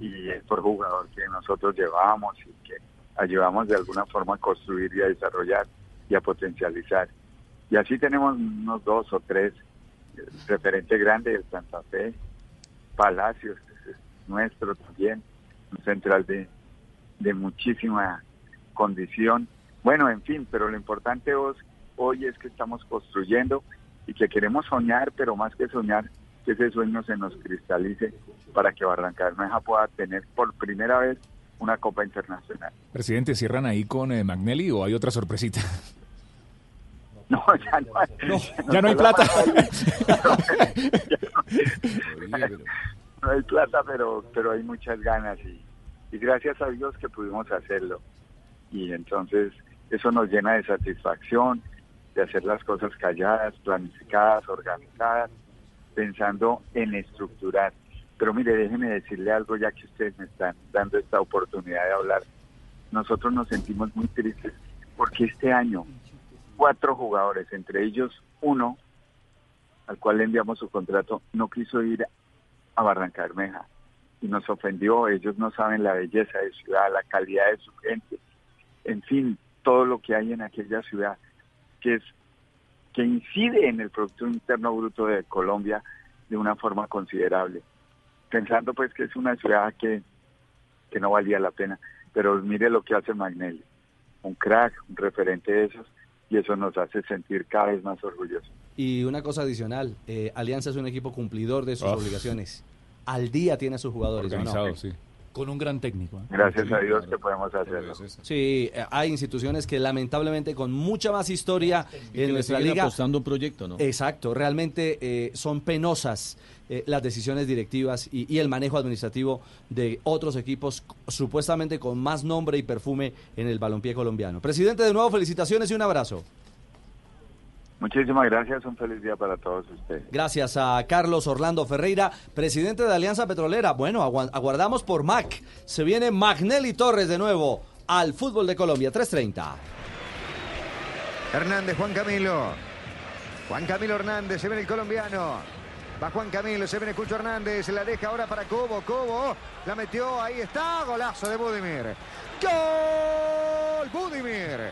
y es por jugador que nosotros llevamos y que ayudamos de alguna forma a construir y a desarrollar y a potencializar. Y así tenemos unos dos o tres eh, referentes grandes del Santa Fe, Palacios, es nuestro también, un central de, de muchísima condición. Bueno, en fin, pero lo importante hoy es que estamos construyendo y que queremos soñar, pero más que soñar, que ese sueño se nos cristalice para que Barranca Bermeja pueda tener por primera vez una Copa Internacional. Presidente, ¿cierran ahí con eh, Magnelli o hay otra sorpresita? No, ya no hay, ya no hay plata. no hay plata, pero, pero hay muchas ganas y, y gracias a Dios que pudimos hacerlo. Y entonces eso nos llena de satisfacción de hacer las cosas calladas, planificadas, organizadas, pensando en estructurar. Pero mire, déjeme decirle algo ya que ustedes me están dando esta oportunidad de hablar. Nosotros nos sentimos muy tristes porque este año cuatro jugadores, entre ellos uno, al cual le enviamos su contrato, no quiso ir a Barranca Bermeja y nos ofendió. Ellos no saben la belleza de ciudad, la calidad de su gente, en fin, todo lo que hay en aquella ciudad que es que incide en el Producto Interno Bruto de Colombia de una forma considerable. Pensando pues que es una ciudad que, que no valía la pena. Pero mire lo que hace Magnelli, un crack, un referente de esos, y eso nos hace sentir cada vez más orgullosos. Y una cosa adicional, eh, Alianza es un equipo cumplidor de sus obligaciones. Al día tiene a sus jugadores. Organizado, sí. Con un gran técnico. ¿eh? Gracias a Dios que podemos hacerlo. Sí, eh, hay instituciones que lamentablemente con mucha más historia que en nuestra liga. apostando un proyecto, ¿no? Exacto, realmente eh, son penosas eh, las decisiones directivas y, y el manejo administrativo de otros equipos supuestamente con más nombre y perfume en el balompié colombiano. Presidente, de nuevo felicitaciones y un abrazo. Muchísimas gracias, un feliz día para todos ustedes. Gracias a Carlos Orlando Ferreira, presidente de Alianza Petrolera. Bueno, agua- aguardamos por Mac. Se viene Magnelli Torres de nuevo al fútbol de Colombia, 3.30. Hernández, Juan Camilo. Juan Camilo Hernández, se viene el colombiano. Va Juan Camilo, se viene Cucho Hernández, la deja ahora para Cobo, Cobo, la metió, ahí está, golazo de Budimir. ¡Gol! Budimir.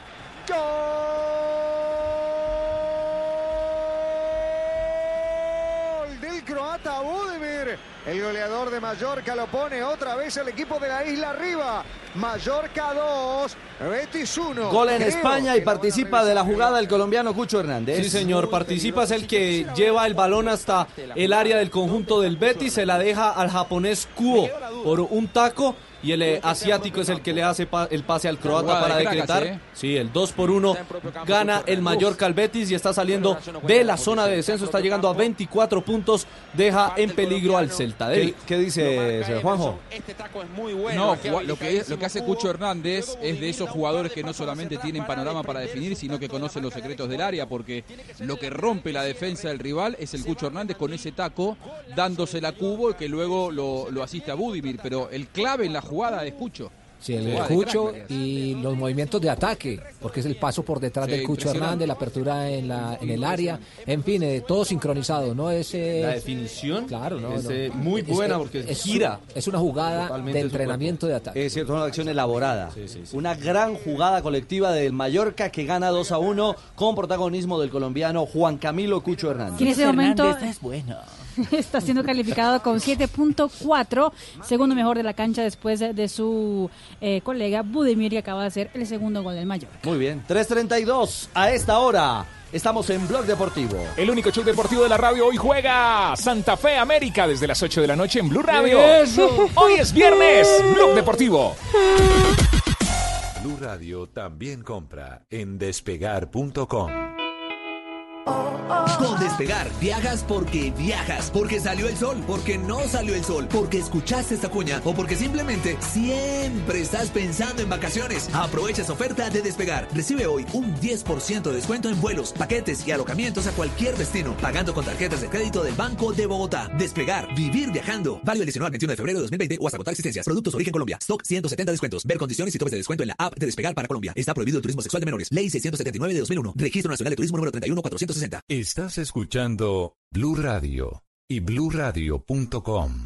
¡Gol! Del croata Budimir. El goleador de Mallorca lo pone otra vez el equipo de la isla arriba. Mallorca 2, Betis 1. Gol en Creo España y participa de la jugada el colombiano Cucho Hernández. Sí, señor. Participa es el que lleva el balón hasta el área del conjunto del Betis. Se la deja al japonés Kuo por un taco. Y el eh, asiático es el que le hace pa- el pase al croata para de decretar. ¿eh? Sí, el 2 por 1 gana el Mallorca al Betis y está saliendo de la zona de descenso. Está llegando a 24 puntos. Deja en peligro al Celta ¿Qué, qué dice señor Juanjo? Este taco es muy No, lo que, lo que hace Cucho Hernández es de esos jugadores que no solamente tienen panorama para definir, sino que conocen los secretos del área, porque lo que rompe la defensa del rival es el Cucho Hernández con ese taco, dándose la cubo y que luego lo, lo asiste a Budimir. Pero el clave en la jugada es Cucho. Sí, el de Cucho crack, y los movimientos de ataque, porque es el paso por detrás Sí, del Cucho. Hernández, la apertura en, la, en el área, en fin, eh, todo sincronizado, ¿no? Es, eh, La definición claro, no, es, no. eh, muy buena es- porque es gira. Es una jugada Totalmente de entrenamiento de ataque. Es cierto, una acción elaborada. Una gran jugada colectiva del Mallorca que gana 2 a 1 con protagonismo del colombiano Juan Camilo Cucho Hernández. En ese momento es bueno. está siendo calificado con 7.4, segundo mejor de la cancha después de, su eh, colega Budimir, que acaba de hacer el segundo gol del Mayor. Muy bien. 3.32 a esta hora. Estamos en Blog Deportivo. El único show deportivo de la radio hoy juega Santa Fe América desde las 8 de la noche en Blue Radio. ¡Eso! Hoy es viernes, Blog Deportivo. Blue Radio también compra en despegar.com. Con Despegar, viajas porque viajas, porque salió el sol, porque no salió el sol, porque escuchaste esta cuña o porque simplemente siempre estás pensando en vacaciones. Aprovecha esa oferta de Despegar. Recibe hoy un 10% de descuento en vuelos, paquetes y alojamientos a cualquier destino, pagando con tarjetas de crédito del Banco de Bogotá. Despegar, vivir viajando. Válido el 19 al 21 de febrero de 2020 o hasta agotar existencias. Productos Origen Colombia. Stock 170 descuentos. Ver condiciones y topes de descuento en la app de Despegar para Colombia. Está prohibido el turismo sexual de menores. Ley 679 de 2001. Registro Nacional de Turismo número 31460. Estás escuchando Blue Radio y bluradio.com.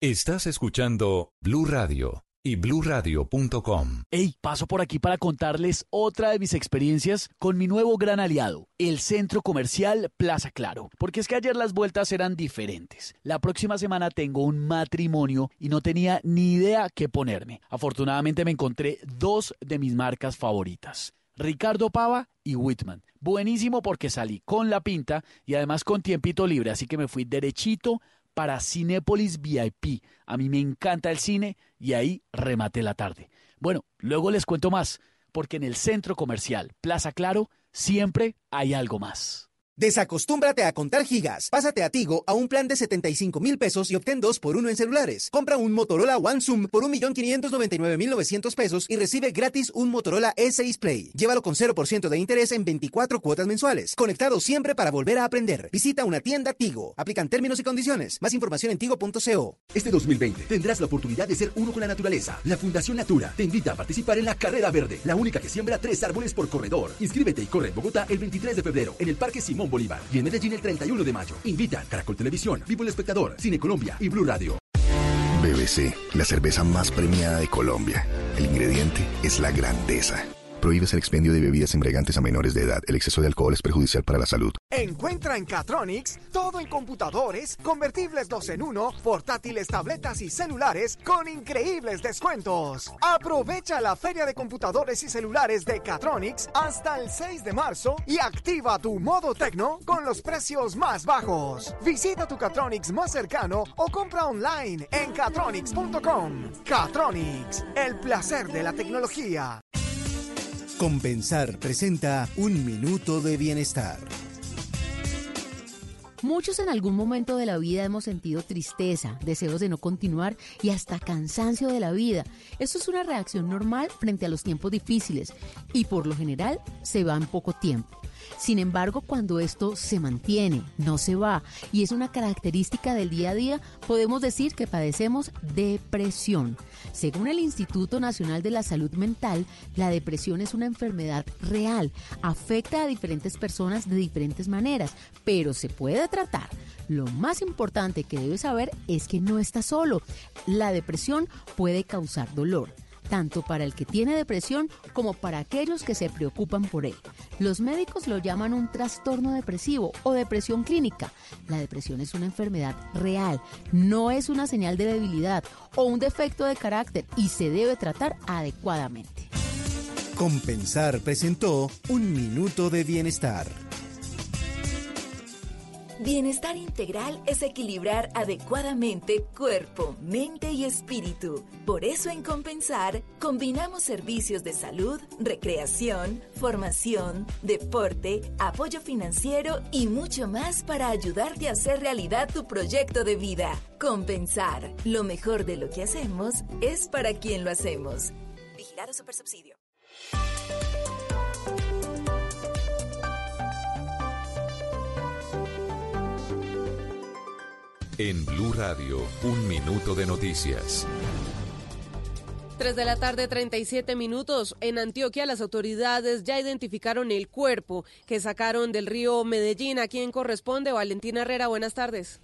Estás escuchando Blue Radio y bluradio.com. Hey, paso por aquí para contarles otra de mis experiencias con mi nuevo gran aliado, el centro comercial Plaza Claro. Porque es que ayer las vueltas eran diferentes. La próxima semana tengo un matrimonio y no tenía ni idea qué ponerme. Afortunadamente me encontré dos de mis marcas favoritas. Ricardo Pava y Whitman. Buenísimo porque salí con la pinta y además con tiempito libre, así que me fui derechito para Cinépolis VIP. A mí me encanta el cine y ahí rematé la tarde. Bueno, luego les cuento más, porque en el centro comercial Plaza Claro siempre hay algo más. Desacostúmbrate a contar gigas. Pásate a Tigo a un plan de 75 mil pesos y obtén dos por uno en celulares. Compra un Motorola One Zoom por 1.599.900 pesos y recibe gratis un Motorola E6 Play. Llévalo con 0% de interés en 24 cuotas mensuales. Conectado siempre para volver a aprender. Visita una tienda Tigo. Aplican términos y condiciones. Más información en tigo.co. Este 2020 tendrás la oportunidad de ser uno con la naturaleza. La Fundación Natura te invita a participar en la Carrera Verde, la única que siembra tres árboles por corredor. Inscríbete y corre en Bogotá el 23 de febrero en el Parque Simón Bolívar y en Medellín el 31 de mayo. Invitan Caracol Televisión, Vivo el Espectador, Cine Colombia y Blue Radio. BBC, la cerveza más premiada de Colombia. El ingrediente es la grandeza. Prohíbes el expendio de bebidas embriagantes a menores de edad. El exceso de alcohol es perjudicial para la salud. Encuentra en Catronics todo en computadores, convertibles 2 en 1, portátiles, tabletas y celulares con increíbles descuentos. Aprovecha la feria de computadores y celulares de Catronics hasta el 6 de marzo y activa tu modo tecno con los precios más bajos. Visita tu Catronics más cercano o compra online en catronics.com. Catronics, el placer de la tecnología. Compensar presenta Un Minuto de Bienestar. Muchos en algún momento de la vida hemos sentido tristeza, deseos de no continuar y hasta cansancio de la vida. Esto es una reacción normal frente a los tiempos difíciles y por lo general se va en poco tiempo. Sin embargo, cuando esto se mantiene, no se va y es una característica del día a día, podemos decir que padecemos depresión. Según el Instituto Nacional de la Salud Mental, la depresión es una enfermedad real, afecta a diferentes personas de diferentes maneras, pero se puede tratar. Lo más importante que debes saber es que no estás solo. La depresión puede causar dolor tanto para el que tiene depresión como para aquellos que se preocupan por él. Los médicos lo llaman un trastorno depresivo o depresión clínica. La depresión es una enfermedad real, no es una señal de debilidad o un defecto de carácter y se debe tratar adecuadamente. Compensar presentó Un Minuto de Bienestar. Bienestar integral es equilibrar adecuadamente cuerpo, mente y espíritu. Por eso en Compensar combinamos servicios de salud, recreación, formación, deporte, apoyo financiero y mucho más para ayudarte a hacer realidad tu proyecto de vida. Compensar, lo mejor de lo que hacemos es para quien lo hacemos. Vigilado Supersubsidio. En Blue Radio, un minuto de noticias. 3 de la tarde, 37 minutos. En Antioquia, las autoridades ya identificaron el cuerpo que sacaron del río Medellín. ¿A quién corresponde? Valentina Herrera, buenas tardes.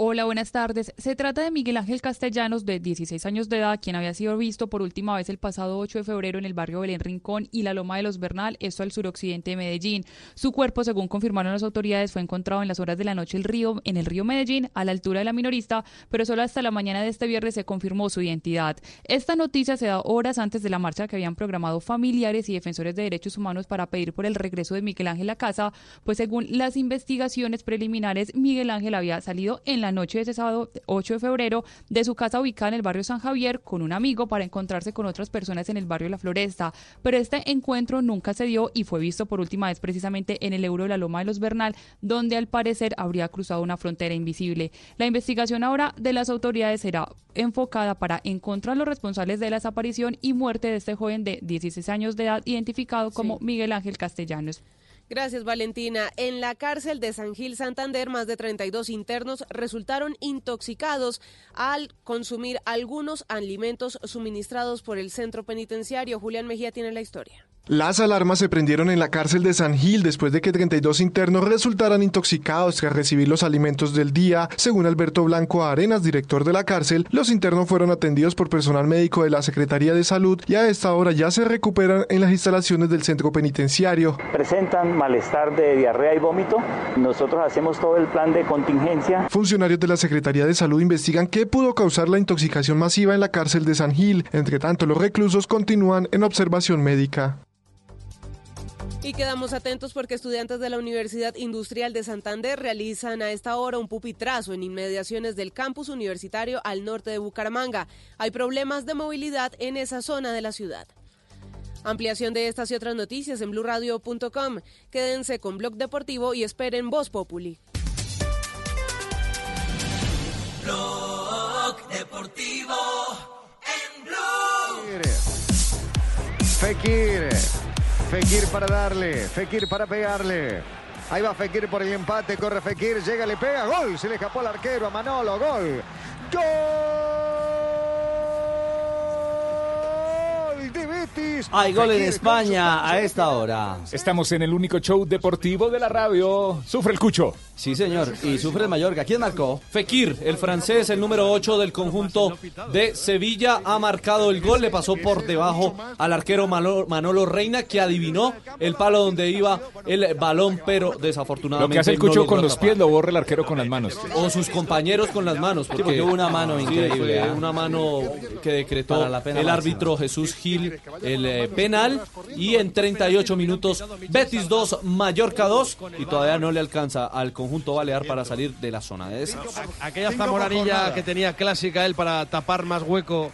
Hola, buenas tardes. Se trata de Miguel Ángel Castellanos, de 16 años de edad, quien había sido visto por última vez el pasado 8 de febrero en el barrio Belén Rincón y la Loma de los Bernal, esto al suroccidente de Medellín. Su cuerpo, según confirmaron las autoridades, fue encontrado en las horas de la noche el río, en el río Medellín, a la altura de la minorista, pero solo hasta la mañana de este viernes se confirmó su identidad. Esta noticia se da horas antes de la marcha que habían programado familiares y defensores de derechos humanos para pedir por el regreso de Miguel Ángel a casa, pues según las investigaciones preliminares, Miguel Ángel había salido en la noche de ese sábado 8 de febrero de su casa ubicada en el barrio San Javier con un amigo para encontrarse con otras personas en el barrio La Floresta. Pero este encuentro nunca se dio y fue visto por última vez precisamente en el euro de la Loma de los Bernal, donde al parecer habría cruzado una frontera invisible. La investigación ahora de las autoridades será enfocada para encontrar los responsables de la desaparición y muerte de este joven de 16 años de edad identificado como Miguel Ángel Castellanos. Gracias, Valentina. En la cárcel de San Gil Santander, más de 32 internos resultaron intoxicados al consumir algunos alimentos suministrados por el centro penitenciario. Julián Mejía tiene la historia. Las alarmas se prendieron en la cárcel de San Gil después de que 32 internos resultaran intoxicados tras recibir los alimentos del día. Según Alberto Blanco Arenas, director de la cárcel, los internos fueron atendidos por personal médico de la Secretaría de Salud y a esta hora ya se recuperan en las instalaciones del centro penitenciario. Presentan malestar de diarrea y vómito. Nosotros hacemos todo el plan de contingencia. Funcionarios de la Secretaría de Salud investigan qué pudo causar la intoxicación masiva en la cárcel de San Gil. Entre tanto, los reclusos continúan en observación médica. Y quedamos atentos porque estudiantes de la Universidad Industrial de Santander realizan a esta hora un pupitrazo en inmediaciones del campus universitario al norte de Bucaramanga. Hay problemas de movilidad en esa zona de la ciudad. Ampliación de estas y otras noticias en blurradio.com. Quédense con Blog Deportivo y esperen Voz Populi. Blog Deportivo en Blue. Fekir. Fekir para darle. Fekir para pegarle. Ahí va Fekir por el empate. Corre Fekir. Llega, le pega. Gol. Se le escapó al arquero a Manolo. Gol. Gol Betis. Hay gol en España a esta hora. Estamos en el único show deportivo de la radio. Sufre el cucho. Sí, señor. Y sufre el Mallorca. ¿Quién marcó? Fekir, el francés, el número 8 del conjunto de Sevilla, ha marcado el gol. Le pasó por debajo al arquero Manolo, Reina, que adivinó el palo donde iba el balón, pero desafortunadamente. Lo que hace el cucho con los pies lo borra el arquero con las manos. O sus compañeros con las manos. Sí, porque hubo una mano Sí, increíble, fue ¿ah? una mano que decretó Para la pena el máxima. árbitro Jesús Gil, el eh, penal. Y en 38 minutos, Betis 2, Mallorca 2. Y todavía no le alcanza al conjunto balear para salir de la zona de descenso. Aquella zamoranilla que tenía clásica él para tapar más hueco.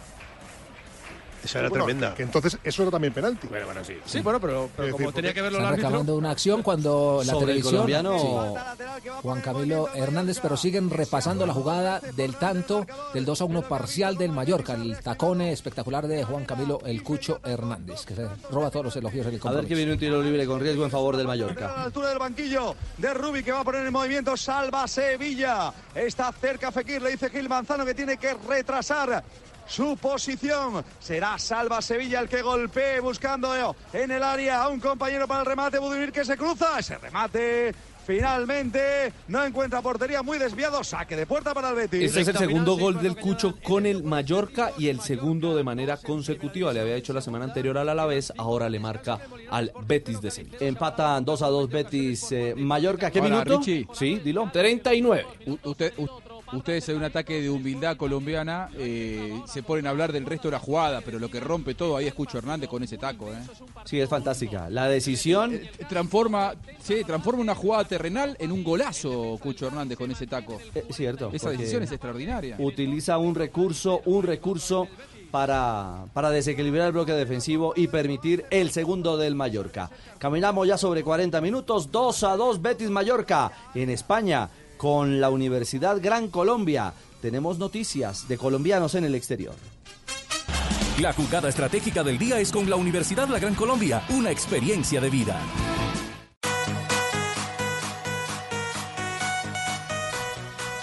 Esa era Bueno, tremenda. Que entonces eso era también penalti. Bueno, bueno, sí. Sí, bueno, pero, pero como decir, tenía que verlo el árbitro. reclamando una acción cuando la televisión. colombiano. Sí. Juan Camilo Hernández, pero siguen repasando la jugada del tanto del 2 a 1 parcial del Mallorca. El tacón espectacular de Juan Camilo El Cucho Hernández, que se roba todos los elogios del A ver que viene un tiro libre con riesgo en favor del a la Mallorca. altura del banquillo de Rubi que va a poner en movimiento. Salva Sevilla. Está cerca Fekir. Le dice Gil Manzano que tiene que retrasar su posición. Será Salva Sevilla el que golpee buscando en el área a un compañero para el remate. Budimir que se cruza. Ese remate. Finalmente no encuentra portería muy desviado. Saque de puerta para el Betis. Este es el segundo gol del Cucho con el Mallorca y el segundo de manera consecutiva. Le había hecho la semana anterior al Alavés, ahora le marca al Betis de Sevilla. Empatan 2 a 2 Betis eh, Mallorca. ¿Qué Ahora, minuto? Richie. Sí, dilo. 39. U- usted, ustedes en un ataque de humildad colombiana eh, se ponen a hablar del resto de la jugada, pero lo que rompe todo ahí es Cucho Hernández con ese taco. ¿eh? Sí, es fantástica. La decisión. Transforma, sí, transforma una jugada terrenal en un golazo Cucho Hernández con ese taco. Es cierto. Esa decisión es extraordinaria. Utiliza un recurso, un recurso para, para desequilibrar el bloque defensivo y permitir el segundo del Mallorca. Caminamos ya sobre 40 minutos, 2 a 2 Betis Mallorca en España con la Universidad Gran Colombia. Tenemos noticias de colombianos en el exterior. La jugada estratégica del día es con la Universidad La Gran Colombia, una experiencia de vida.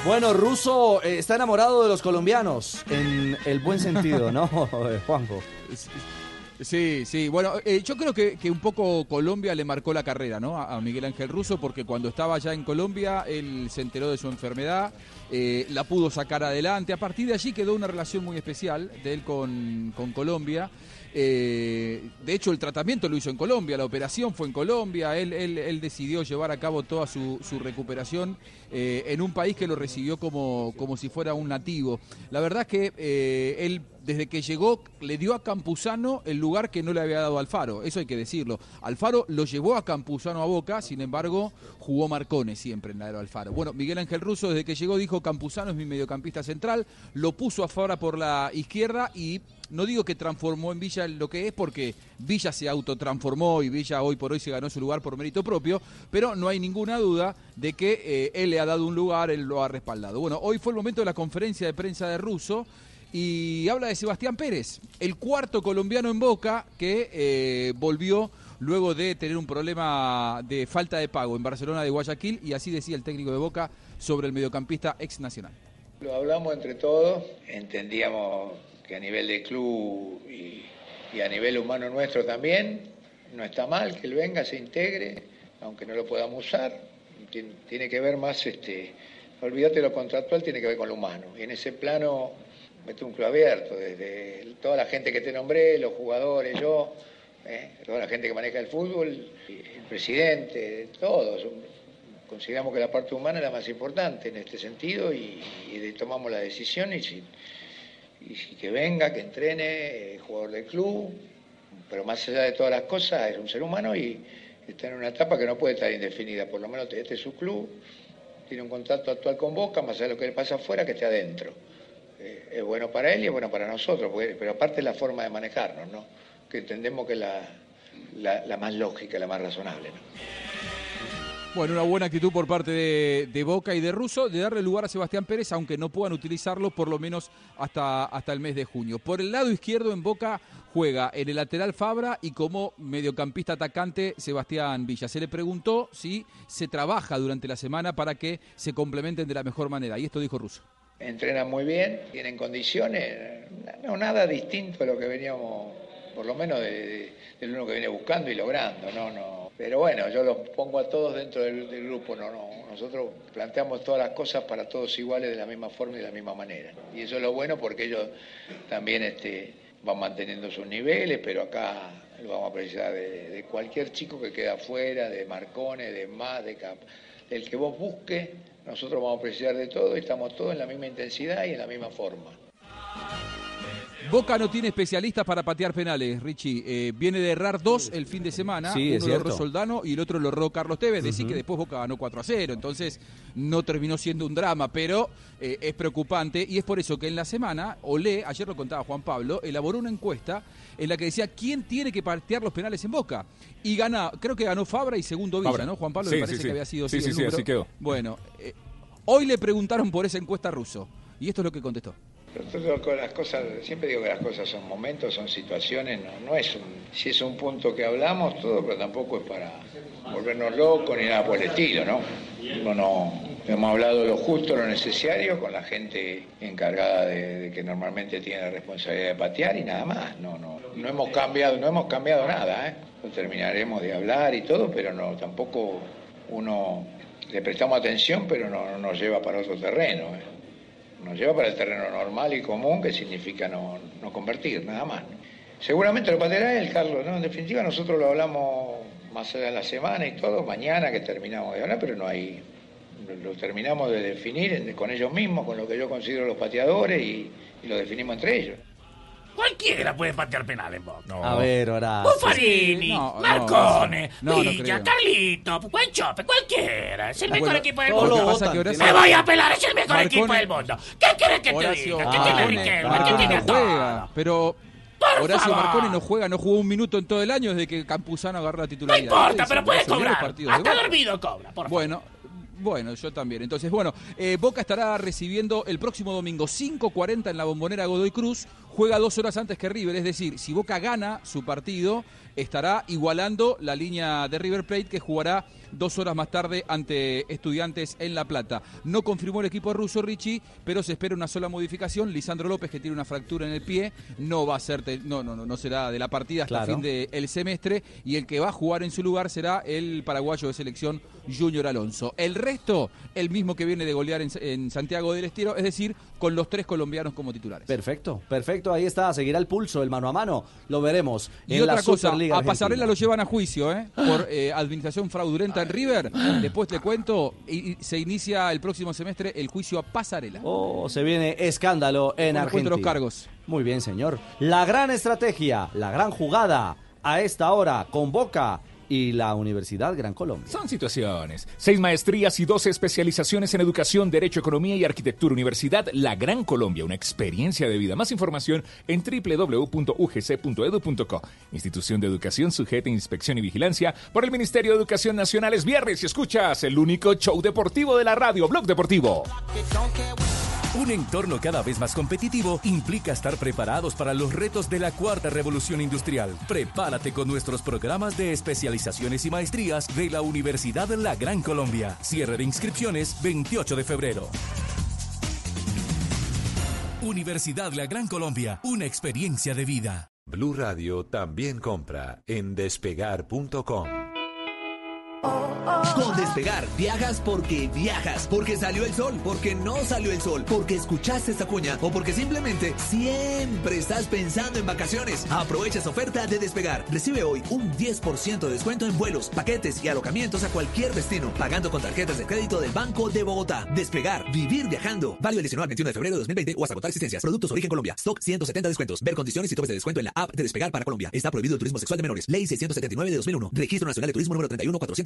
Bueno, Russo eh, está enamorado de los colombianos en el buen sentido, ¿no, eh, Juanjo? Sí, sí. Bueno, eh, yo creo que, que un poco Colombia le marcó la carrera, ¿no? A, Miguel Ángel Russo, porque cuando estaba ya en Colombia, él se enteró de su enfermedad, eh, la pudo sacar adelante. A partir de allí quedó una relación muy especial de él con, Colombia. Eh, de hecho, el tratamiento lo hizo en Colombia, la operación fue en Colombia, él, él- él decidió llevar a cabo toda su, recuperación eh, en un país que lo recibió como, como si fuera un nativo. La verdad es que él, desde que llegó, le dio a Campuzano el lugar que no le había dado Alfaro, eso hay que decirlo. Alfaro lo llevó a Campuzano a Boca, sin embargo, jugó Marcone siempre en la de Alfaro. Bueno, Miguel Ángel Russo, desde que llegó, dijo Campuzano es mi mediocampista central, lo puso a Fabra por la izquierda y no digo que transformó en Villa lo que es porque Villa se autotransformó y Villa hoy por hoy se ganó su lugar por mérito propio, pero no hay ninguna duda de que eh, él le ha dado un lugar, él lo ha respaldado. Bueno, hoy fue el momento de la conferencia de prensa de Russo y habla de Sebastián Pérez, el cuarto colombiano en Boca que eh, volvió luego de tener un problema de falta de pago en Barcelona de Guayaquil y así decía el técnico de Boca sobre el mediocampista ex nacional. Lo hablamos entre todos, entendíamos que a nivel de club y, a nivel humano nuestro también, no está mal que él venga, se integre, aunque no lo podamos usar, tiene, tiene que ver más, este, olvídate lo contractual, tiene que ver con lo humano. Y en ese plano, mete un club abierto, desde toda la gente que te nombré, los jugadores, yo, eh, toda la gente que maneja el fútbol, el presidente, todos. Consideramos que la parte humana es la más importante en este sentido y, tomamos la decisión y, si, que venga, que entrene, eh, jugador del club, pero más allá de todas las cosas es un ser humano y está en una etapa que no puede estar indefinida, por lo menos este es su club, tiene un contrato actual con Boca, más allá de lo que le pasa afuera, que esté adentro. Eh, es bueno para él y es bueno para nosotros, pero aparte la forma de manejarnos, ¿no? que entendemos que es la, la, más lógica, la más razonable. ¿no? Bueno, una buena actitud por parte de, de Boca y de Russo de darle lugar a Sebastián Pérez, aunque no puedan utilizarlo por lo menos hasta, hasta el mes de junio. Por el lado izquierdo en Boca juega en el lateral Fabra y como mediocampista atacante Sebastián Villa. Se le preguntó si se trabaja durante la semana para que se complementen de la mejor manera. Y esto dijo Russo. Entrenan muy bien, tienen condiciones, no nada distinto a lo que veníamos, por lo menos de, de- del uno que viene buscando y logrando, no, no. Pero bueno, yo los pongo a todos dentro del, grupo, no, no. Nosotros planteamos todas las cosas para todos iguales de la misma forma y de la misma manera. Y eso es lo bueno porque ellos también este, van manteniendo sus niveles, pero acá lo vamos a precisar de, de cualquier chico que queda afuera, de Marcone, de más, de Cap, del que vos busques, nosotros vamos a precisar de todo y estamos todos en la misma intensidad y en la misma forma. Boca no tiene especialistas para patear penales, Richie. Eh, viene de errar dos el fin de semana. Sí, Uno lo erró. Soldano y el otro lo erró Carlos Tevez. Decir Ujú. que después Boca ganó 4 a 0. Entonces no terminó siendo un drama, pero eh, es preocupante. Y es por eso que en la semana, Olé, ayer lo contaba Juan Pablo, elaboró una encuesta en la que decía quién tiene que patear los penales en Boca. Y gana, creo que ganó Fabra y segundo Villa, Fabra. ¿no? Juan Pablo Sí, me parece sí, que había sido Sí, así sí, el sí, número. así quedó. Bueno, eh, hoy le preguntaron por esa encuesta ruso. Y esto es lo que contestó. Las cosas, siempre digo que las cosas son momentos, son situaciones, no, no es un, si es un punto que hablamos, todo, pero tampoco es para volvernos locos ni nada por el estilo, ¿no? No, no, hemos hablado lo justo, lo necesario con la gente encargada de, que normalmente tiene la responsabilidad de patear y nada más, no, no, no hemos cambiado, no hemos cambiado nada, ¿eh? Terminaremos de hablar y todo, pero no, tampoco uno le prestamos atención, pero no, no nos lleva para otro terreno, ¿eh? Nos lleva para el terreno normal y común, que significa no, no convertir, nada más. Seguramente lo pateará él, Carlos, ¿no? En definitiva, nosotros lo hablamos más allá de la semana y todo, mañana que terminamos de hablar, pero no hay. Lo, terminamos de definir con ellos mismos, con lo que yo considero los pateadores y, y lo definimos entre ellos. Cualquiera puede patear penal en Boca. A ver, Horacio. Buffarini, No, no, Marcone, no, no Villa. Carlito, Guanchope, cualquiera. Es el Bueno, mejor equipo del mundo. Horacio- Me voy a pelar, es el mejor equipo del mundo. ¿Qué quieres que te Horacio diga? ¿Qué tiene Riquelme? ¿Qué tiene no todo? juega, pero Horacio favor. Marcone no juega, no jugó un minuto en todo el año desde que Campuzano agarró la titularidad. No importa, pero puede cobrar. Hasta dormido cobra, por favor. Bueno, bueno, yo también. Entonces, bueno, eh, Boca estará recibiendo el próximo domingo 5.40 en la bombonera Godoy Cruz. Juega dos horas antes que River, es decir, si Boca gana su partido, estará igualando la línea de River Plate que jugará dos horas más tarde ante Estudiantes en La Plata. No confirmó el equipo ruso Richie, pero se espera una sola modificación. Lisandro López, que tiene una fractura en el pie, no va a ser, no, no, no, no será de la partida hasta Claro. fin del semestre y el que va a jugar en su lugar será el paraguayo de selección Junior Alonso. El resto, el mismo que viene de golear en, en Santiago del Estero, es decir, con los tres colombianos como titulares. Perfecto, perfecto, ahí está, seguirá el pulso, el mano a mano, lo veremos Y en otra la cosa, Superliga a Argentina. Pasarela lo llevan a juicio, ¿eh? Por eh, administración fraudulenta en River. Después te cuento, y, y se inicia el próximo semestre el juicio a Pasarela. Oh, se viene escándalo en Argentina. los cargos. Muy bien, señor. La gran estrategia, la gran jugada a esta hora con Boca y la Universidad Gran Colombia. Son situaciones. Seis maestrías y doce especializaciones en educación, derecho, economía y arquitectura. Universidad La Gran Colombia, una experiencia de vida. Más información en www.ugc.edu.co. Institución de Educación sujeta a inspección y vigilancia por el Ministerio de Educación Nacional. Es viernes y escuchas el único show deportivo de la radio, Blog Deportivo. Un entorno cada vez más competitivo implica estar preparados para los retos de la cuarta revolución industrial. Prepárate con nuestros programas de especializaciones y maestrías de la Universidad de La Gran Colombia. Cierre de inscripciones 28 de febrero. Universidad La Gran Colombia, una experiencia de vida. Blue Radio también compra en despegar.com. Con Despegar, viajas porque viajas, porque salió el sol, porque no salió el sol, porque escuchaste esta cuña o porque simplemente siempre estás pensando en vacaciones. Aprovecha esta oferta de Despegar. Recibe hoy un 10% de descuento en vuelos, paquetes y alojamientos a cualquier destino, pagando con tarjetas de crédito del Banco de Bogotá. Despegar, vivir viajando. Válido el 19 al 21 de febrero de 2020 o hasta agotar existencias. Productos Origen Colombia. Stock 170 descuentos. Ver condiciones y topes de descuento en la app de Despegar para Colombia. Está prohibido el turismo sexual de menores. Ley 679 de 2001. Registro Nacional de Turismo número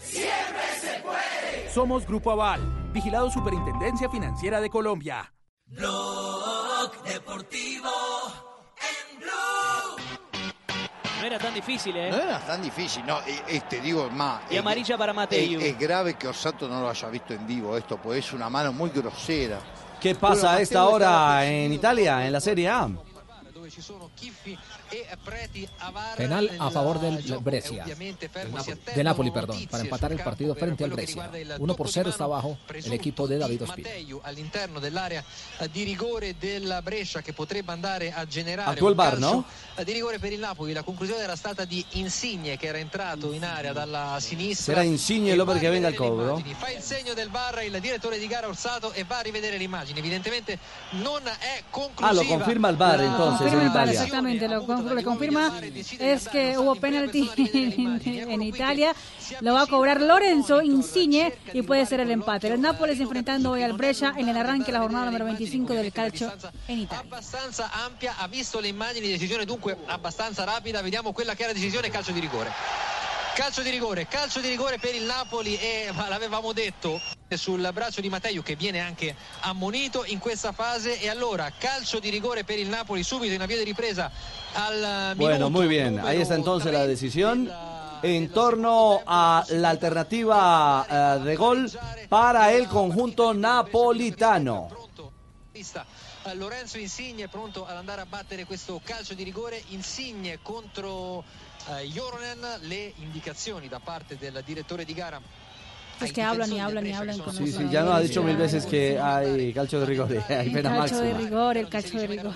¡Siempre se puede! Somos Grupo Aval, vigilado Superintendencia Financiera de Colombia. Blog Deportivo en Blue. No era tan difícil, ¿eh? No era tan difícil, no, eh, este digo más. Y es- amarilla para Mateu. Es, es grave que Osato no lo haya visto en vivo esto, pues es una mano muy grosera. ¿Qué pasa a esta hora en Italia, en la Serie A? Penal a favor del Brescia. De Napoli, perdón, para empatar el partido frente al Brescia. 1 por 0 está abajo el equipo de David Ospina. all'interno dell'area di rigore della Brescia che potrebbe andare a generare il VAR, calcio no? di rigore per il Napoli la conclusione era stata di Insigne che era entrato in area dalla sinistra Será Insigne l'opera che venga al cobro. fa il segno del VAR il direttore di gara Orsato e va a rivedere l'immagine evidentemente non è conclusiva Ah, lo confirma el VAR entonces Confirma VAR, Italia. exactamente, lo, con- lo confirma es que hubo penalti en, en Italia, lo va a cobrar Lorenzo Insigne y puede ser el empate. El Nápoles enfrentando hoy al Brescia en el arranque de la jornada número 25 del calcio en Italia. abbastanza ampia ha visto le immagini decisione dunque abbastanza rapida vediamo quella che era decisione calcio di rigore calcio di rigore calcio di rigore per il Napoli e l'avevamo detto sul braccio di Matteo che viene anche ammonito in questa fase e allora calcio di rigore per il Napoli subito in avvio di ripresa al Bueno, minuto muy bien. Ahí está entonces la decisión en torno a la alternativa eh, de gol para el conjunto napolitano. eh, Lorenzo Insigne pronto ad andare a battere questo calcio di rigore Insigne contro eh, Joronen le indicazioni da parte del direttore di gara Es que hablan y hablan y hablan con Sí, sí, ya nos ha dicho mil veces que hay calcio de rigor, hay El pena calcio de máxima. rigor, el calcio de rigor.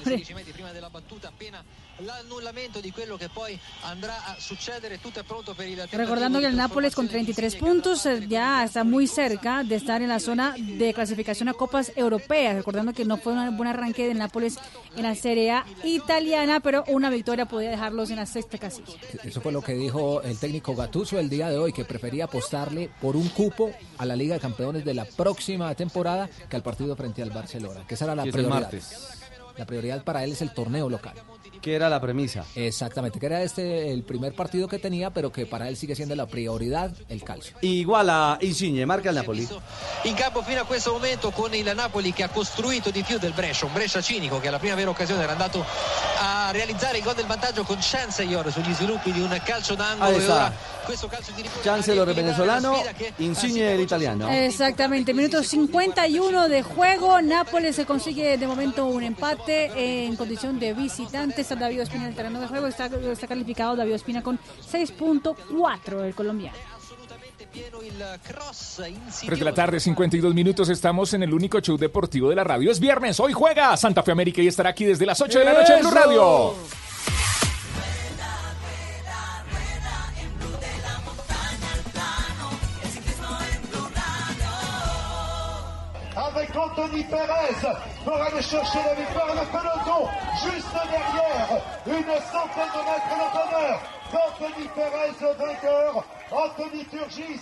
L'annullamento di quello che poi andrà a succedere tutto è pronto per il Recordando que el Nápoles con 33 puntos ya está muy cerca de estar en la zona de clasificación a Copas Europeas. Recordando que no fue un buen arranque del Nápoles en la Serie A italiana, pero una victoria podía dejarlos en la sexta casilla. Eso fue lo que dijo el técnico Gattuso el día de hoy, que prefería apostarle por un cupo a la Liga de Campeones de la próxima temporada que al partido frente al Barcelona, que esa era la prioridad. La prioridad para él es el torneo local. Que era la premisa. Exactamente, que era este el primer partido que tenía, pero que para él sigue siendo la prioridad el calcio. Igual a Insigne, marca el Napoli. in campo fino a questo momento con il Napoli che ha costruito di più del Brescia, un Brescia cinico che alla prima vera occasione era andato a realizzare il gol del vantaggio con Chancellor sugli sviluppi di un calcio d'angolo e ora Chancellor el venezolano, Insigne el italiano. Exactamente, minuto 51 de juego. Nápoles se consigue de momento un empate en condición de visitante. Está David Ospina en el terreno de juego. Está, está calificado David Ospina con 6.4 el colombiano. 3 de la tarde, 52 minutos. Estamos en el único show deportivo de la radio. Es viernes, hoy juega Santa Fe América y estará aquí desde las 8 de la noche en Blue ¡Eso! Radio. Avec Anthony Perez pour aller chercher la victoire. Le peloton juste derrière, une centaine de mètres le bonheur d'Anthony Perez, vainqueur Anthony Turgis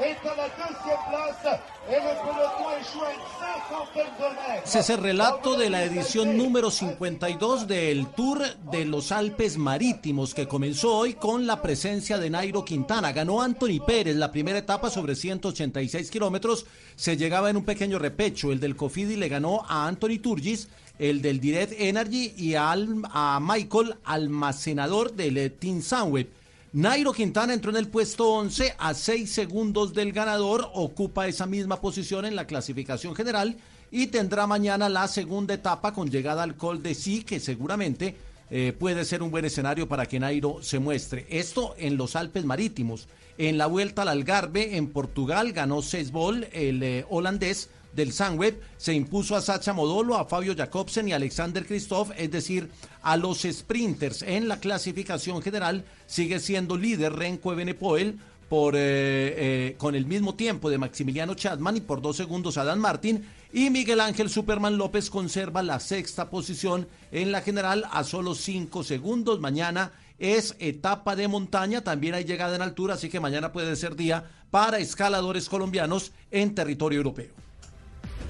est à la deuxième place et le peloton échoue à une cinquantaine de mètres. Es el relato de la edición número 52 del Tour de los Alpes Marítimos que comenzó hoy con la presencia de Nairo Quintana. Ganó Anthony Pérez la primera etapa sobre 186 kilómetros. Se llegaba en un pequeño repecho. El del Cofidi le ganó a Anthony Turgis, el del Direct Energy y al- a Michael, almacenador del Team Sunweb. Nairo Quintana entró en el puesto 11 a 6 segundos del ganador, ocupa esa misma posición en la clasificación general y tendrá mañana la segunda etapa con llegada al Col de Sí, que seguramente eh, puede ser un buen escenario para que Nairo se muestre. Esto en los Alpes Marítimos. En la vuelta al Algarve, en Portugal, ganó Sesbol, el eh, holandés del Sunweb, se impuso a Sacha Modolo, a Fabio Jacobsen y Alexander Kristoff, es decir, a los sprinters en la clasificación general, sigue siendo líder Renko Evenepoel por, eh, eh, con el mismo tiempo de Maximiliano Chapman y por dos segundos Adán Martín. Y Miguel Ángel Superman López conserva la sexta posición en la general a solo cinco segundos. Mañana es etapa de montaña, también hay llegada en altura, así que mañana puede ser día para escaladores colombianos en territorio europeo.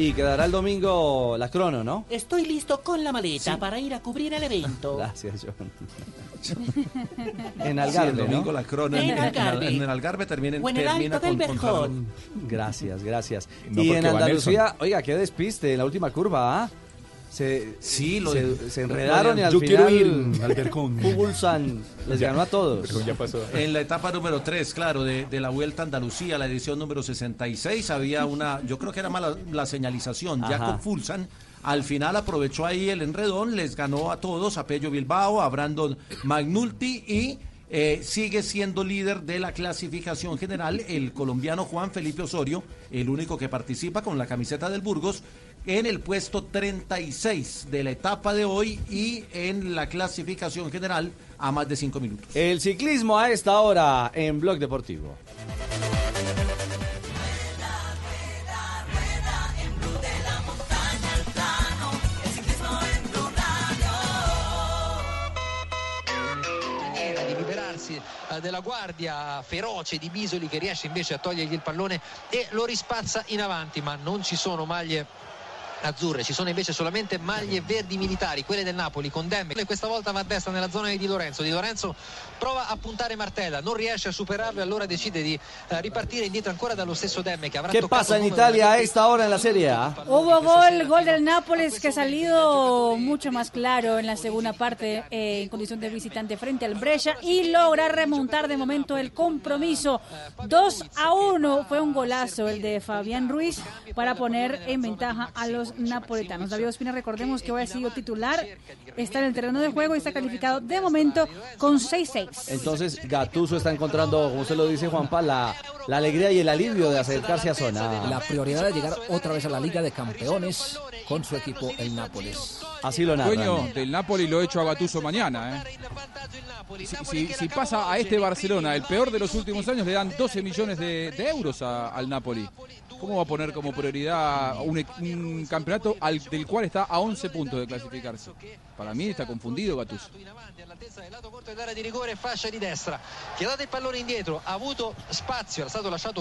Y quedará el domingo la crono, ¿no? Estoy listo con la maleta Sí. para ir a cubrir el evento. Gracias, John. en Sí, Algarve, el domingo ¿no? la crono En en, en- en- Algarve. en el Algarve termina, O en el termina Alto del con, con. Gracias, gracias. No, y en Andalucía, oiga, qué despiste en la última curva, ¿ah? Se, Sí, lo se, de- se lo enredaron y al yo quiero final ir al Vercón. Pugulsan les Ya. ganó a todos. Verjón ya pasó. En la etapa número 3, claro, de, de la Vuelta a Andalucía, la edición número 66, había una, yo creo que era mala la señalización, Ajá. Jacob Fulsan. Al final aprovechó ahí el enredón, les ganó a todos, a Pello Bilbao, a Brandon Magnulti y eh, sigue siendo líder de la clasificación general el colombiano Juan Felipe Osorio, el único que participa con la camiseta del Burgos, en el puesto 36 de la etapa de hoy y en la clasificación general a más de 5 minutos. El ciclismo a esta hora en Blog Deportivo. Eh, della guardia feroce di Bisoli che riesce invece a togliergli il pallone e lo rispazza in avanti, ma non ci sono maglie azzurre, ci sono invece solamente maglie verdi militari, quelle del Napoli con Demme questa volta va a destra nella zona di Di Lorenzo. Di Lorenzo prova a puntare Martella, non riesce a superarlo e allora decide di eh, ripartire indietro ancora dallo stesso Demme che avrà ¿Qué pasa en Italia a esta hora en la Serie A? Hubo gol, gol del Nápoles que ha salido mucho más claro en la segunda parte eh, en condición de visitante frente al Brescia y logra remontar de momento el compromiso. 2 a 1 fue un golazo el de Fabián Ruiz para poner en ventaja a los napolitanos. David Ospina, recordemos que hoy ha sido titular, está en el terreno de juego y está calificado de momento con 6-6. Entonces Gatuso está encontrando, como usted lo dice Juanpa, la, la alegría y el alivio de acercarse a zona. La prioridad de llegar otra vez a la Liga de Campeones con su equipo, el Nápoles. Así lo Dueño del Napoli lo hecho a Gatuso mañana. ¿eh? Si, si- si pasa a este Barcelona, el peor de los últimos años, le dan 12 millones de, de euros a- al Napoli. ¿Cómo va a poner como prioridad un, un campeonato al- del cual está a 11 puntos de clasificarse? Para mí está confundido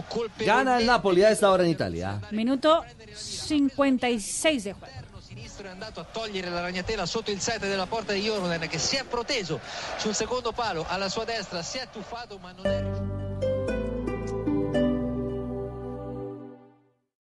colpevole Gana el Napoli a esta hora en Italia. Minuto 56 de juego. sinistro è andato a togliere la ragnatela sotto il 7 della porta di Jordan che si è proteso sul secondo palo alla sua destra si è tuffato ma non è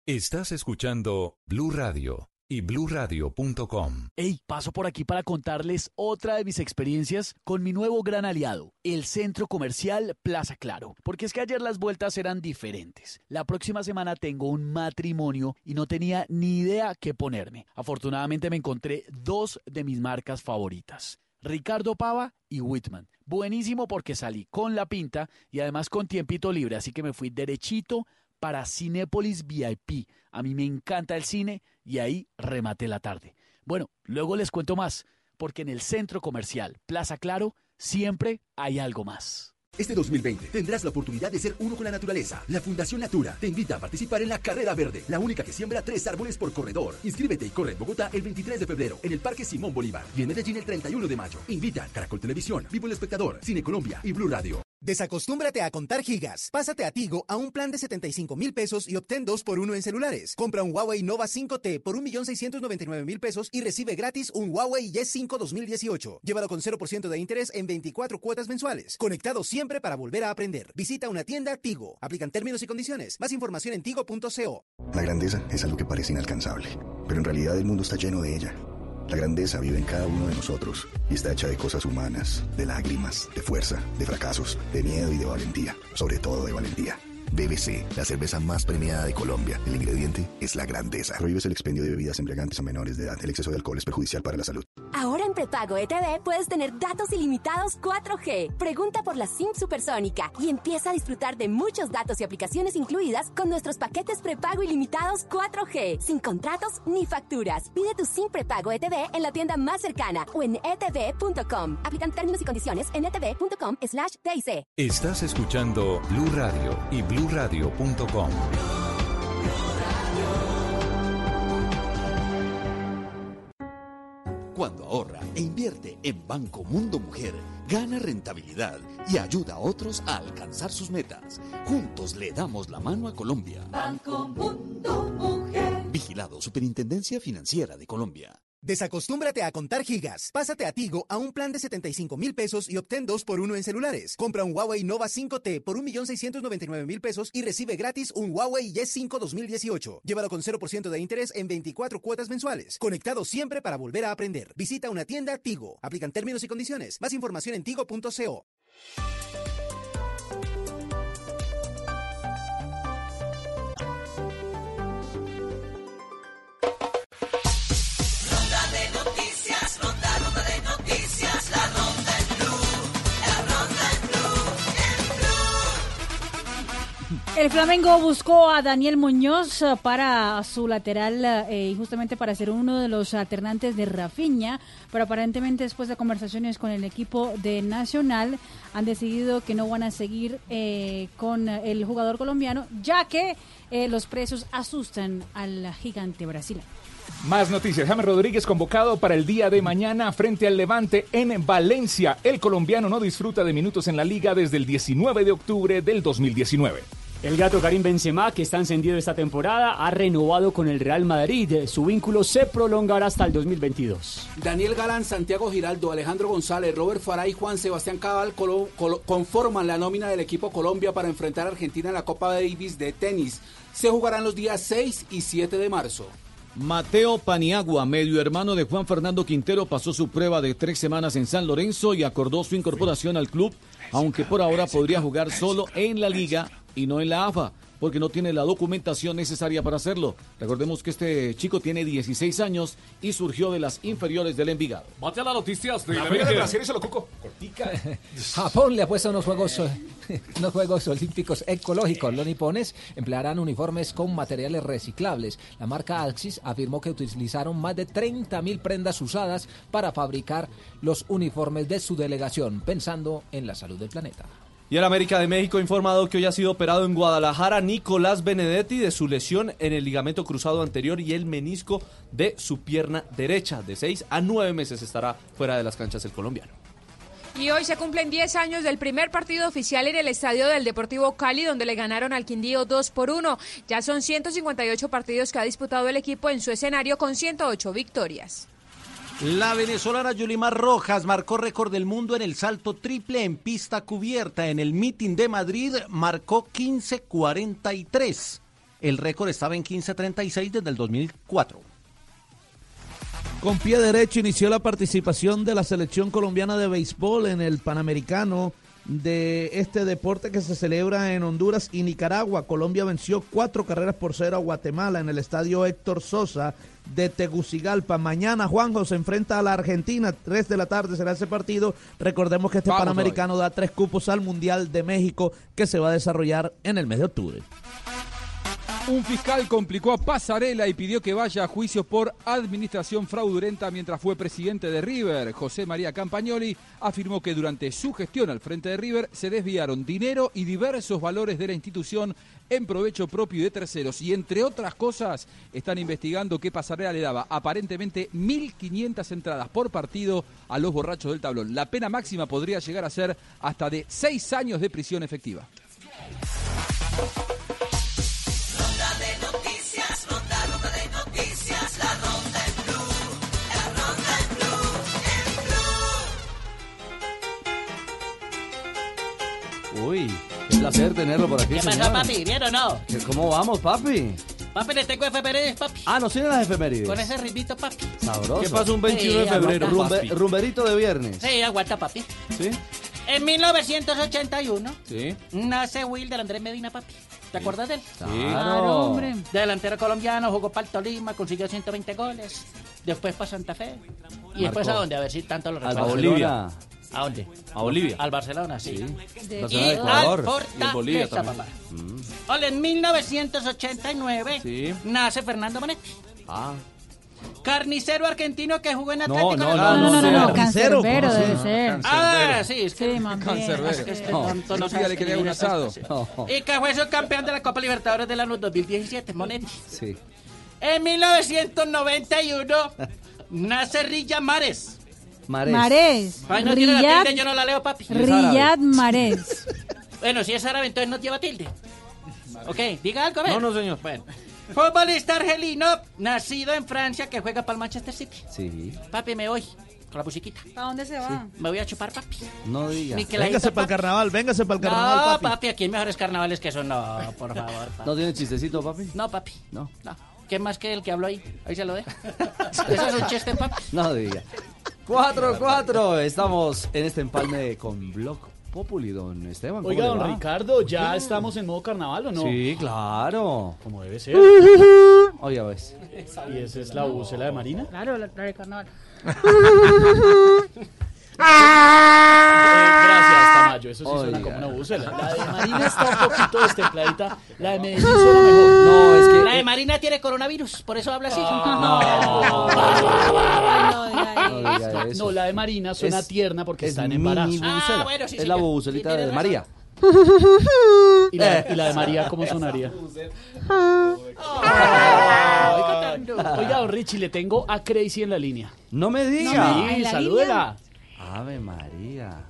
Estás escuchando Blue Radio y bluradio.com. Hey, paso por aquí para contarles otra de mis experiencias con mi nuevo gran aliado, el centro comercial Plaza Claro. Porque es que ayer las vueltas eran diferentes. La próxima semana tengo un matrimonio y no tenía ni idea qué ponerme. Afortunadamente me encontré dos de mis marcas favoritas. Ricardo Pava y Whitman. Buenísimo porque salí con la pinta y además con tiempito libre, así que me fui derechito para Cinépolis VIP. A mí me encanta el cine y ahí rematé la tarde. Bueno, luego les cuento más, porque en el centro comercial Plaza Claro siempre hay algo más. Este 2020 tendrás la oportunidad de ser uno con la naturaleza. La Fundación Natura te invita a participar en la Carrera Verde, la única que siembra tres árboles por corredor. Inscríbete y corre en Bogotá el 23 de febrero en el Parque Simón Bolívar y en Medellín el 31 de mayo. Invitan Caracol Televisión, Vivo el Espectador, Cine Colombia y Blue Radio. Desacostúmbrate a contar gigas. Pásate a Tigo a un plan de 75 mil pesos y obtén 2 por 1 en celulares. Compra un Huawei Nova 5T por 1.699.000 pesos y recibe gratis un Huawei Y5 2018. Llévalo con 0% de interés en 24 cuotas mensuales. Conectado siempre para volver a aprender. Visita una tienda Tigo. Aplican términos y condiciones. Más información en tigo.co. La grandeza es algo que parece inalcanzable, pero en realidad el mundo está lleno de ella. La grandeza vive en cada uno de nosotros y está hecha de cosas humanas, de lágrimas, de fuerza, de fracasos, de miedo y de valentía, sobre todo de valentía. BBC, la cerveza más premiada de Colombia. El ingrediente es la grandeza. Prohíbes el expendio de bebidas embriagantes a menores de edad. El exceso de alcohol es perjudicial para la salud. Ahora en prepago ETV puedes tener datos ilimitados 4G. Pregunta por la SIM supersónica y empieza a disfrutar de muchos datos y aplicaciones incluidas con nuestros paquetes prepago ilimitados 4G, sin contratos ni facturas. Pide tu SIM prepago ETV en la tienda más cercana o en etv.com. Aplican términos y condiciones en etv.com slash TIC. Estás escuchando Blue Radio y bluradio.com. Cuando ahorra e invierte en Banco Mundo Mujer, gana rentabilidad y ayuda a otros a alcanzar sus metas. Juntos le damos la mano a Colombia. Banco Mundo Mujer. Vigilado Superintendencia Financiera de Colombia. Desacostúmbrate a contar gigas. Pásate a Tigo a un plan de 75 mil pesos y obtén 2 por 1 en celulares. Compra un Huawei Nova 5T por 1.699.000 pesos y recibe gratis un Huawei Y5 2018. Llévalo con 0% de interés en 24 cuotas mensuales. Conectado siempre para volver a aprender. Visita una tienda Tigo. Aplican términos y condiciones. Más información en tigo.co. El Flamengo buscó a Daniel Muñoz eh, para su lateral eh, y justamente para ser uno de los alternantes de Rafinha, pero aparentemente después de conversaciones con el equipo de Nacional han decidido que no van a seguir eh, con el jugador colombiano, ya que los precios asustan al gigante brasileño. Más noticias. James Rodríguez convocado para el día de mañana frente al Levante en Valencia. El colombiano no disfruta de minutos en la liga desde el 19 de octubre del 2019. El gato Karim Benzema, que está encendido esta temporada, ha renovado con el Real Madrid. Su vínculo se prolongará hasta el 2022. Daniel Galán, Santiago Giraldo, Alejandro González, Robert Farah y Juan Sebastián Cabal colo- colo- conforman la nómina del equipo Colombia para enfrentar a Argentina en la Copa Davis de tenis. Se jugarán los días 6 y 7 de marzo. Mateo Paniagua, medio hermano de Juan Fernando Quintero, pasó su prueba de tres semanas en San Lorenzo y acordó su incorporación al club, aunque por ahora podría jugar solo en la liga y no en la AFA, porque no tiene la documentación necesaria para hacerlo. Recordemos que este chico tiene 16 años y surgió de las inferiores del Envigado. Mate a las noticias de la Liga de. Brasil lo cuco. Cortica. Japón le apuesta a unos juegos, unos juegos olímpicos ecológicos. Los nipones emplearán uniformes con materiales reciclables. La marca Axis afirmó que utilizaron más de 30.000 prendas usadas para fabricar los uniformes de su delegación, pensando en la salud del planeta. Y el América de México ha informado que hoy ha sido operado en Guadalajara Nicolás Benedetti de su lesión en el ligamento cruzado anterior y el menisco de su pierna derecha. De 6 a 9 meses estará fuera de las canchas el colombiano. Y hoy se cumplen 10 años del primer partido oficial en el estadio del Deportivo Cali, donde le ganaron al Quindío 2 por 1. Ya son 158 partidos que ha disputado el equipo en su escenario con 108 victorias. La venezolana Yulimar Rojas marcó récord del mundo en el salto triple en pista cubierta. En el meeting de Madrid marcó 15.43. El récord estaba en 15.36 desde el 2004. Con pie derecho inició la participación de la selección colombiana de béisbol en el Panamericano de este deporte que se celebra en Honduras y Nicaragua. Colombia venció cuatro carreras por cero a Guatemala en el estadio Héctor Sosa de Tegucigalpa. Mañana Juanjo se enfrenta a la Argentina, tres de la tarde será ese partido. Recordemos que este Vamos Panamericano da tres cupos al Mundial de México que se va a desarrollar en el mes de octubre. Un fiscal complicó a Pasarela y pidió que vaya a juicio por administración fraudulenta mientras fue presidente de River. José María Campagnoli afirmó que durante su gestión al frente de River se desviaron dinero y diversos valores de la institución en provecho propio de terceros. Y entre otras cosas, están investigando que Pasarela le daba aparentemente 1.500 entradas por partido a los borrachos del tablón. La pena máxima podría llegar a ser hasta de seis años de prisión efectiva. Uy, qué placer tenerlo por aquí, ¿Qué señor. pasó, papi? ¿Bien o no? ¿Qué- ¿Cómo vamos, papi? Papi, le tengo efemérides, papi. Ah, ¿nos tienen las efemérides? Con ese ritmito, papi. Sabroso. ¿Qué pasa un 21 de Sí, febrero? Rumbe- rumberito de viernes. Sí, aguanta, papi. ¿Sí? En 1981 Sí. nace Wilder Andrés Medina, papi. ¿Te acuerdas de él? Claro, hombre. Delantero colombiano, jugó para el Tolima, consiguió 120 goles. Después para Santa Fe. ¿Y después a dónde? A ver si tanto lo recuerdo. Bolivia. ¿A dónde? A Bolivia. Al Barcelona, sí. De- Y Barcelona de Ecuador. Y el Bolivia también. papá. Hola, en 1989 Sí. nace Fernando Manetti. Ah. Carnicero argentino que jugó en No, Atlético. no, de no, no, no, no, no. Cancerbero ¿cómo debe se ser. Ah, sí, es que bien. Cancerbero. Es que este No, tonto no le un asado. cosas. Y que fue subcampeón de la Copa Libertadores del año 2017, Monetti. Sí. En 1991 nace Rilla Mares. Marés. Marés. Ay, no tiene la Riyad, tilde, yo no la leo, papi. Riyad Marés. Bueno, si es árabe, entonces no lleva tilde. Ok, diga algo, a ver. No, no, señor. Bueno. Futbolista argelino, nacido en Francia, que juega para el Manchester City. Sí. Papi, me voy. Con la musiquita. ¿A dónde se va? Me voy a chupar, papi. No diga. Ni que la Véngase para el carnaval, véngase para el carnaval, No, papi. papi, aquí hay mejores carnavales que eso. No, por favor. papi. ¿No tiene chistecito, papi? No, papi. No. No. ¿Qué más que el que habló ahí? Ahí se lo dejo. Eso es un chiste, papi. No diga. 4, 4. Estamos en este empalme con Blog Populi, don Esteban. ¿cómo Oiga, le don va? Ricardo, ¿ya estamos en modo carnaval o no? Sí, claro. Como debe ser. Oye, ves. ¿Y esa es la bucela de Marina? Claro, la, la de carnaval. Eso sí suena como una bucela. La de Marina está un poquito destempladita. La de Medellín suena mejor. No, es que. La de Marina tiene coronavirus, por eso habla así. No. No, No. No, la de Marina suena Es- tierna porque es está en embarazo. Ah, bueno, sí, es sí, la Sí, de María. ¿Y la, y la de María cómo sonaría? Oiga, don Richie, le tengo a Crazy en la línea. No me diga. Sí, ¿En la salúdela. Ave María.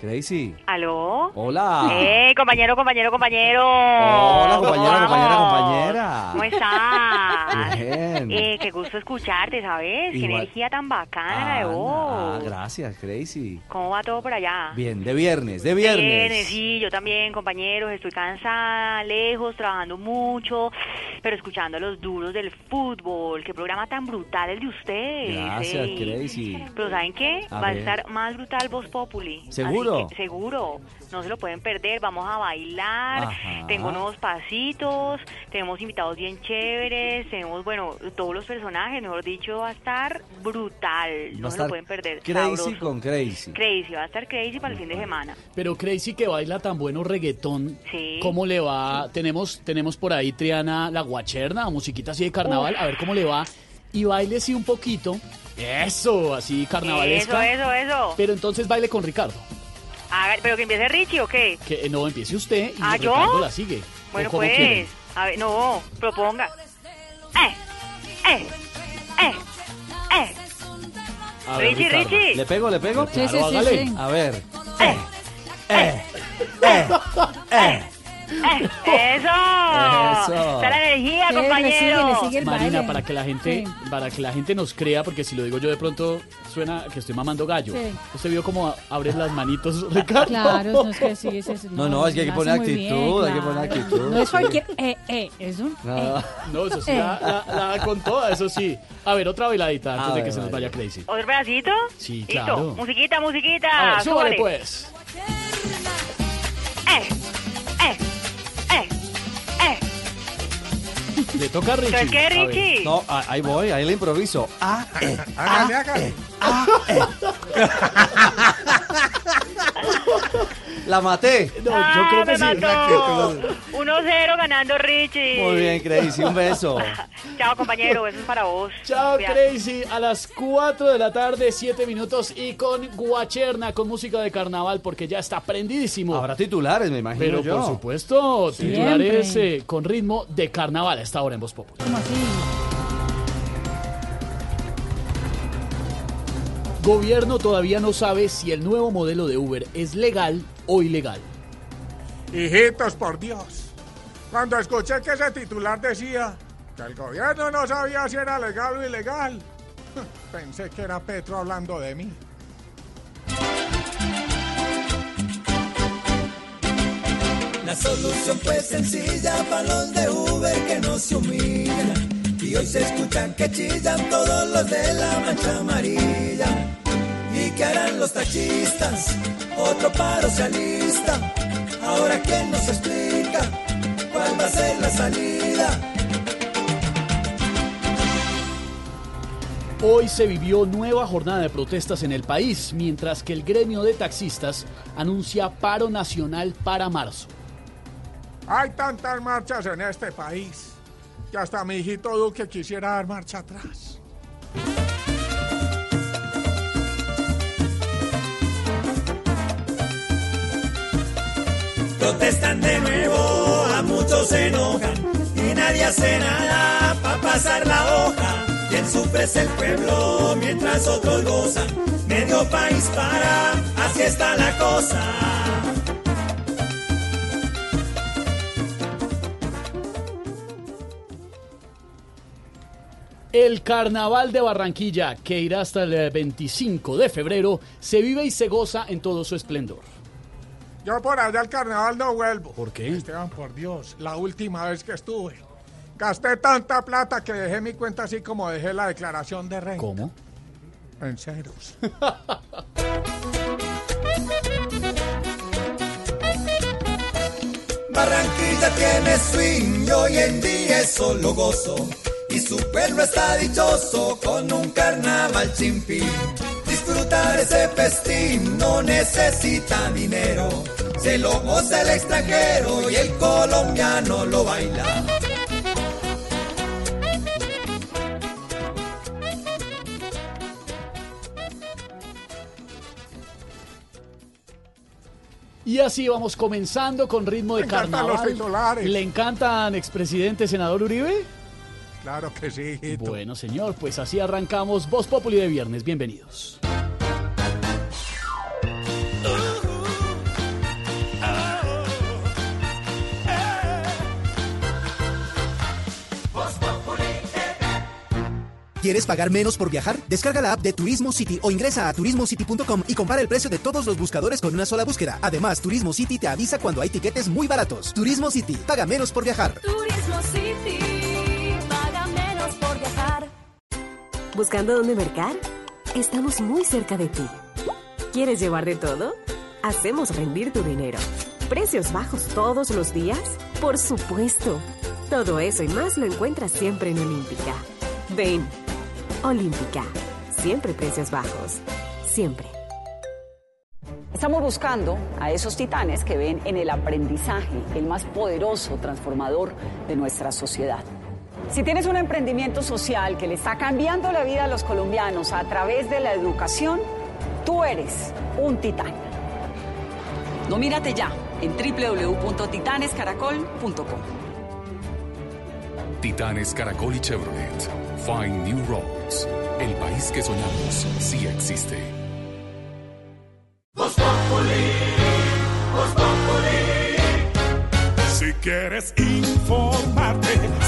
Crazy. ¿Aló? Hola. ¡Eh, compañero, compañero, compañero! Hola, compañera, ¿Cómo compañera, compañera. ¿Cómo estás? Bien. Eh, qué gusto escucharte, ¿sabes? Qué Igual. energía tan bacana de Ah, vos. gracias, Crazy. ¿Cómo va todo por allá? Bien, de viernes, de viernes. Viernes, sí, yo también, compañeros, estoy cansada, lejos, trabajando mucho, pero escuchando a los duros del fútbol. Qué programa tan brutal el de ustedes. Gracias. Crazy. Pero ¿saben qué? A Va a estar más brutal Voz Populi. Así ¿Seguro? que, seguro. No se lo pueden perder. Vamos a bailar. Ajá. Tengo nuevos pasitos. Tenemos invitados bien chéveres. Tenemos, bueno, todos los personajes. Mejor dicho, va a estar brutal. Va No se lo pueden perder. Crazy Sabroso. con Crazy. Crazy. Va a estar crazy para el fin de semana. Pero Crazy que baila tan bueno reggaetón, Sí. ¿cómo le va? Tenemos, tenemos por ahí Triana la guacherna, musiquita así de carnaval, a ver cómo le va. Y baile sí un poquito. Eso, así Eso, carnavalesca. eso, eso. Pero entonces baile con Ricardo. Haga- ¿Pero que empiece Richie o qué? Que eh, no empiece usted y ¿Ah, yo? La sigue. ¿O Bueno, pues. quieren? A ver, no, proponga. ¡Eh! ¡Eh! ¡Eh! ¡Eh! A ver, Richie, Ricardo. Richie. ¿Le pego, le pego? Sí, sí, sí, sí. A ver. ¡Eh! ¡Eh! ¡Eh! ¡Eh! ¡Eso! Eso. Está la energía, compañero. Marina, para que la gente, Sí. para que la gente nos crea, porque si lo digo yo de pronto suena que estoy mamando gallo. Sí. Usted vio cómo abres las manitos, Ricardo. Claro, no es que sí, es eso. No, no, es que hay que poner bien, actitud, hay que poner actitud. No es cualquier. Eh, eh, es un. No. eh. No, eso sí, Eh. la, la- la da con toda, eso sí. A ver, otra bailadita antes A de ver, que se nos vaya Crazy. ¿Otro pedacito? Sí, Listo. claro. Musiquita, musiquita. A ver, súbale súbale. pues. Le toca a Richie. ¿Entonces qué, A. Richie? No, a- ahí voy, ahí le improviso. Ah, eh, Hágale, ah, hágale. eh, ah, eh. La maté. No, yo Ah, creo que me sí. mató. 1-0 ganando Richie. Muy bien, Crazy, un beso. Chao, compañero, eso es para vos. Chao. Crazy. A las 4 de la tarde, 7 minutos. Y con Guacherna, con música de carnaval, porque ya está prendidísimo. Habrá titulares, me imagino Pero yo. por supuesto, titulares eh, con ritmo de carnaval a esta hora en Voz Populi. ¿Cómo así? Gobierno todavía no sabe si el nuevo modelo de Uber es legal o ilegal. Hijitos, por Dios. Cuando escuché que ese titular decía que el gobierno no sabía si era legal o ilegal, pensé que era Petro hablando de mí. La solución pues sencilla para los de Uber que no se humillan. Y hoy se escuchan que chillan todos los de la mancha amarilla. ¿Y qué harán los taxistas? Otro paro se alista. Ahora quién nos explica cuál va a ser la salida. Hoy se vivió nueva jornada de protestas en el país, mientras que el gremio de taxistas anuncia paro nacional para marzo. Hay tantas marchas en este país que hasta mi hijito Duque quisiera dar marcha atrás. Protestan de nuevo, a muchos se enojan y nadie hace nada para pasar la hoja. Quien sufre es el pueblo mientras otros gozan. Medio país para, así está la cosa. El Carnaval de Barranquilla, que irá hasta el eh, 25 de febrero, se vive y se goza en todo su esplendor. Yo por allá al carnaval no vuelvo. ¿Por qué? Esteban, por Dios, la última vez que estuve. Gasté tanta plata que dejé mi cuenta así como dejé la declaración de renta. ¿Cómo? En ceros. Barranquilla tiene swing y hoy en día es solo gozo. Y su pueblo está dichoso con un carnaval fin. Disfrutar ese festín no necesita dinero. Se lo goza el extranjero y el colombiano lo baila. Y así vamos comenzando con ritmo de Me encantan los carnaval. titulares. ¿Le encantan, expresidente senador Uribe? Claro que sí, hijito. Bueno, señor, pues así arrancamos Voz Populi de viernes. Bienvenidos. ¿Quieres pagar menos por viajar? Descarga la app de Turismo City o ingresa a turismocity.com y compara el precio de todos los buscadores con una sola búsqueda. Además, Turismo City te avisa cuando hay tiquetes muy baratos. Turismo City, paga menos por viajar. Turismo City, viajar. ¿Buscando dónde mercar? Estamos muy cerca de ti. ¿Quieres llevar de todo? Hacemos rendir tu dinero. ¿Precios bajos todos los días? Por supuesto. Todo eso y más lo encuentras siempre en Olímpica. Ven. Olímpica. Siempre precios bajos. Siempre. Estamos buscando a esos titanes que ven en el aprendizaje el más poderoso transformador de nuestra sociedad. Si tienes un emprendimiento social que le está cambiando la vida a los colombianos a través de la educación, tú eres un titán. Nomínate ya en www.titanescaracol.com. Titanes Caracol y Chevrolet. Find New Roads. El país que soñamos sí existe. Voz Populi, Voz Populi. Si quieres informarte,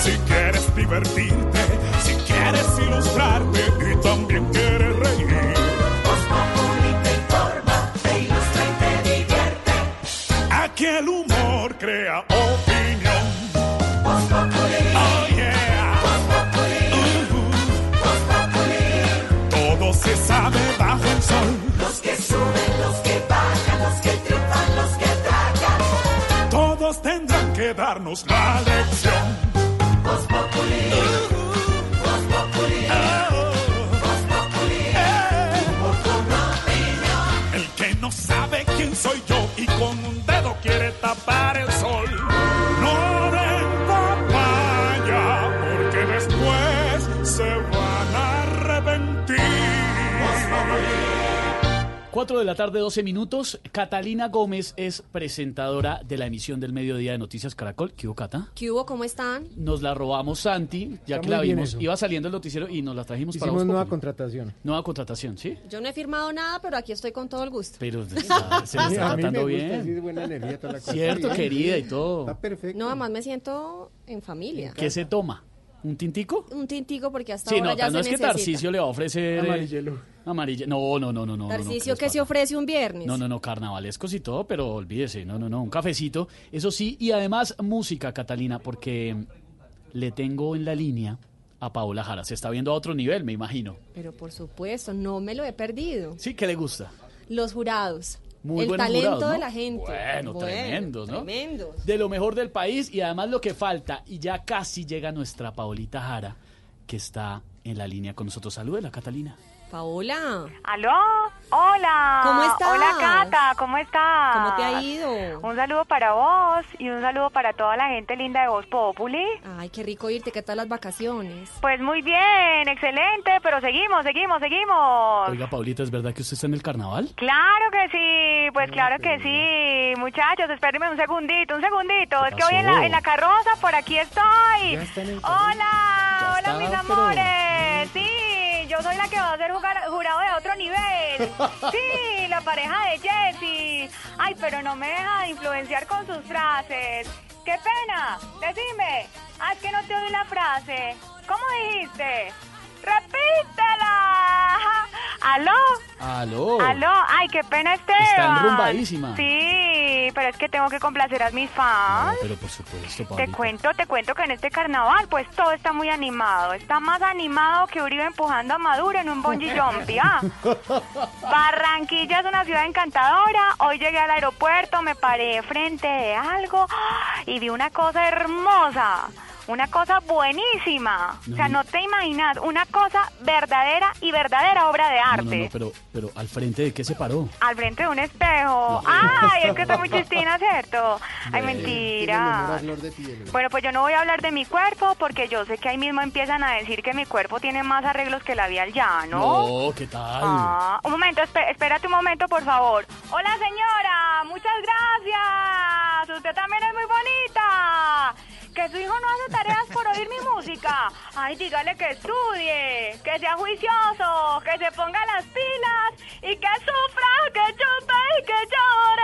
si quieres divertirte, si quieres ilustrarte y también quieres reír. Voz te informa, te ilustra y te divierte. Aquí el humor crea opinión. Voz. Oh yeah. Voz. Voz Populi. Todo se sabe bajo el sol. Los que suben, los que bajan, los que triunfan, los que tragan. Todos tendrán que darnos la lección. 4 de la tarde, 12 minutos. Catalina Gómez es presentadora de la emisión del mediodía de Noticias Caracol. ¿Qué hubo, Cata? ¿Qué hubo? ¿Cómo están? Nos la robamos Santi, ya Está que la vimos. Iba saliendo el noticiero y nos la trajimos para Hicimos nueva contratación. Nueva contratación, ¿sí? Yo no he firmado nada, pero aquí estoy con todo el gusto. Pero está- se A mí está me tratando gusta bien. así de buena energía, toda la cosa. Cierto, Bien, querida y todo. Está perfecto. No, además me siento en familia. ¿Qué se toma? ¿Un tintico? Un tintico porque hasta Sí, ahora no, ya no se es que. Tarcisio le va a ofrecer... eh, Amarillelo. Amarille- No, no, no, no, no. no, no, Tarcisio ¿qué que se ofrece un viernes. No, no, no, carnavalescos y todo, pero olvídese, no, no, no, un cafecito, eso sí, y además música, Catalina, porque le tengo en la línea a Paola Jara, se está viendo a otro nivel, me imagino. Pero por supuesto, no me lo he perdido. Sí, ¿qué le gusta? Los jurados. Muy el buenos talento jurados, ¿no? de la gente. Bueno, tremendos, ¿no? Tremendos. De lo mejor del país y además lo que falta, y ya casi llega nuestra Paolita Jara, que está en la línea con nosotros. Salúdela, Catalina. Paola. ¿Aló? Hola. ¿Cómo estás? Hola, Cata, ¿cómo estás? ¿Cómo te ha ido? Un saludo para vos y un saludo para toda la gente linda de Voz Populi. Ay, qué rico irte. ¿Qué tal las vacaciones? Pues muy bien, excelente, pero seguimos, seguimos, seguimos. Oiga, Paulita, ¿es verdad que usted está en el carnaval? Claro que sí, pues claro que sí. Muchachos, espérenme un segundito, un segundito. Es que hoy en la, en la carroza, por aquí estoy. Ya está en el Hola, Ya hola está, mis pero- amores. Sí, yo soy la que va a ser jugar- jurado de otro nivel. Sí, la pareja de Jessie. Ay, pero no me deja de influenciar con sus frases. Qué pena. Decime. Ah, es que no te oí la frase. ¿Cómo dijiste? ¡Repítela! ¿Aló? ¡Aló! ¿Aló? Ay, qué pena, Esteban. Está enrumbadísima. Sí, pero es que tengo que complacer a mis fans. No, pero por supuesto, Te cuento, te cuento que en este carnaval pues todo está muy animado. Está más animado que Uribe empujando a Maduro en un bungee jumpy, ¿ah? Barranquilla es una ciudad encantadora. Hoy llegué al aeropuerto, me paré frente de algo ¡ah! y vi una cosa hermosa. Una cosa buenísima. O sea, no te imaginas, una cosa verdadera y verdadera obra de No, no, arte. no, pero, pero al frente de qué se paró. Al frente de un espejo. Ay, es que estoy muy chistina, ¿cierto? Ay, mentira. Bueno, pues yo no voy a hablar de mi cuerpo porque yo sé que ahí mismo empiezan a decir que mi cuerpo tiene más arreglos que la al llano. No, ¿qué tal? Ah, un momento, espé- espérate un momento, por favor. Hola, señora, muchas gracias. Usted también es muy bonita. Que su hijo no hace tareas por oír mi música. Ay, dígale que estudie, que sea juicioso, que se ponga las pilas y que sufra, que chupe y que llore.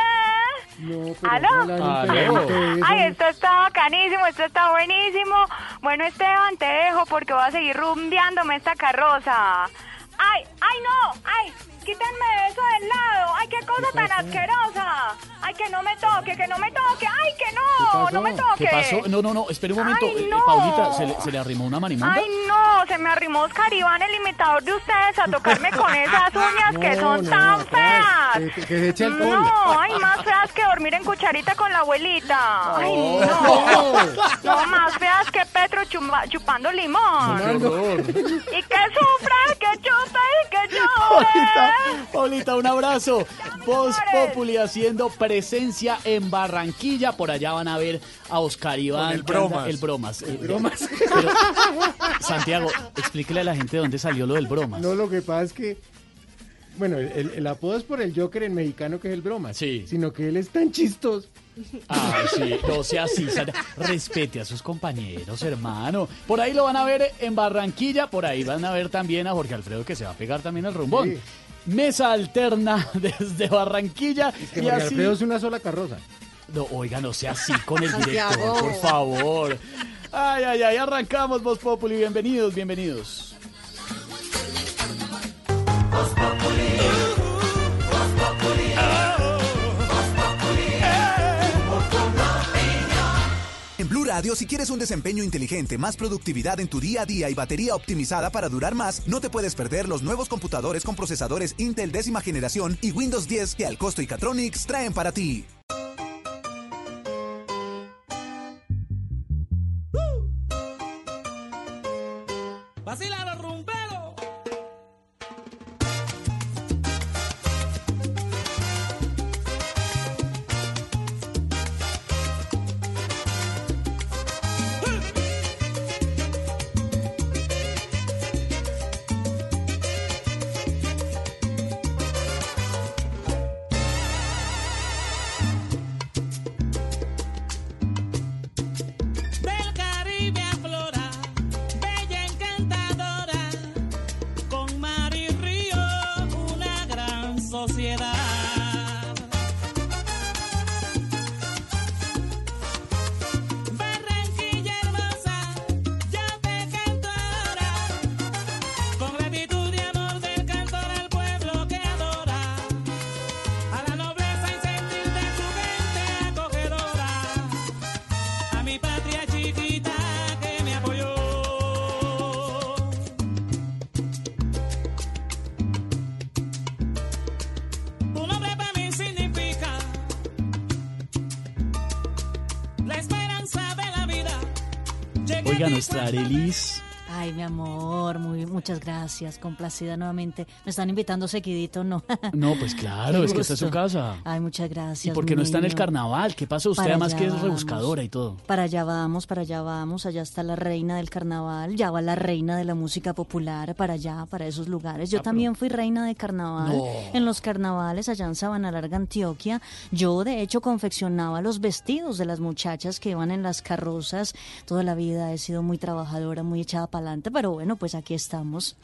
No, pero ¿Aló? Ay, esto está bacanísimo, esto está buenísimo. Bueno, Esteban, te dejo porque voy a seguir rumbeándome esta carroza. Ay, ay, no, ay, quítenme eso del lado. Ay, qué cosa tan asquerosa. Ay, que no me toque, que no me toque. Ay, que no, no me toque. ¿Qué pasó? No, no, no, espere un momento. Ay, Eh, no. Paulita, ¿se le, se le arrimó una marimonda? Ay, no, se me arrimó Oscar Iván, el imitador de ustedes, a tocarme con esas uñas que son no, tan feas. que- que se eche alcohol. No, ay, más feas que dormir en cucharita con la abuelita. Ay, no. No, más feas que Petro chumba- chupando limón. Y que sufra, que chupe y que llore. Paulita, un abrazo. Voz Populi haciendo presencia en Barranquilla. Por allá van a ver a Oscar Iván. Con el bromas. El bromas. eh, bromas. pero, Santiago, explíquele a la gente de dónde salió lo del bromas. No, lo que pasa es que, bueno, el, el apodo es por el Joker en mexicano que es el broma. Sí. Sino que él es tan chistoso. Ay, sí, no sea así. Respete a sus compañeros, hermano. Por ahí lo van a ver en Barranquilla. Por ahí van a ver también a Jorge Alfredo que se va a pegar también el rumbón. Sí. Mesa alterna desde Barranquilla. Que y así... Alfredo es una sola carroza. No, oiga, no sea así con el director, por favor. Ay, ay, ay, arrancamos Voz Populi. Bienvenidos, bienvenidos. Radio, si quieres un desempeño inteligente, más productividad en tu día a día y batería optimizada para durar más, no te puedes perder los nuevos computadores con procesadores Intel décima generación y Windows 10 que Alcosto y Catronics traen para ti. Arelis. Ay, mi amor, muy, muchas gracias, complacida nuevamente. Me están invitando seguidito, ¿no? No, pues claro, Qué es que esta es su casa. Ay, muchas ¿Y gracias. por qué no está en el carnaval? ¿Qué pasa? Usted Para además que es vamos. rebuscadora y todo. Para allá vamos, para allá vamos, allá está la reina del carnaval, ya va la reina de la música popular, para allá, para esos lugares. Yo Ah, también fui reina de carnaval No. en los carnavales allá en Sabana Larga, Antioquia. Yo, de hecho, confeccionaba los vestidos de las muchachas que iban en las carrozas. Toda la vida he sido muy trabajadora, muy echada para adelante, pero bueno, pues aquí estamos,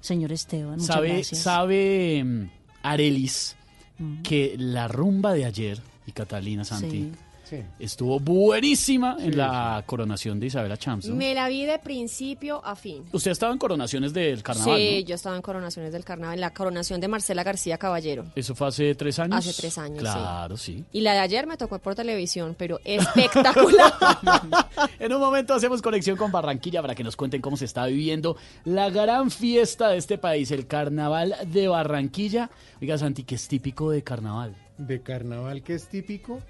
señor Esteban. ¿Sabe, gracias. sabe mm, Arelis Mm. que la rumba de ayer, y Catalina Santi, Sí. Sí. estuvo buenísima en la coronación de Isabela Champs? ¿no? Me la vi de principio a fin. Usted ha estado en coronaciones del carnaval, sí, ¿no? yo estaba en coronaciones del carnaval, en la coronación de Marcela García Caballero. ¿Eso fue hace tres años? Hace tres años, sí. Claro, sí. Y la de ayer me tocó por televisión, pero espectacular. En un momento hacemos conexión con Barranquilla para que nos cuenten cómo se está viviendo la gran fiesta de este país, el Carnaval de Barranquilla. Oiga, Santi, que es típico de carnaval. De carnaval que es típico,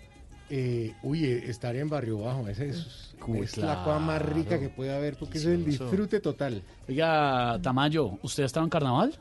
eh, uy, eh, estar en Barrio Bajo, esa es, Uy, es la cosa más rica que puede haber porque es el disfrute total. Oiga, Tamayo, ¿usted ha estado en carnaval?